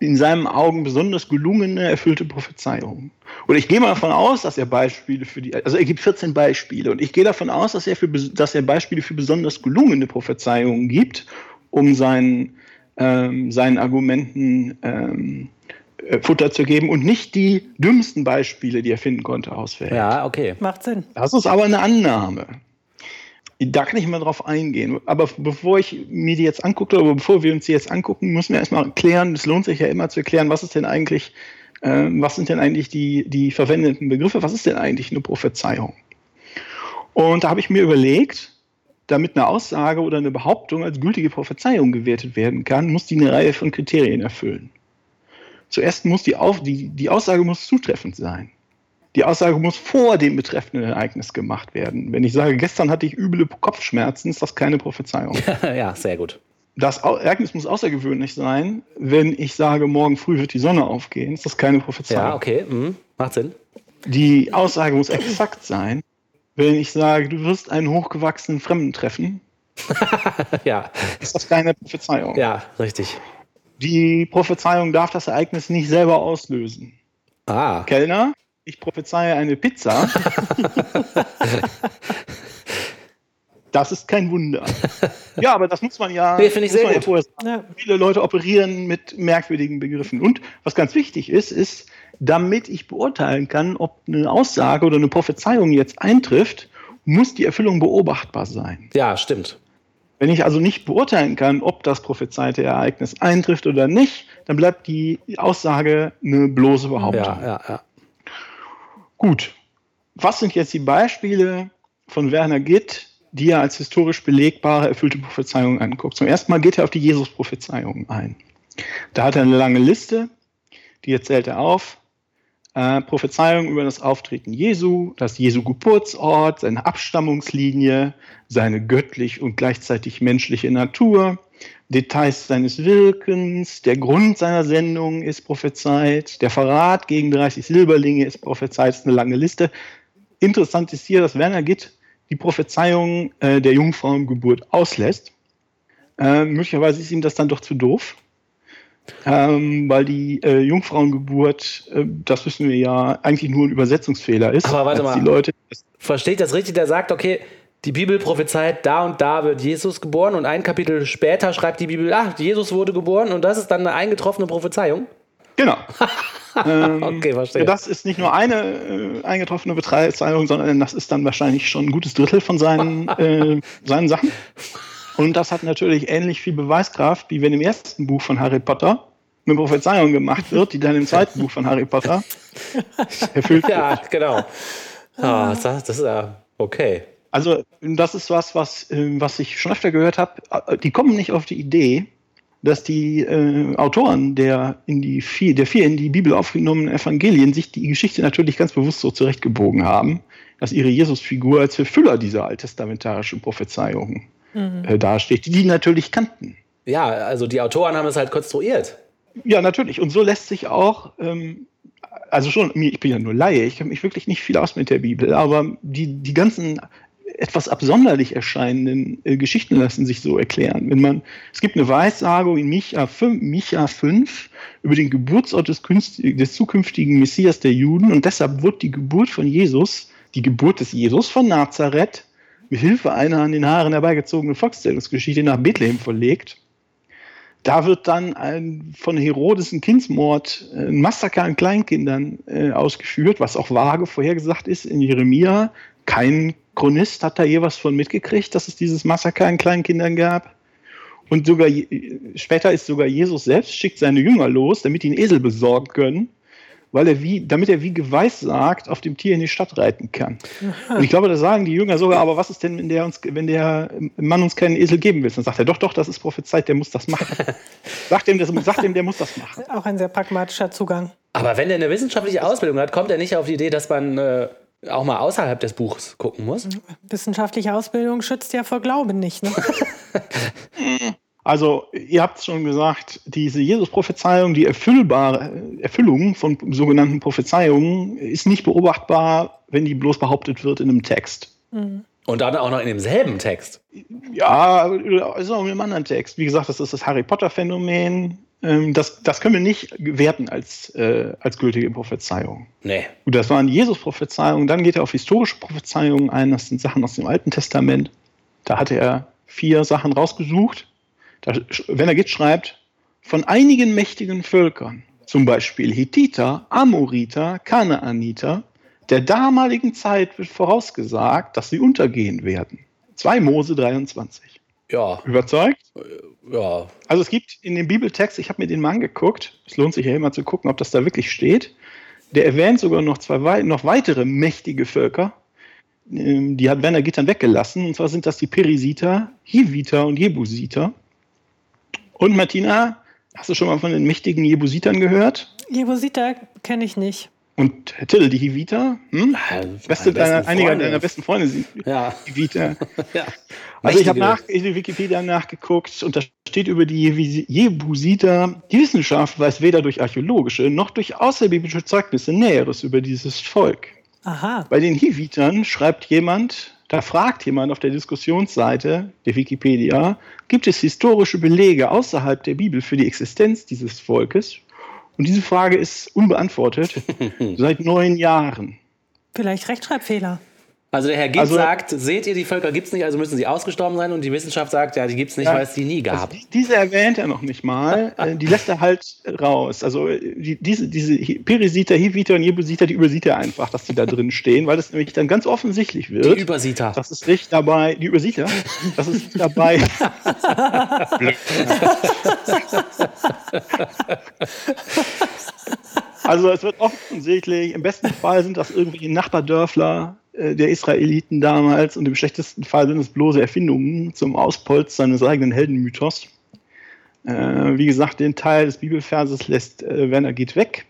in seinen Augen besonders gelungene, erfüllte Prophezeiungen. Und ich gehe mal davon aus, dass er Beispiele für die, also er gibt 14 Beispiele und ich gehe davon aus, dass er, für, dass er Beispiele für besonders gelungene Prophezeiungen gibt, um seinen, ähm, seinen Argumenten ähm, äh, Futter zu geben und nicht die dümmsten Beispiele, die er finden konnte, auswählt. Ja, okay. Macht Sinn. Das ist aber eine Annahme. Da kann ich mal drauf eingehen. Aber bevor ich mir die jetzt angucke, oder bevor wir uns die jetzt angucken, müssen wir erstmal klären, es lohnt sich ja immer zu erklären, was ist denn eigentlich, äh, was sind denn eigentlich die, die verwendeten Begriffe, was ist denn eigentlich eine Prophezeiung? Und da habe ich mir überlegt, damit eine Aussage oder eine Behauptung als gültige Prophezeiung gewertet werden kann, muss die eine Reihe von Kriterien erfüllen. Zuerst muss die, Auf, die, die Aussage muss zutreffend sein. Die Aussage muss vor dem betreffenden Ereignis gemacht werden. Wenn ich sage, gestern hatte ich üble Kopfschmerzen, ist das keine Prophezeiung. ja, sehr gut. Das Ereignis muss außergewöhnlich sein. Wenn ich sage, morgen früh wird die Sonne aufgehen, ist das keine Prophezeiung. Ja, okay, mhm. macht Sinn. Die Aussage muss exakt sein. Wenn ich sage, du wirst einen hochgewachsenen Fremden treffen, ja. ist das keine Prophezeiung. Ja, richtig. Die Prophezeiung darf das Ereignis nicht selber auslösen. Ah. Kellner, ich prophezeie eine Pizza. das ist kein Wunder. Ja, aber das muss man ja, nee, sehr gut. Ja ja. Viele Leute operieren mit merkwürdigen Begriffen. Und was ganz wichtig ist, ist, damit ich beurteilen kann, ob eine Aussage oder eine Prophezeiung jetzt eintrifft, muss die Erfüllung beobachtbar sein. Ja, stimmt. Wenn ich also nicht beurteilen kann, ob das prophezeite Ereignis eintrifft oder nicht, dann bleibt die Aussage eine bloße Behauptung. Ja, ja, ja. Gut, was sind jetzt die Beispiele von Werner Gitt, die er als historisch belegbare, erfüllte Prophezeiungen anguckt? Zum ersten Mal geht er auf die Jesus-Prophezeiungen ein. Da hat er eine lange Liste, die erzählt er auf. Äh, Prophezeiungen über das Auftreten Jesu, das Jesu Geburtsort, seine Abstammungslinie, seine göttlich und gleichzeitig menschliche Natur, Details seines Wirkens, der Grund seiner Sendung ist prophezeit, der Verrat gegen 30 Silberlinge ist prophezeit, ist eine lange Liste. Interessant ist hier, dass Werner Gitt die Prophezeiung äh, der Jungfrauengeburt auslässt. Äh, möglicherweise ist ihm das dann doch zu doof, ähm, weil die äh, Jungfrauengeburt, äh, das wissen wir ja, eigentlich nur ein Übersetzungsfehler ist. Aber warte mal, die Leute versteht das richtig? Der sagt, okay, die Bibel prophezeit, da und da wird Jesus geboren und ein Kapitel später schreibt die Bibel, ach, Jesus wurde geboren und das ist dann eine eingetroffene Prophezeiung? Genau. ähm, okay, verstehe. Das ist nicht nur eine äh, eingetroffene Prophezeiung, sondern das ist dann wahrscheinlich schon ein gutes Drittel von seinen, äh, seinen Sachen. Und das hat natürlich ähnlich viel Beweiskraft, wie wenn im ersten Buch von Harry Potter eine Prophezeiung gemacht wird, die dann im zweiten Buch von Harry Potter erfüllt wird. Ja, genau. Oh, das, das ist ja okay. Also das ist was, was, ähm, was ich schon öfter gehört habe. Äh, die kommen nicht auf die Idee, dass die äh, Autoren der, in die vier, der vier in die Bibel aufgenommenen Evangelien sich die Geschichte natürlich ganz bewusst so zurechtgebogen haben, dass ihre Jesusfigur als Verfüller dieser alttestamentarischen Prophezeiungen mhm. äh, dasteht, die die natürlich kannten. Ja, also die Autoren haben es halt konstruiert. Ja, natürlich. Und so lässt sich auch ähm, also schon, ich bin ja nur Laie, ich kenne mich wirklich nicht viel aus mit der Bibel, aber die, die ganzen etwas absonderlich erscheinenden äh, Geschichten lassen sich so erklären. Wenn man, es gibt eine Weissagung in Micha 5, Micha 5 über den Geburtsort des, des zukünftigen Messias der Juden und deshalb wird die Geburt von Jesus, die Geburt des Jesus von Nazareth, mit Hilfe einer an den Haaren herbeigezogenen Volkszählungsgeschichte nach Bethlehem verlegt. Da wird dann ein von Herodes ein Kindsmord, ein Massaker an Kleinkindern äh, ausgeführt, was auch vage vorhergesagt ist in Jeremia. Kein Chronist hat da je was von mitgekriegt, dass es dieses Massaker an Kleinkindern gab. Und sogar später ist sogar Jesus selbst schickt seine Jünger los, damit die einen Esel besorgen können weil er wie, damit er wie geweissagt auf dem Tier in die Stadt reiten kann. Und ich glaube, da sagen die Jünger sogar, aber was ist denn, wenn der, uns, wenn der Mann uns keinen Esel geben will? Dann sagt er, doch, doch, das ist prophezeit, der muss das machen. sagt, ihm, das, sagt ihm, der muss das machen. Auch ein sehr pragmatischer Zugang. Aber wenn der eine wissenschaftliche Ausbildung hat, kommt er nicht auf die Idee, dass man äh, auch mal außerhalb des Buchs gucken muss? Wissenschaftliche Ausbildung schützt ja vor Glauben nicht, ne? Also, ihr habt es schon gesagt, diese Jesus-Prophezeiung, die erfüllbare Erfüllung von sogenannten Prophezeiungen ist nicht beobachtbar, wenn die bloß behauptet wird in einem Text. Mhm. Und dann auch noch in demselben Text. Ja, ist auch in einem anderen Text. Wie gesagt, das ist das Harry Potter-Phänomen. Ähm, das, das können wir nicht werten als, äh, als gültige Prophezeiung. Nee. Gut, das waren Jesus-Prophezeiungen. Dann geht er auf historische Prophezeiungen ein. Das sind Sachen aus dem Alten Testament. Da hatte er vier Sachen rausgesucht da, wenn er geht, schreibt, von einigen mächtigen Völkern, zum Beispiel Hittiter, Amoriter, Kanaaniter, der damaligen Zeit wird vorausgesagt, dass sie untergehen werden. 2 Mose 23. Ja. Überzeugt? Ja. Also es gibt in dem Bibeltext, ich habe mir den mal angeguckt, es lohnt sich ja immer zu gucken, ob das da wirklich steht. Der erwähnt sogar noch zwei noch weitere mächtige Völker. Ähm, die hat Werner Gittern weggelassen. Und zwar sind das die Perisiter, Hiviter und Jebusiter. Und Martina, hast du schon mal von den mächtigen Jebusitern gehört? Jebusiter kenne ich nicht. Und Till, die Hiviter, hm? Ja, Beste deiner, einige deiner besten Freunde sind ja. Hiviter. ja. Also ich habe nach, in Wikipedia nachgeguckt und da steht über die Jebusiter, die Wissenschaft weiß weder durch archäologische noch durch außerbiblische Zeugnisse Näheres über dieses Volk. Aha. Bei den Hivitern schreibt jemand, da fragt jemand auf der Diskussionsseite der Wikipedia, gibt es historische Belege außerhalb der Bibel für die Existenz dieses Volkes? Und diese Frage ist unbeantwortet seit neun Jahren. Vielleicht Rechtschreibfehler. Also der Herr Gibbs Also- sagt, seht ihr, die Völker gibt es nicht, also müssen sie ausgestorben sein. Und die Wissenschaft sagt, ja, die gibt es nicht, Ja. weil es die nie gab. Also die- diese erwähnt er noch nicht mal. Äh, die lässt er halt raus. Also äh, die, diese, diese Perisiter, Hiviter und Jebusiter, die übersieht er einfach, dass die da drin stehen, weil das nämlich dann ganz offensichtlich die wird. Übersieter. Das ist nicht dabei, die Übersieter, das ist nicht dabei. also es wird offensichtlich, im besten Fall sind das irgendwie Nachbardörfler der Israeliten damals und im schlechtesten Fall sind es bloße Erfindungen zum Auspolstern seines eigenen Heldenmythos. Äh, wie gesagt, den Teil des Bibelverses lässt äh, Werner geht weg.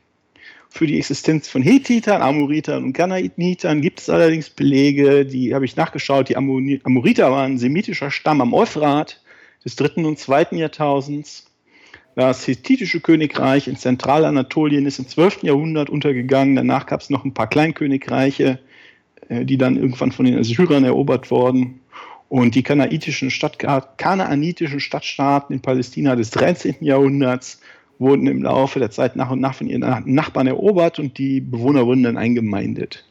Für die Existenz von Hethitern, Amoritern und Kanaanitern gibt es allerdings Belege, die habe ich nachgeschaut. Die Amoriter waren ein semitischer Stamm am Euphrat des dritten und zweiten Jahrtausends. Das hethitische Königreich in Zentralanatolien ist im 12. Jahrhundert untergegangen. Danach gab es noch ein paar Kleinkönigreiche, äh, die dann irgendwann von den Assyrern erobert wurden. Und die kanaanitischen, Stadt, kanaanitischen Stadtstaaten in Palästina des 13. Jahrhunderts wurden im Laufe der Zeit nach und nach von ihren Nachbarn erobert und die Bewohner wurden dann eingemeindet.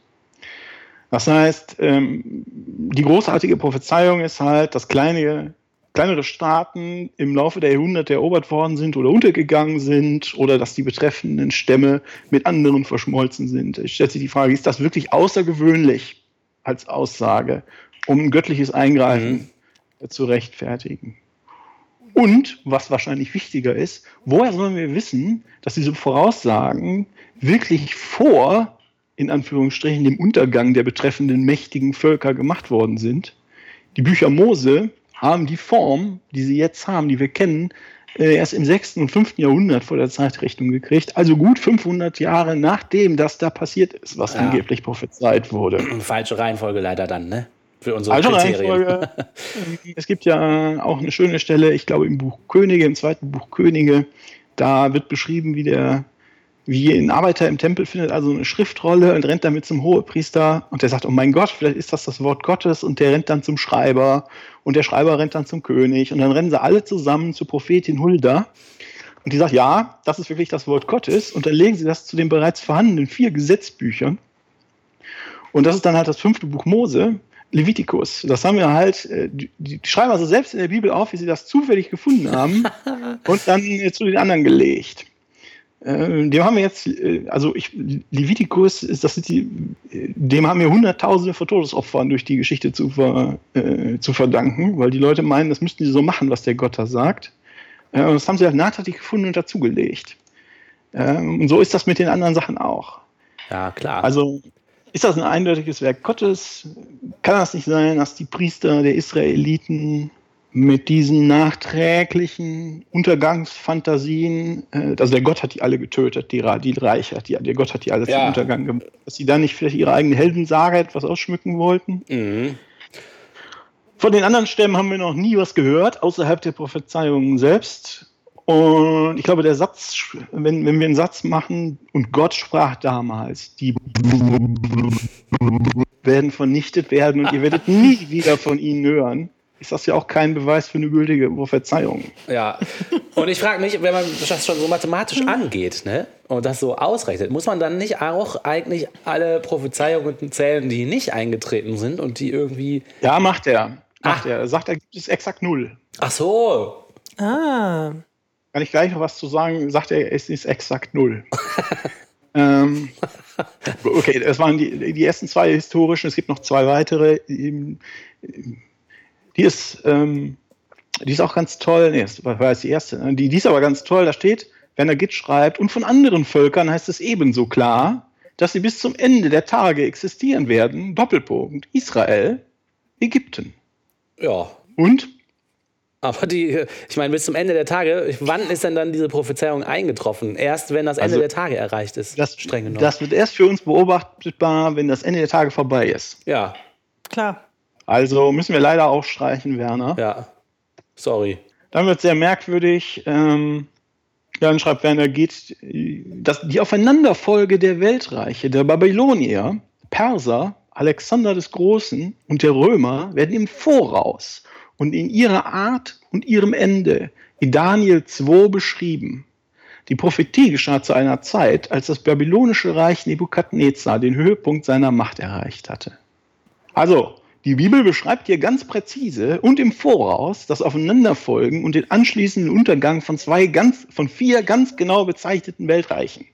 Das heißt, ähm, die großartige Prophezeiung ist halt, dass kleine, kleinere Staaten im Laufe der Jahrhunderte erobert worden sind oder untergegangen sind oder dass die betreffenden Stämme mit anderen verschmolzen sind. Ich stelle sich die Frage, ist das wirklich außergewöhnlich als Aussage, um ein göttliches Eingreifen zu rechtfertigen? Und, was wahrscheinlich wichtiger ist, woher sollen wir wissen, dass diese Voraussagen wirklich vor, in Anführungsstrichen, dem Untergang der betreffenden mächtigen Völker gemacht worden sind? Die Bücher Mose haben die Form, die sie jetzt haben, die wir kennen, äh, erst im 6. und 5. Jahrhundert vor der Zeitrechnung gekriegt. Also gut 500 Jahre nachdem das da passiert ist, was Ja. angeblich prophezeit wurde. Falsche Reihenfolge leider dann, ne? Für unsere Also Kriterien. Reihenfolge. es gibt ja auch eine schöne Stelle, ich glaube im Buch Könige, im zweiten Buch Könige, da wird beschrieben, wie der wie ein Arbeiter im Tempel findet also eine Schriftrolle und rennt damit zum Hohepriester und der sagt, oh mein Gott, vielleicht ist das das Wort Gottes und der rennt dann zum Schreiber und der Schreiber rennt dann zum König und dann rennen sie alle zusammen zur Prophetin Hulda und die sagt, ja, das ist wirklich das Wort Gottes und dann legen sie das zu den bereits vorhandenen vier Gesetzbüchern und das ist dann halt das fünfte Buch Mose, Levitikus. Das haben wir halt, äh, die, schreiben also selbst in der Bibel auf, wie sie das zufällig gefunden haben und dann äh, zu den anderen gelegt. Äh, dem haben wir jetzt, äh, also ich, Levitikus, ist, das sind die, dem haben wir Hunderttausende von Todesopfern durch die Geschichte zu, ver, äh, zu verdanken, weil die Leute meinen, das müssten die so machen, was der Gott da sagt. Äh, und das haben sie halt nachträglich gefunden und dazugelegt. Ähm, und so ist das mit den anderen Sachen auch. Ja, klar. Also ist das ein eindeutiges Werk Gottes? Kann das nicht sein, dass die Priester der Israeliten mit diesen nachträglichen Untergangsfantasien, äh, also der Gott hat die alle getötet, die, die Reiche, hat die, der Gott hat die alle Ja. zum Untergang gemacht, dass sie da nicht vielleicht ihre eigene Heldensage etwas ausschmücken wollten? mhm. Von den anderen Stämmen haben wir noch nie was gehört, außerhalb der Prophezeiungen selbst. Und ich glaube, der Satz, wenn, wenn wir einen Satz machen, und Gott sprach damals, die werden vernichtet werden und ihr werdet nie wieder von ihnen hören, ist das ja auch kein Beweis für eine gültige Prophezeiung. Ja. Und ich frage mich, wenn man das schon so mathematisch angeht, ne? Und das so ausrechnet, muss man dann nicht auch eigentlich alle Prophezeiungen zählen, die nicht eingetreten sind und die irgendwie. Ja, macht er. Macht Ah. er. Er sagt, er gibt es exakt null. Ach so. Ah, Kann ich gleich noch was zu sagen? Sagt er, es ist exakt null. ähm, okay, das waren die, die ersten zwei historischen. Es gibt noch zwei weitere. Die ist, ähm, die ist auch ganz toll. Nee, das war jetzt die erste. Die, die ist aber ganz toll. Da steht, wenn er Git schreibt, und von anderen Völkern heißt es ebenso klar, dass sie bis zum Ende der Tage existieren werden. Doppelpunkt. Israel, Ägypten. Ja. Und Aber die, ich meine, bis zum Ende der Tage, wann ist denn dann diese Prophezeiung eingetroffen? Erst wenn das Ende Also, der Tage erreicht ist. das, streng genommen. das wird erst für uns beobachtbar, wenn das Ende der Tage vorbei ist. ja, klar. Also müssen wir leider auch streichen, Werner. ja. Sorry. Dann wird es sehr merkwürdig. Ähm, dann schreibt Werner, geht das, die Aufeinanderfolge der Weltreiche, der Babylonier, Perser, Alexander des Großen und der Römer werden im Voraus und in ihrer Art und ihrem Ende in Daniel 2 beschrieben. Die Prophetie geschah zu einer Zeit, als das babylonische Reich Nebukadnezar den Höhepunkt seiner Macht erreicht hatte. Also, die Bibel beschreibt hier ganz präzise und im Voraus das Aufeinanderfolgen und den anschließenden Untergang von zwei ganz, von vier ganz genau bezeichneten Weltreichen.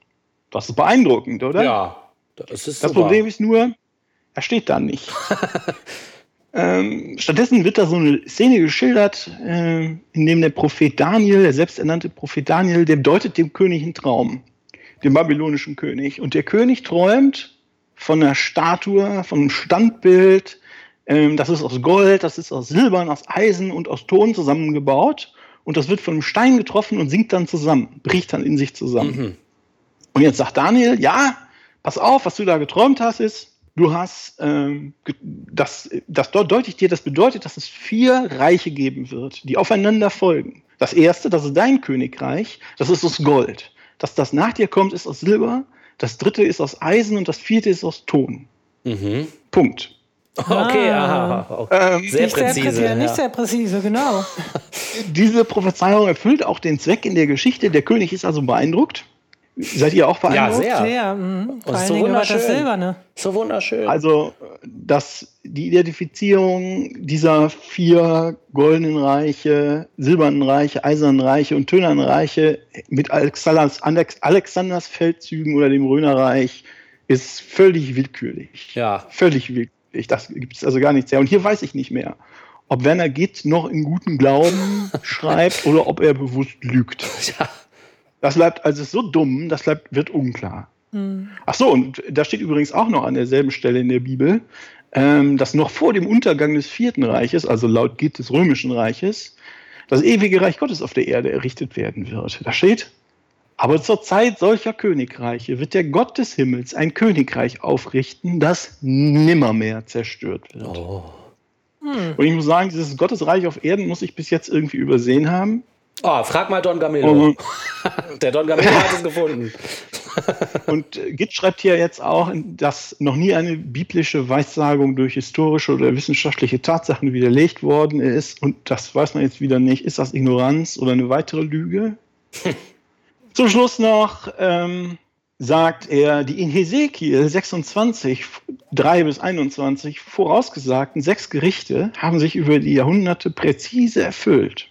Das ist beeindruckend, oder? Ja. Das ist Das super. Problem ist nur, er steht da nicht. ähm, stattdessen wird da so eine Szene geschildert, äh, in dem der Prophet Daniel, der selbsternannte Prophet Daniel, der deutet dem König einen Traum, dem babylonischen König. Und der König träumt von einer Statue, von einem Standbild, ähm, das ist aus Gold, das ist aus Silbern, aus Eisen und aus Ton zusammengebaut. Und das wird von einem Stein getroffen und sinkt dann zusammen, bricht dann in sich zusammen. Mhm. Und jetzt sagt Daniel, ja, pass auf, was du da geträumt hast, ist, du hast, ähm, das, das dort deute ich dir, das bedeutet, dass es vier Reiche geben wird, die aufeinander folgen. Das erste, das ist dein Königreich, das ist aus Gold. Das, das nach dir kommt, ist aus Silber. Das dritte ist aus Eisen und das vierte ist aus Ton. Mhm. Punkt. Okay, Ah. aha. Okay. Ähm, Sehr nicht, sehr präzise. präzise ja. nicht sehr präzise, genau. diese Prophezeiung erfüllt auch den Zweck in der Geschichte. Der König ist also beeindruckt. Seid ihr auch beeindruckt? sehr. Sehr. Mhm. Vor allen so Dingen über das wunderschön. Silberne. So wunderschön. Also, dass die Identifizierung dieser vier goldenen Reiche, silbernen Reiche, eisernen Reiche und tönernen Reiche mit Alexanders, Alex, Alexanders Feldzügen oder dem Rönerreich ist völlig willkürlich. ja. Völlig willkürlich. Das gibt es also gar nichts her. Und hier weiß ich nicht mehr, ob Werner Gitt noch in guten Glauben schreibt oder ob er bewusst lügt. ja. Das bleibt also so dumm, das bleibt, wird unklar. Ach so, und da steht übrigens auch noch an derselben Stelle in der Bibel, ähm, dass noch vor dem Untergang des vierten Reiches, also laut Gitt des römischen Reiches, das ewige Reich Gottes auf der Erde errichtet werden wird. Da steht, aber zur Zeit solcher Königreiche wird der Gott des Himmels ein Königreich aufrichten, das nimmermehr zerstört wird. Oh. Und ich muss sagen, dieses Gottesreich auf Erden muss ich bis jetzt irgendwie übersehen haben. oh, frag mal Don Camillo. Und, Der Don Camillo hat es gefunden. Und äh, Gitt schreibt hier jetzt auch, dass noch nie eine biblische Weissagung durch historische oder wissenschaftliche Tatsachen widerlegt worden ist. Und das weiß man jetzt wieder nicht. Ist das Ignoranz oder eine weitere Lüge? Zum Schluss noch, ähm, sagt er, die in Hesekiel 26, 3 bis 21 vorausgesagten sechs Gerichte haben sich über die Jahrhunderte präzise erfüllt.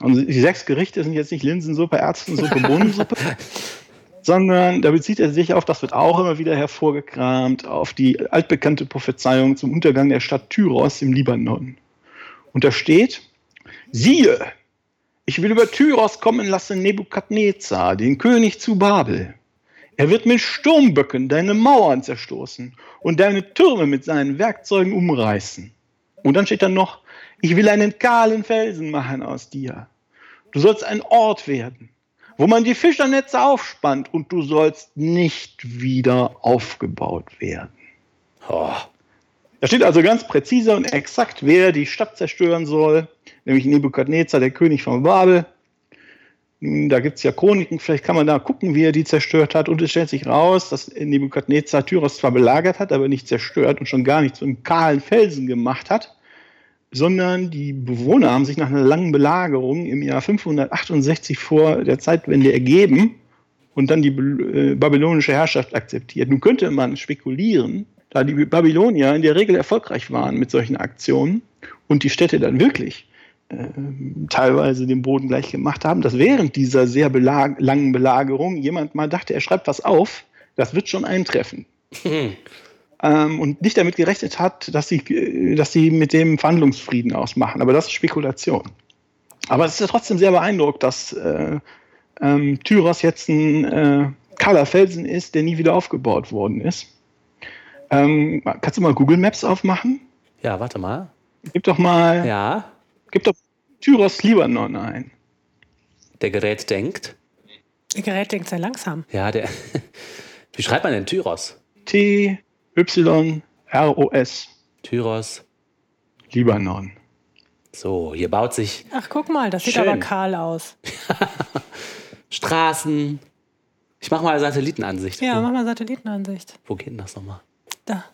Und die sechs Gerichte sind jetzt nicht Linsensuppe, Ärztensuppe, Bohnensuppe, sondern da bezieht er sich auf, das wird auch immer wieder hervorgekramt, auf die altbekannte Prophezeiung zum Untergang der Stadt Tyros im Libanon. Und da steht, siehe, ich will über Tyros kommen lassen Nebukadnezar, den König zu Babel. Er wird mit Sturmböcken deine Mauern zerstoßen und deine Türme mit seinen Werkzeugen umreißen. Und dann steht dann noch, ich will einen kahlen Felsen machen aus dir. Du sollst ein Ort werden, wo man die Fischernetze aufspannt und du sollst nicht wieder aufgebaut werden. Oh. Da steht also ganz präzise und exakt, wer die Stadt zerstören soll, nämlich Nebukadnezar, der König von Babel. Da gibt es ja Chroniken, vielleicht kann man da gucken, wie er die zerstört hat. Und es stellt sich raus, dass Nebukadnezar Tyros zwar belagert hat, aber nicht zerstört und schon gar nicht zu einem kahlen Felsen gemacht hat, sondern die Bewohner haben sich nach einer langen Belagerung im Jahr 568 vor der Zeitwende ergeben und dann die äh, babylonische Herrschaft akzeptiert. Nun könnte man spekulieren, da die Babylonier in der Regel erfolgreich waren mit solchen Aktionen und die Städte dann wirklich äh, teilweise den Boden gleich gemacht haben, dass während dieser sehr belag langen Belagerung jemand mal dachte, er schreibt was auf, das wird schon eintreffen. ähm, und nicht damit gerechnet hat, dass sie, dass sie mit dem Verhandlungsfrieden ausmachen. Aber das ist Spekulation. Aber es ist ja trotzdem sehr beeindruckt, dass äh, ähm, Tyros jetzt ein äh, kahler Felsen ist, der nie wieder aufgebaut worden ist. Ähm, kannst du mal Google Maps aufmachen? Ja, warte mal. Gib doch mal. Ja. Gib doch Tyros Libanon ein. Der Gerät denkt. Der Gerät denkt sehr langsam. Ja, der. Wie schreibt man denn Tyros? T Y R O S. Tyros. Libanon. So, hier baut sich. Ach, guck mal, das sieht Schön. aber kahl aus. Straßen. Ich mach mal Satellitenansicht. Ja, mach mal Satellitenansicht. wo geht denn das nochmal? Da.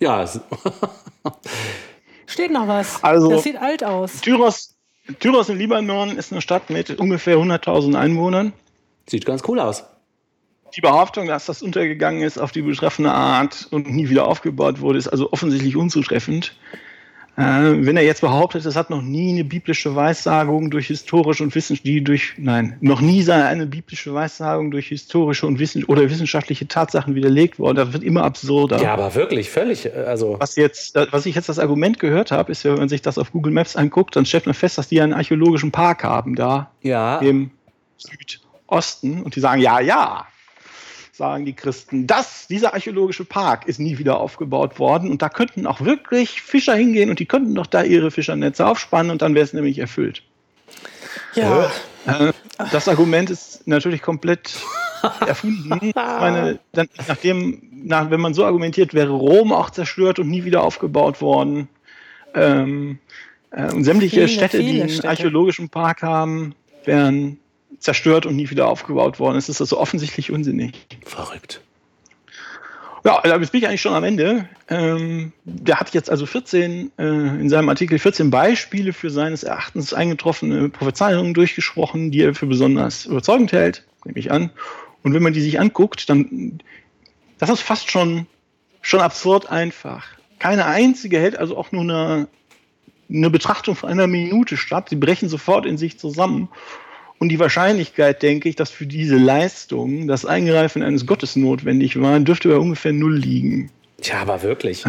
Ja, es, Steht noch was. Also- das sieht alt aus. Tyros, Tyros in Libanon ist eine Stadt mit ungefähr 100.000 Einwohnern. sieht ganz cool aus. Die Behauptung, dass das untergegangen ist auf die betreffende Art und nie wieder aufgebaut wurde, ist also offensichtlich unzutreffend. Äh, wenn er jetzt behauptet, es hat noch nie eine biblische Weissagung durch historische und wissenschaftliche, die durch, nein, noch nie sei eine biblische Weissagung durch historische und wissen oder wissenschaftliche Tatsachen widerlegt worden, das wird immer absurder. Ja, aber wirklich, völlig. äh, Also, Was, jetzt, was ich jetzt das Argument gehört habe, ist ja, wenn man sich das auf Google Maps anguckt, dann stellt man fest, dass die einen archäologischen Park haben da ja. im Südosten und die sagen, ja, ja, sagen die Christen, das, dieser archäologische Park ist nie wieder aufgebaut worden und da könnten auch wirklich Fischer hingehen und die könnten doch da ihre Fischernetze aufspannen und dann wäre es nämlich erfüllt. Ja. Äh, Das Argument ist natürlich komplett erfunden. Ich meine, dann, nachdem, nach, wenn man so argumentiert, wäre Rom auch zerstört und nie wieder aufgebaut worden. Ähm, äh, und sämtliche Viele, Städte, die viele einen Städte. archäologischen Park haben, wären zerstört und nie wieder aufgebaut worden. Es ist also offensichtlich unsinnig. Verrückt. Ja, jetzt bin ich eigentlich schon am Ende. Ähm, der hat jetzt also 14, äh, in seinem Artikel 14 Beispiele für seines Erachtens eingetroffene Prophezeiungen durchgesprochen, die er für besonders überzeugend hält, nehme ich an. Und wenn man die sich anguckt, dann, das ist fast schon, schon absurd einfach. Keine einzige hält also auch nur eine, eine Betrachtung von einer Minute statt. Sie brechen sofort in sich zusammen. Und die Wahrscheinlichkeit, denke ich, dass für diese Leistung das Eingreifen eines Gottes notwendig war, dürfte bei ungefähr null liegen. Tja, aber wirklich.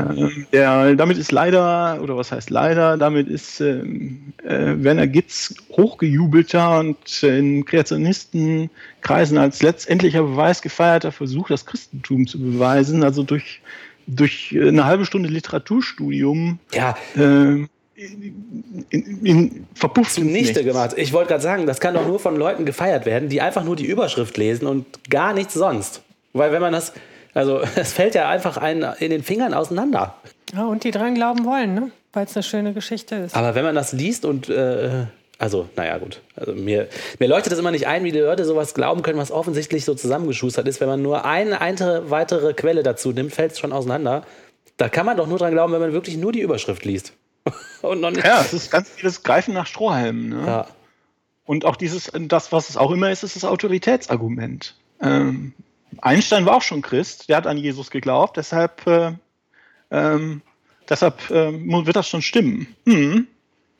Der, damit ist leider, oder was heißt leider, damit ist ähm, äh, Werner Gitz hochgejubelter und in Kreationistenkreisen als letztendlicher Beweis gefeierter Versuch, das Christentum zu beweisen, also durch, durch eine halbe Stunde Literaturstudium Ja, äh, in, in, in, verpufft zunichte Nichts. gemacht. Ich wollte gerade sagen, das kann doch nur von Leuten gefeiert werden, die einfach nur die Überschrift lesen und gar nichts sonst. Weil wenn man das, also es fällt ja einfach einen in den Fingern auseinander. Ja, und die dran glauben wollen, ne? weil es eine schöne Geschichte ist. Aber wenn man das liest und äh, also, naja, gut. Also mir, mir leuchtet das immer nicht ein, wie die Leute sowas glauben können, was offensichtlich so zusammengeschustert ist. Wenn man nur eine, eine weitere Quelle dazu nimmt, fällt es schon auseinander. Da kann man doch nur dran glauben, wenn man wirklich nur die Überschrift liest. Und noch nicht. Ja, es ist ganz vieles Greifen nach Strohhalmen. Ne? Ja. Und auch dieses, das, was es auch immer ist, ist das Autoritätsargument. Ähm, Einstein war auch schon Christ, der hat an Jesus geglaubt, deshalb, äh, ähm, deshalb äh, wird das schon stimmen. Hm.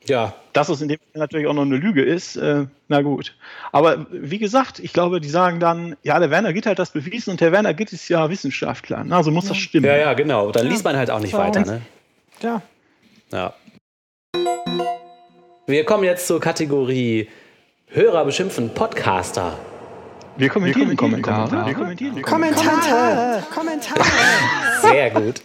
Ja. Dass es in dem Fall natürlich auch noch eine Lüge ist, äh, na gut. Aber wie gesagt, ich glaube, die sagen dann, ja, der Werner Gitt hat das bewiesen und der Werner Gitt ist ja Wissenschaftler. Also muss das stimmen. Ja, ja, genau. Dann liest man halt auch nicht Warum? weiter, ne? Ja. Ja. Wir kommen jetzt zur Kategorie Hörer beschimpfen Podcaster. Wir kommentieren Kommentare. Wir kommentieren die Kommentare! Kommentare! Sehr gut.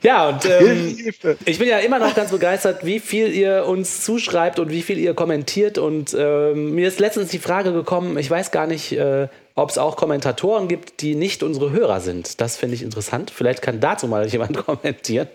Ja, und ähm, ich bin ja immer noch ganz begeistert, wie viel ihr uns zuschreibt und wie viel ihr kommentiert. Und ähm, mir ist letztens die Frage gekommen, ich weiß gar nicht, äh, ob es auch Kommentatoren gibt, die nicht unsere Hörer sind. Das finde ich interessant. Vielleicht kann dazu mal jemand kommentieren.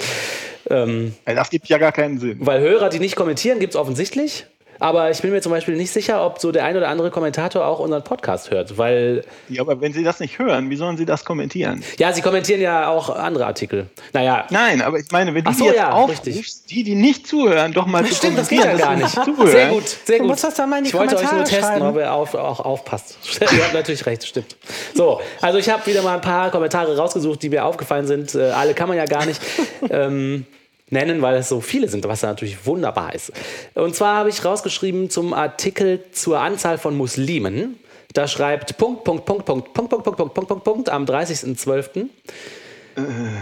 Ähm, Das gibt ja gar keinen Sinn. weil Hörer, die nicht kommentieren, gibt es offensichtlich. Aber ich bin mir zum Beispiel nicht sicher, ob so der ein oder andere Kommentator auch unseren Podcast hört. Weil, Ja, aber wenn Sie das nicht hören, wie sollen Sie das kommentieren? ja, sie kommentieren ja auch andere Artikel. Naja, Nein, aber ich meine, wenn du so, die jetzt ja, aufrufst, richtig. die, die nicht zuhören, doch mal zu Stimmt, das geht ja gar nicht. zuhören. Sehr gut, sehr Du gut. musst das dann mal in die ich wollte euch nur testen, schreiben. ob ihr auf, auch aufpasst. ihr habt natürlich recht, stimmt. So, also ich habe wieder mal ein paar Kommentare rausgesucht, die mir aufgefallen sind. Äh, alle kann man ja gar nicht ähm, nennen, weil es so viele sind, was natürlich wunderbar ist. Und zwar habe ich rausgeschrieben zum Artikel zur Anzahl von Muslimen. Da schreibt Punkt, Punkt, Punkt, Punkt, Punkt, Punkt, Punkt, Punkt, Punkt, Punkt, Punkt am 30.12.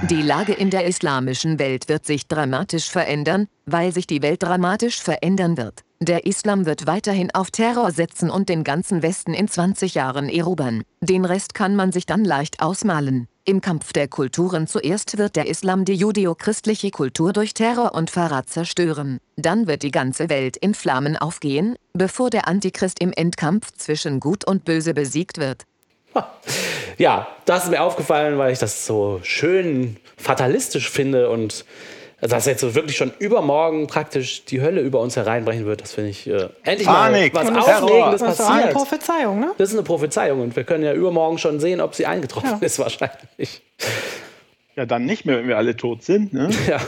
Die Lage in der islamischen Welt wird sich dramatisch verändern, weil sich die Welt dramatisch verändern wird. Der Islam wird weiterhin auf Terror setzen und den ganzen Westen in 20 Jahren erobern. Den Rest kann man sich dann leicht ausmalen. Im Kampf der Kulturen zuerst wird der Islam die judeo-christliche Kultur durch Terror und Verrat zerstören. Dann wird die ganze Welt in Flammen aufgehen, bevor der Antichrist im Endkampf zwischen Gut und Böse besiegt wird. Ja, das ist mir aufgefallen, weil ich das so schön fatalistisch finde und dass jetzt so wirklich schon übermorgen praktisch die Hölle über uns hereinbrechen wird, das finde ich äh, endlich Panik, mal was Aufregendes Das ist auch eine passiert. Prophezeiung, ne? Das ist eine Prophezeiung und wir können ja übermorgen schon sehen, ob sie eingetroffen Ja. ist wahrscheinlich. Ja, dann nicht mehr, wenn wir alle tot sind. Ne? Ja,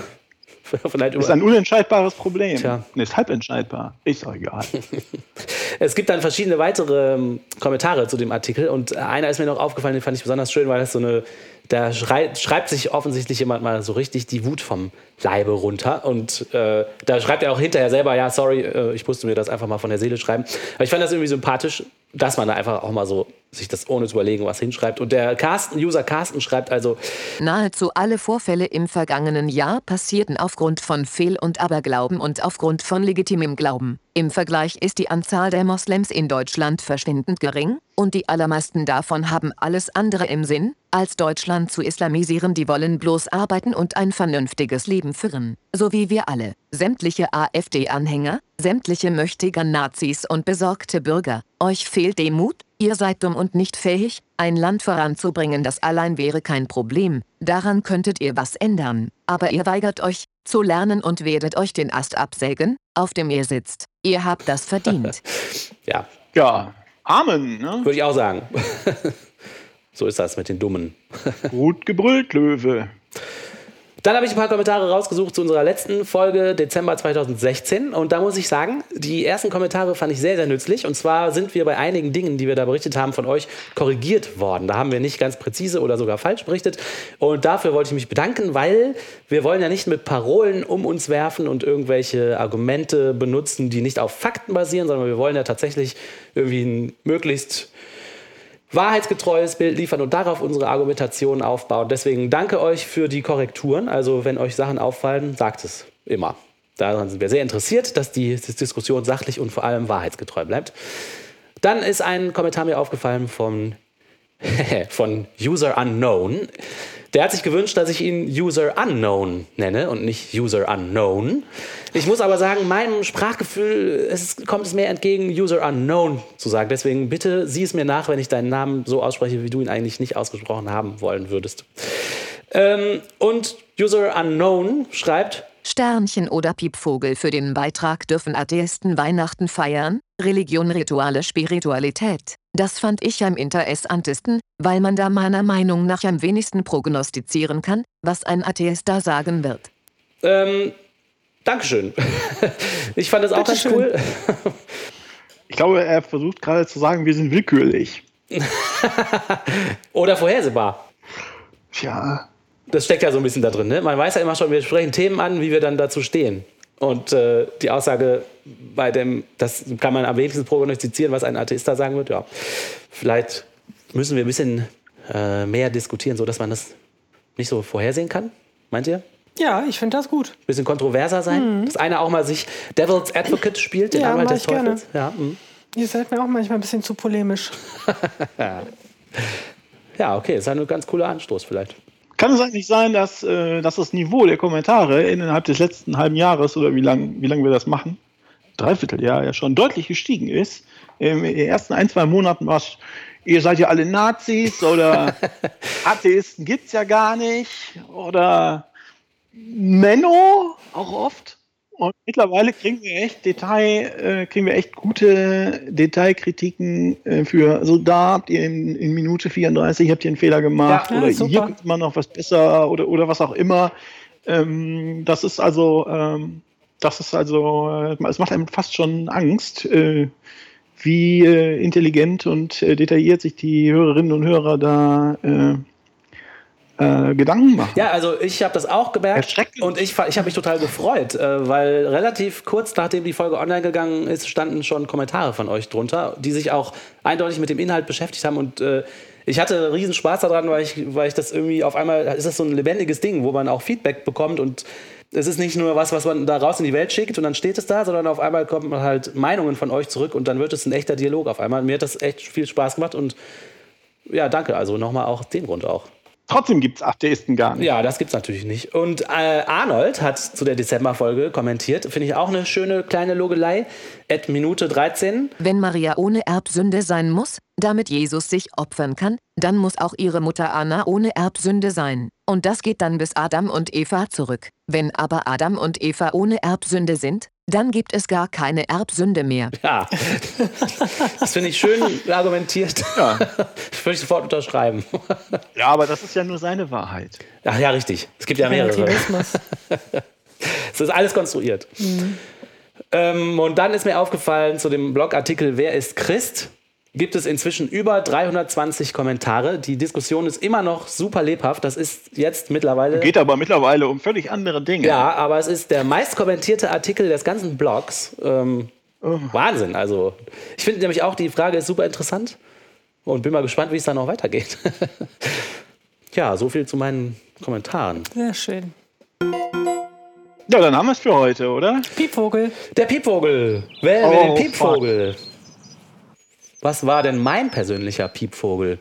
vielleicht Ist über ein unentscheidbares Problem. Tja. Ist halb entscheidbar. Ist doch egal. Es gibt dann verschiedene weitere ähm, Kommentare zu dem Artikel und äh, einer ist mir noch aufgefallen, den fand ich besonders schön, weil das so eine, da schrei schreibt sich offensichtlich jemand mal so richtig die Wut vom Leibe runter und äh, da schreibt er auch hinterher selber, ja, sorry, äh, ich musste mir das einfach mal von der Seele schreiben. Aber ich fand das irgendwie sympathisch, dass man da einfach auch mal so sich das ohne zu überlegen was hinschreibt. Und der Carsten, User Carsten schreibt also, Nahezu alle Vorfälle im vergangenen Jahr passierten aufgrund von Fehl- und Aberglauben und aufgrund von legitimem Glauben. Im Vergleich ist die Anzahl der Moslems in Deutschland verschwindend gering, und die allermeisten davon haben alles andere im Sinn, als Deutschland zu islamisieren. Die wollen bloß arbeiten und ein vernünftiges Leben führen. So wie wir alle. Sämtliche AfD-Anhänger, sämtliche Möchtegern Nazis und besorgte Bürger. Euch fehlt dem Mut? Ihr seid dumm und nicht fähig, ein Land voranzubringen, das allein wäre kein Problem. Daran könntet ihr was ändern. Aber ihr weigert euch, zu lernen und werdet euch den Ast absägen, auf dem ihr sitzt. Ihr habt das verdient. ja, Ja, Amen. Ne? würde ich auch sagen. so ist das mit den Dummen. Gut gebrüllt, Löwe. Dann habe ich ein paar Kommentare rausgesucht zu unserer letzten Folge Dezember 2016 und da muss ich sagen, die ersten Kommentare fand ich sehr, sehr nützlich. Und zwar sind wir bei einigen Dingen, die wir da berichtet haben, von euch korrigiert worden. Da haben wir nicht ganz präzise oder sogar falsch berichtet. Und dafür wollte ich mich bedanken, weil wir wollen ja nicht mit Parolen um uns werfen und irgendwelche Argumente benutzen, die nicht auf Fakten basieren, sondern wir wollen ja tatsächlich irgendwie ein möglichst wahrheitsgetreues Bild liefern und darauf unsere Argumentation aufbauen. Deswegen danke euch für die Korrekturen. Also wenn euch Sachen auffallen, sagt es immer. Daran sind wir sehr interessiert, dass die Diskussion sachlich und vor allem wahrheitsgetreu bleibt. Dann ist ein Kommentar mir aufgefallen von, von User Unknown. Der hat sich gewünscht, dass ich ihn User Unknown nenne und nicht User Unknown. Ich muss aber sagen, meinem Sprachgefühl es kommt es mehr entgegen, User Unknown zu sagen. Deswegen bitte sieh es mir nach, wenn ich deinen Namen so ausspreche, wie du ihn eigentlich nicht ausgesprochen haben wollen würdest. Ähm, und User Unknown schreibt, Sternchen oder Piepvogel für den Beitrag dürfen Atheisten Weihnachten feiern, Religion, Rituale, Spiritualität. Das fand ich am interessantesten, weil man da meiner Meinung nach am wenigsten prognostizieren kann, was ein Atheist da sagen wird. ähm, Dankeschön. ich fand das auch ganz cool. Ich glaube, er versucht gerade zu sagen, wir sind willkürlich. Oder vorhersehbar. Tja, Das steckt ja so ein bisschen da drin. Ne? Man weiß ja immer schon, wir sprechen Themen an, wie wir dann dazu stehen. Und äh, die Aussage bei dem, das kann man am wenigsten prognostizieren, was ein Atheist da sagen wird. Ja, vielleicht müssen wir ein bisschen äh, mehr diskutieren, sodass man das nicht so vorhersehen kann. Meint ihr? Ja, ich finde das gut. bisschen kontroverser sein. Dass einer auch mal sich Devil's Advocate spielt, den Ja, Anwalt des ich gerne. Teufels. Ja, mhm. Ihr seid mir auch manchmal ein bisschen zu polemisch. ja, okay, ist ein ganz cooler Anstoß vielleicht. Kann es eigentlich sein, dass, äh, dass das Niveau der Kommentare innerhalb des letzten halben Jahres oder wie lange wie lang wir das machen, Dreivierteljahr ja schon deutlich gestiegen ist? Ähm, in den ersten ein, zwei Monaten war es, ihr seid ja alle Nazis oder Atheisten gibt es ja gar nicht oder Menno auch oft. Und mittlerweile kriegen wir echt Detail, äh, kriegen wir echt gute Detailkritiken äh, für, so da habt ihr in, in Minute 34 habt ihr einen Fehler gemacht Ja, oder super. hier könnte man noch was besser oder, oder was auch immer. Ähm, das ist also, ähm, das ist also, äh, es macht einem fast schon Angst, äh, wie äh, intelligent und äh, detailliert sich die Hörerinnen und Hörer da äh, äh, Gedanken machen. Ja, also ich habe das auch gemerkt Erschreckend. und ich, ich habe mich total gefreut, äh, weil relativ kurz nachdem die Folge online gegangen ist, standen schon Kommentare von euch drunter, die sich auch eindeutig mit dem Inhalt beschäftigt haben und äh, ich hatte riesen Spaß daran, weil ich, weil ich das irgendwie auf einmal, ist das so ein lebendiges Ding, wo man auch Feedback bekommt und es ist nicht nur was, was man da raus in die Welt schickt und dann steht es da, sondern auf einmal kommt man halt Meinungen von euch zurück und dann wird es ein echter Dialog auf einmal. Mir hat das echt viel Spaß gemacht und ja, danke. Also nochmal auch den Grund auch. Trotzdem gibt es Atheisten gar nicht. Ja, das gibt's natürlich nicht. Und äh, Arnold hat zu der Dezemberfolge kommentiert, finde ich auch eine schöne kleine Logelei. At Minute 13. Wenn Maria ohne Erbsünde sein muss, damit Jesus sich opfern kann, dann muss auch ihre Mutter Anna ohne Erbsünde sein. Und das geht dann bis Adam und Eva zurück. Wenn aber Adam und Eva ohne Erbsünde sind, dann gibt es gar keine Erbsünde mehr. Ja, das finde ich schön argumentiert. Ja. Das würde ich sofort unterschreiben. Ja, aber das ist ja nur seine Wahrheit. Ach ja, richtig. Es gibt ja mehrere. Es ist alles konstruiert. Ähm, und dann ist mir aufgefallen zu dem Blogartikel Wer ist Christ? Gibt es inzwischen über 320 Kommentare. Die Diskussion ist immer noch super lebhaft. Das ist jetzt mittlerweile. Geht aber mittlerweile um völlig andere Dinge. Ja, aber es ist der meist kommentierte Artikel des ganzen Blogs. Ähm, Wahnsinn. Also, ich finde nämlich auch, die Frage ist super interessant und bin mal gespannt, wie es dann noch weitergeht. ja, so viel zu meinen Kommentaren. Sehr schön. Ja, dann haben wir es für heute, oder? Piepvogel. Der Piepvogel. Wählen wir Oh, den Piepvogel. Was war denn mein persönlicher Piepvogel?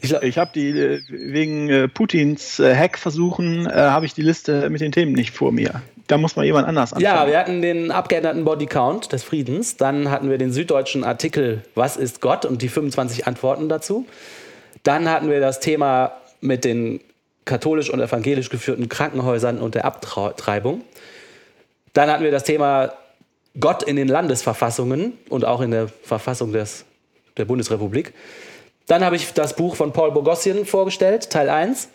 Ich Ich habe die äh, wegen äh, Putins äh, Hackversuchen äh, habe ich die Liste mit den Themen nicht vor mir. Da muss mal jemand anders anfangen. ja, wir hatten den abgeänderten Bodycount des Friedens. Dann hatten wir den süddeutschen Artikel Was ist Gott und die 25 Antworten dazu. Dann hatten wir das Thema mit den katholisch und evangelisch geführten Krankenhäusern und der Abtreibung. Dann hatten wir das Thema Gott in den Landesverfassungen und auch in der Verfassung des, der Bundesrepublik. Dann habe ich das Buch von Paul Bogossian vorgestellt, Teil 1.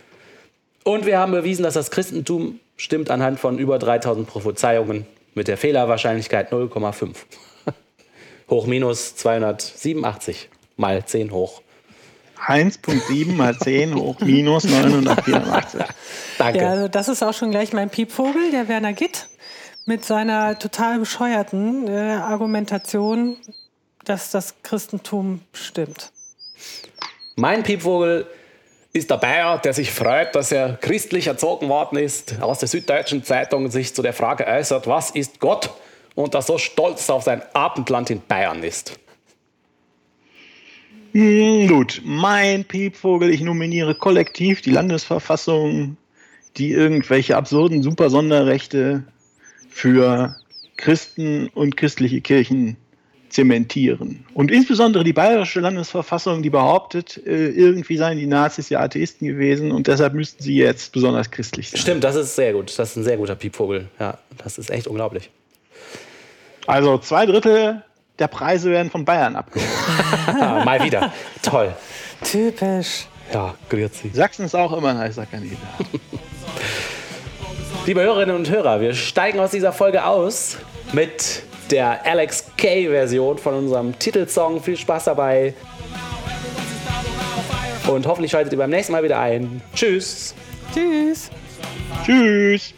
Und wir haben bewiesen, dass das Christentum stimmt anhand von über 3000 Prophezeiungen mit der Fehlerwahrscheinlichkeit 0,5. hoch minus 287 mal 10 hoch. 1.7 mal 10 hoch minus 984. Danke. Ja, also das ist auch schon gleich mein Piepvogel, der Werner Gitt, mit seiner total bescheuerten äh, Argumentation, dass das Christentum stimmt. Mein Piepvogel ist der Bayer, der sich freut, dass er christlich erzogen worden ist, aus der Süddeutschen Zeitung sich zu der Frage äußert, was ist Gott? Und der so stolz auf sein Abendland in Bayern ist. Gut, mein Piepvogel, ich nominiere kollektiv die Landesverfassung, die irgendwelche absurden Supersonderrechte für Christen und christliche Kirchen zementieren. Und insbesondere die bayerische Landesverfassung, die behauptet, äh, irgendwie seien die Nazis ja Atheisten gewesen und deshalb müssten sie jetzt besonders christlich sein. Stimmt, das ist sehr gut. Das ist ein sehr guter Piepvogel. Ja, das ist echt unglaublich. Also zwei Drittel der Preise werden von Bayern abgeholt. Ah, mal wieder. Toll. Typisch. Ja, grüezi. Sachsen ist auch immer ein heißer Kandidat. Liebe Hörerinnen und Hörer, wir steigen aus dieser Folge aus mit der Alex K-Version von unserem Titelsong. Viel Spaß dabei. Und hoffentlich schaltet ihr beim nächsten Mal wieder ein. Tschüss. Tschüss. Tschüss.